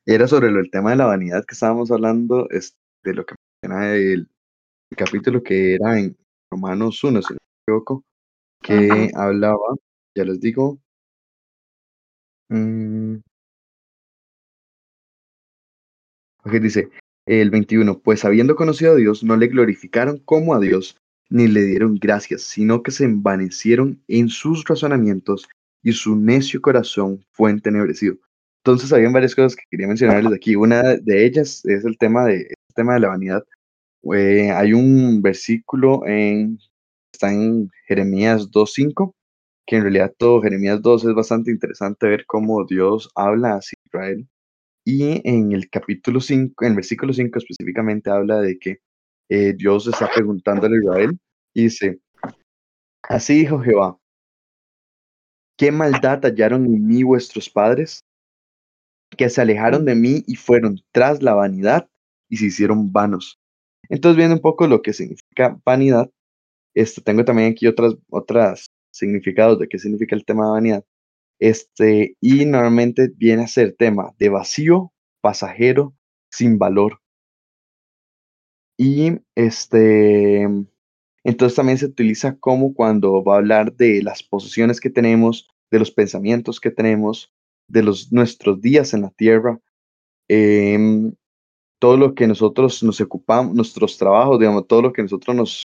Era sobre el tema de la vanidad que estábamos hablando, de lo que menciona el, capítulo que era en Romanos 1, si no me equivoco, que hablaba, ya les digo, mm, dice el 21, pues habiendo conocido a Dios, no le glorificaron como a Dios, ni le dieron gracias, sino que se envanecieron en sus razonamientos y su necio corazón fue entenebrecido. Entonces, habían varias cosas que quería mencionarles aquí. Una de ellas es el tema de, el tema de la vanidad. Eh, hay un versículo en, está en Jeremías 2.5, que en realidad todo Jeremías 2 es bastante interesante ver cómo Dios habla a Israel. Y en el capítulo 5, en el versículo 5 específicamente habla de que eh, Dios está preguntando a Israel y dice, así dijo Jehová, ¿qué maldad hallaron en mí vuestros padres? Que se alejaron de mí y fueron tras la vanidad y se hicieron vanos. Entonces, viendo un poco lo que significa vanidad, este, tengo también aquí otras, otras significados de qué significa el tema de vanidad. Este, y normalmente viene a ser tema de vacío, pasajero, sin valor. Y este, entonces también se utiliza como cuando va a hablar de las posesiones que tenemos, de los pensamientos que tenemos, de los, nuestros días en la tierra, em, todo lo que nosotros nos ocupamos, nuestros trabajos, digamos, todo lo que nosotros nos,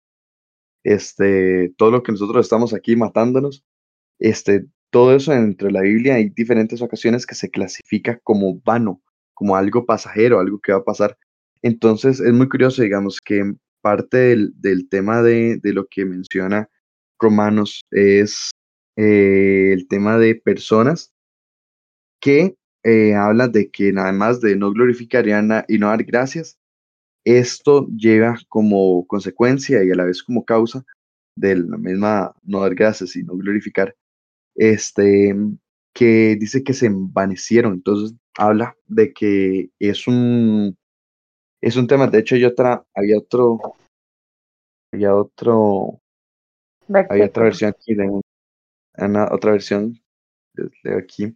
este, todo lo que nosotros estamos aquí matándonos, este, todo eso entre la Biblia hay diferentes ocasiones que se clasifica como vano, como algo pasajero, algo que va a pasar. Entonces es muy curioso, digamos, que parte del, tema de, lo que menciona Romanos es eh, el tema de personas que eh, hablan de que nada más de no glorificar y no dar gracias, esto llega como consecuencia y a la vez como causa de la misma no dar gracias y no glorificar, este, que dice que se envanecieron. Entonces habla de que es un es un tema, de hecho, hay otra, había otro, había otro, había otra versión aquí, de una, otra versión, de aquí,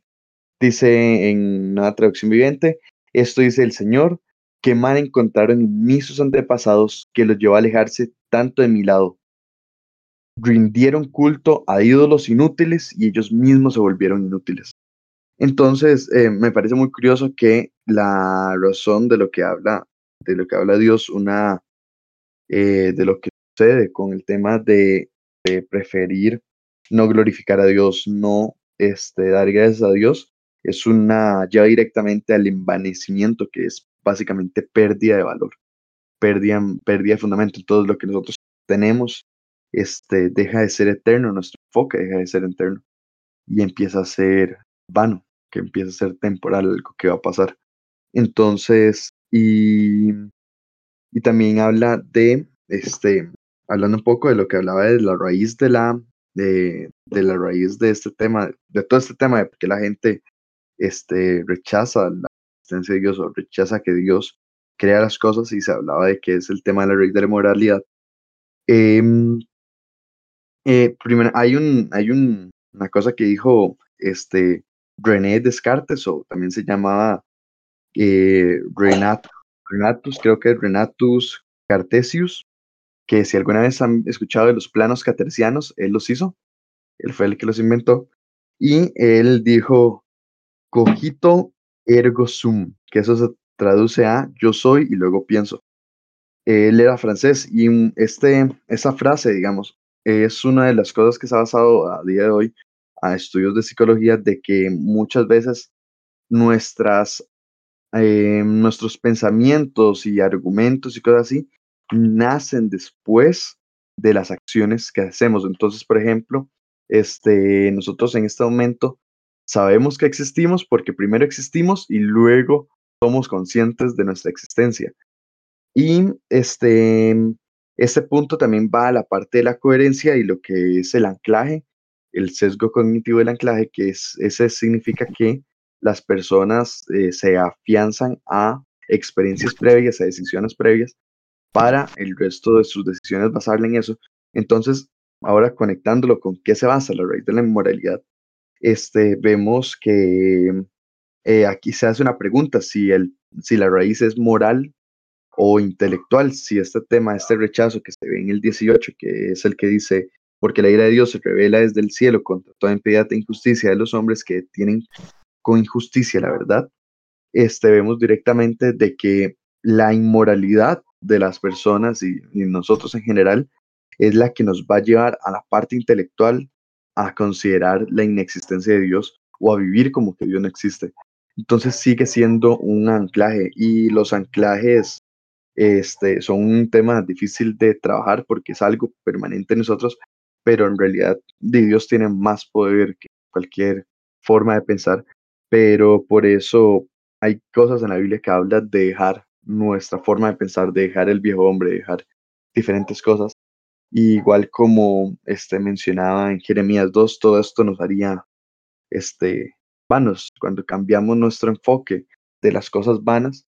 dice en una traducción viviente, esto dice el Señor, que mal encontraron en mí sus antepasados, que los llevó a alejarse tanto de mi lado. Rindieron culto a ídolos inútiles y ellos mismos se volvieron inútiles. Entonces, eh, me parece muy curioso que la razón de lo que habla de lo que habla Dios, una eh, de lo que sucede con el tema de, preferir no glorificar a Dios, no este, dar gracias a Dios, es una ya directamente al envanecimiento, que es básicamente pérdida de valor, pérdida, pérdida de fundamento. Todo lo que nosotros tenemos este, deja de ser eterno, nuestro enfoque deja de ser eterno y empieza a ser vano, que empieza a ser temporal, algo que va a pasar. Entonces, y, y también habla de, este, hablando un poco de lo que hablaba de la raíz de la, de, de la raíz de este tema, de todo este tema de por qué la gente este, rechaza la existencia de Dios o rechaza que Dios crea las cosas y se hablaba de que es el tema de la raíz de moralidad. Em, eh, primero, hay un, hay un, una cosa que dijo este René Descartes, o también se llamaba eh, Renato, Renatus, creo que Renatus Cartesius, que si alguna vez han escuchado de los planos catercianos, él los hizo, él fue el que los inventó, y él dijo, cogito ergo sum, que eso se traduce a yo soy y luego pienso. Él era francés y este, esa frase, digamos, es una de las cosas que se ha basado a día de hoy a estudios de psicología de que muchas veces nuestras eh, nuestros pensamientos y argumentos y cosas así nacen después de las acciones que hacemos. Entonces, por ejemplo, este, nosotros en este momento sabemos que existimos porque primero existimos y luego somos conscientes de nuestra existencia. Y este, este punto también va a la parte de la coherencia y lo que es el anclaje, el sesgo cognitivo del anclaje, que es, ese significa que las personas eh, se afianzan a experiencias previas, a decisiones previas, para el resto de sus decisiones basarla en eso. Entonces, ahora conectándolo con qué se basa la raíz de la inmoralidad, este, vemos que eh, aquí se hace una pregunta, si, el, si la raíz es moral o intelectual, si este tema, este rechazo que se ve en el 18, que es el que dice, porque la ira de Dios se revela desde el cielo contra toda impiedad e injusticia de los hombres que tienen con injusticia la verdad, este, vemos directamente de que la inmoralidad de las personas y, nosotros en general es la que nos va a llevar a la parte intelectual a considerar la inexistencia de Dios o a vivir como que Dios no existe. Entonces sigue siendo un anclaje y los anclajes este, son un tema difícil de trabajar porque es algo permanente en nosotros, pero en realidad Dios tiene más poder que cualquier forma de pensar, pero por eso hay cosas en la Biblia que hablan de dejar nuestra forma de pensar, de dejar el viejo hombre, dejar diferentes cosas. Igual como este, mencionaba en Jeremías 2, todo esto nos haría este, vanos cuando cambiamos nuestro enfoque de las cosas vanas,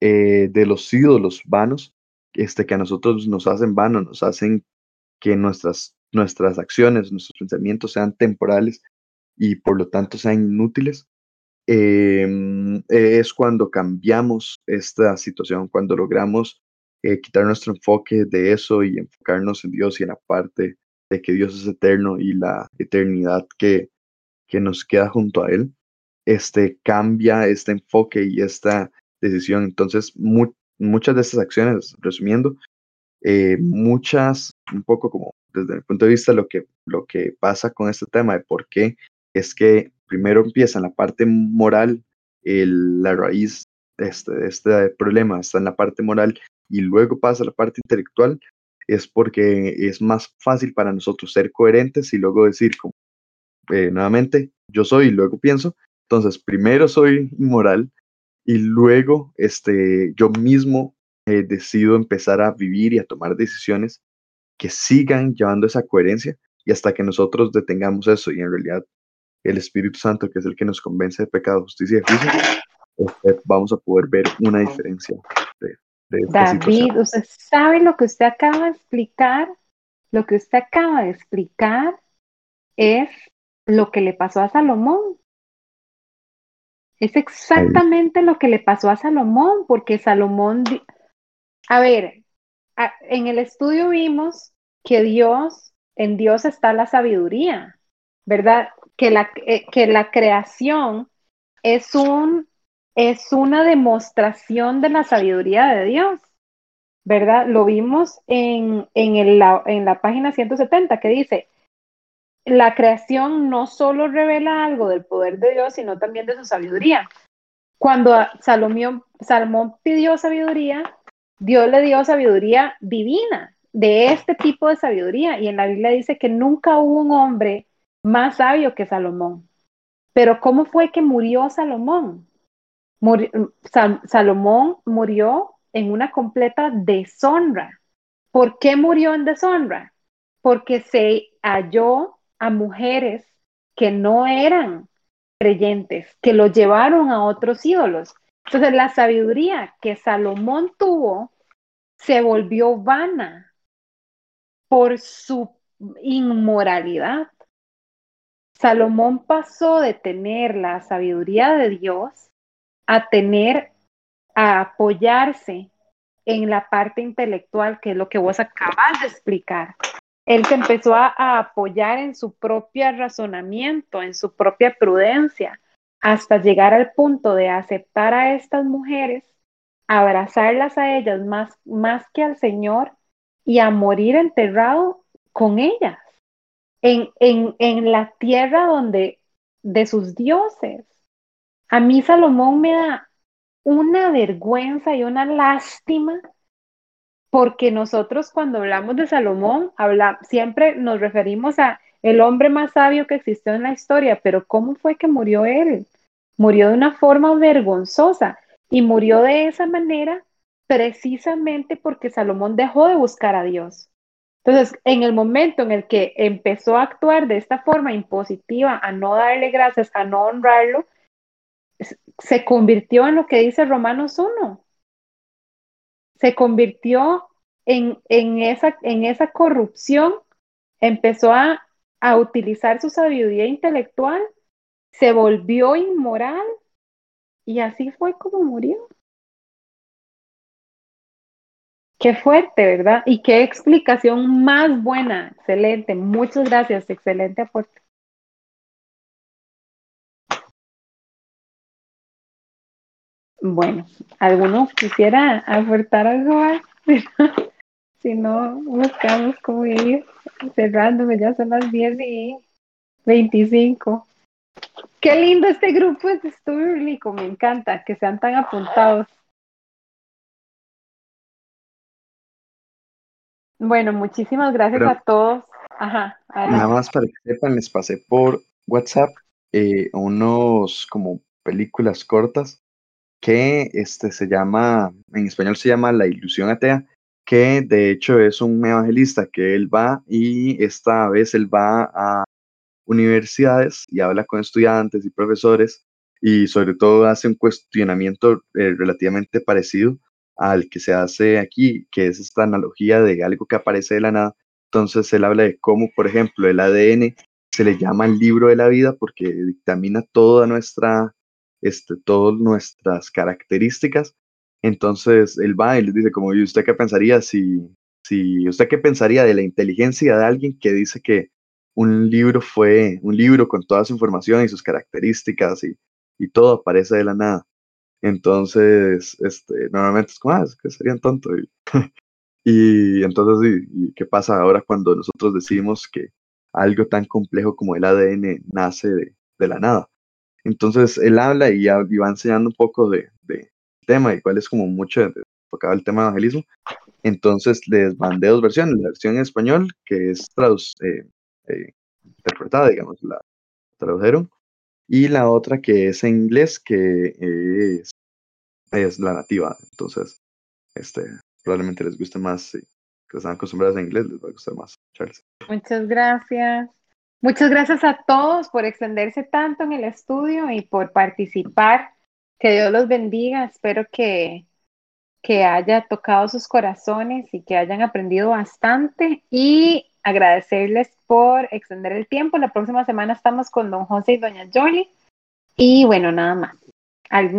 eh, de los ídolos vanos, este, que a nosotros nos hacen vanos, nos hacen que nuestras, nuestras acciones, nuestros pensamientos sean temporales y por lo tanto sean inútiles. Em, es cuando cambiamos esta situación, cuando logramos eh, quitar nuestro enfoque de eso y enfocarnos en Dios y en la parte de que Dios es eterno y la eternidad que, que nos queda junto a Él, este, cambia este enfoque y esta decisión. Entonces, muchas de estas acciones, resumiendo, eh, muchas, un poco como desde el punto de vista lo que, lo que pasa con este tema de por qué es que primero empieza en la parte moral, la raíz de este, este problema está en la parte moral y luego pasa la parte intelectual, es porque es más fácil para nosotros ser coherentes y luego decir, como, eh, nuevamente, yo soy y luego pienso. Entonces, primero soy inmoral y luego este, yo mismo eh, decido empezar a vivir y a tomar decisiones que sigan llevando esa coherencia y hasta que nosotros detengamos eso y en realidad el Espíritu Santo, que es el que nos convence de pecado, justicia y juicio, este, vamos a poder ver una diferencia David, usted sabe lo que usted acaba de explicar, lo que usted acaba de explicar es lo que le pasó a Salomón. Es exactamente lo que le pasó a Salomón, porque Salomón, a ver, en el estudio vimos que Dios, en Dios está la sabiduría, ¿verdad? que la, eh, que la creación es, un, es una demostración de la sabiduría de Dios, ¿verdad? Lo vimos en, en, la, página 170 que dice, la creación no solo revela algo del poder de Dios, sino también de su sabiduría. Cuando Salomón pidió sabiduría, Dios le dio sabiduría divina, de este tipo de sabiduría. Y en la Biblia dice que nunca hubo un hombre más sabio que Salomón. Pero ¿cómo fue que murió Salomón? Salomón murió en una completa deshonra. ¿Por qué murió en deshonra? Porque se halló a mujeres que no eran creyentes, que lo llevaron a otros ídolos. Entonces la sabiduría que Salomón tuvo se volvió vana por su inmoralidad. Salomón pasó de tener la sabiduría de Dios a tener, a apoyarse en la parte intelectual, que es lo que vos acabas de explicar. Él se empezó a, apoyar en su propio razonamiento, en su propia prudencia, hasta llegar al punto de aceptar a estas mujeres, abrazarlas a ellas más, más que al Señor y a morir enterrado con ellas en, en, en la tierra donde de sus dioses. A mí Salomón me da una vergüenza y una lástima porque nosotros cuando hablamos de Salomón habla, siempre nos referimos a el hombre más sabio que existió en la historia, pero ¿cómo fue que murió él? Murió de una forma vergonzosa y murió de esa manera precisamente porque Salomón dejó de buscar a Dios. Entonces, en el momento en el que empezó a actuar de esta forma impositiva, a no darle gracias, a no honrarlo, se convirtió en lo que dice Romanos 1. Se convirtió en, en, esa, en esa corrupción, empezó a, a utilizar su sabiduría intelectual, se volvió inmoral y así fue como murió. Qué fuerte, ¿verdad? Y qué explicación más buena. Excelente. Muchas gracias. Excelente aporte. Bueno, ¿alguno quisiera aportar algo más? *laughs* si no, buscamos cómo ir cerrándome. Ya son las 10 y 25. Qué lindo este grupo de estudio, Me encanta que sean tan apuntados. Bueno, muchísimas gracias a todos. Ajá, nada más para que sepan, les pasé por WhatsApp eh, unos como películas cortas que este se llama, en español se llama La ilusión atea, que de hecho es un evangelista que él va y esta vez él va a universidades y habla con estudiantes y profesores y sobre todo hace un cuestionamiento eh, relativamente parecido al que se hace aquí, que es esta analogía de algo que aparece de la nada. Entonces él habla de cómo, por ejemplo, el ADN se le llama el libro de la vida porque dictamina toda nuestra, este, todas nuestras características. Entonces él va y le dice, como, ¿y usted qué pensaría si, si, usted qué pensaría de la inteligencia de alguien que dice que un libro fue un libro con toda su información y sus características y, y todo aparece de la nada? Entonces, este, normalmente es como, ah, es que serían tontos. *laughs* Y, entonces, ¿y, qué pasa ahora cuando nosotros decimos que algo tan complejo como el ADN nace de, la nada? Entonces, él habla y, va enseñando un poco de, de, tema y cuál es como mucho enfocado el tema de evangelismo. Entonces, les mandé dos versiones, la versión en español, que es eh, eh, interpretada, digamos, la tradujeron, y la otra que es en inglés, que es, es la nativa. Entonces, este, probablemente les guste más, si están acostumbrados a inglés, les va a gustar más, Charles. Muchas gracias. Muchas gracias a todos por extenderse tanto en el estudio y por participar. Que Dios los bendiga. Espero que, que haya tocado sus corazones y que hayan aprendido bastante. Y agradecerles por extender el tiempo. La próxima semana estamos con don José y doña Jolie. Y bueno, nada más. ¿Algún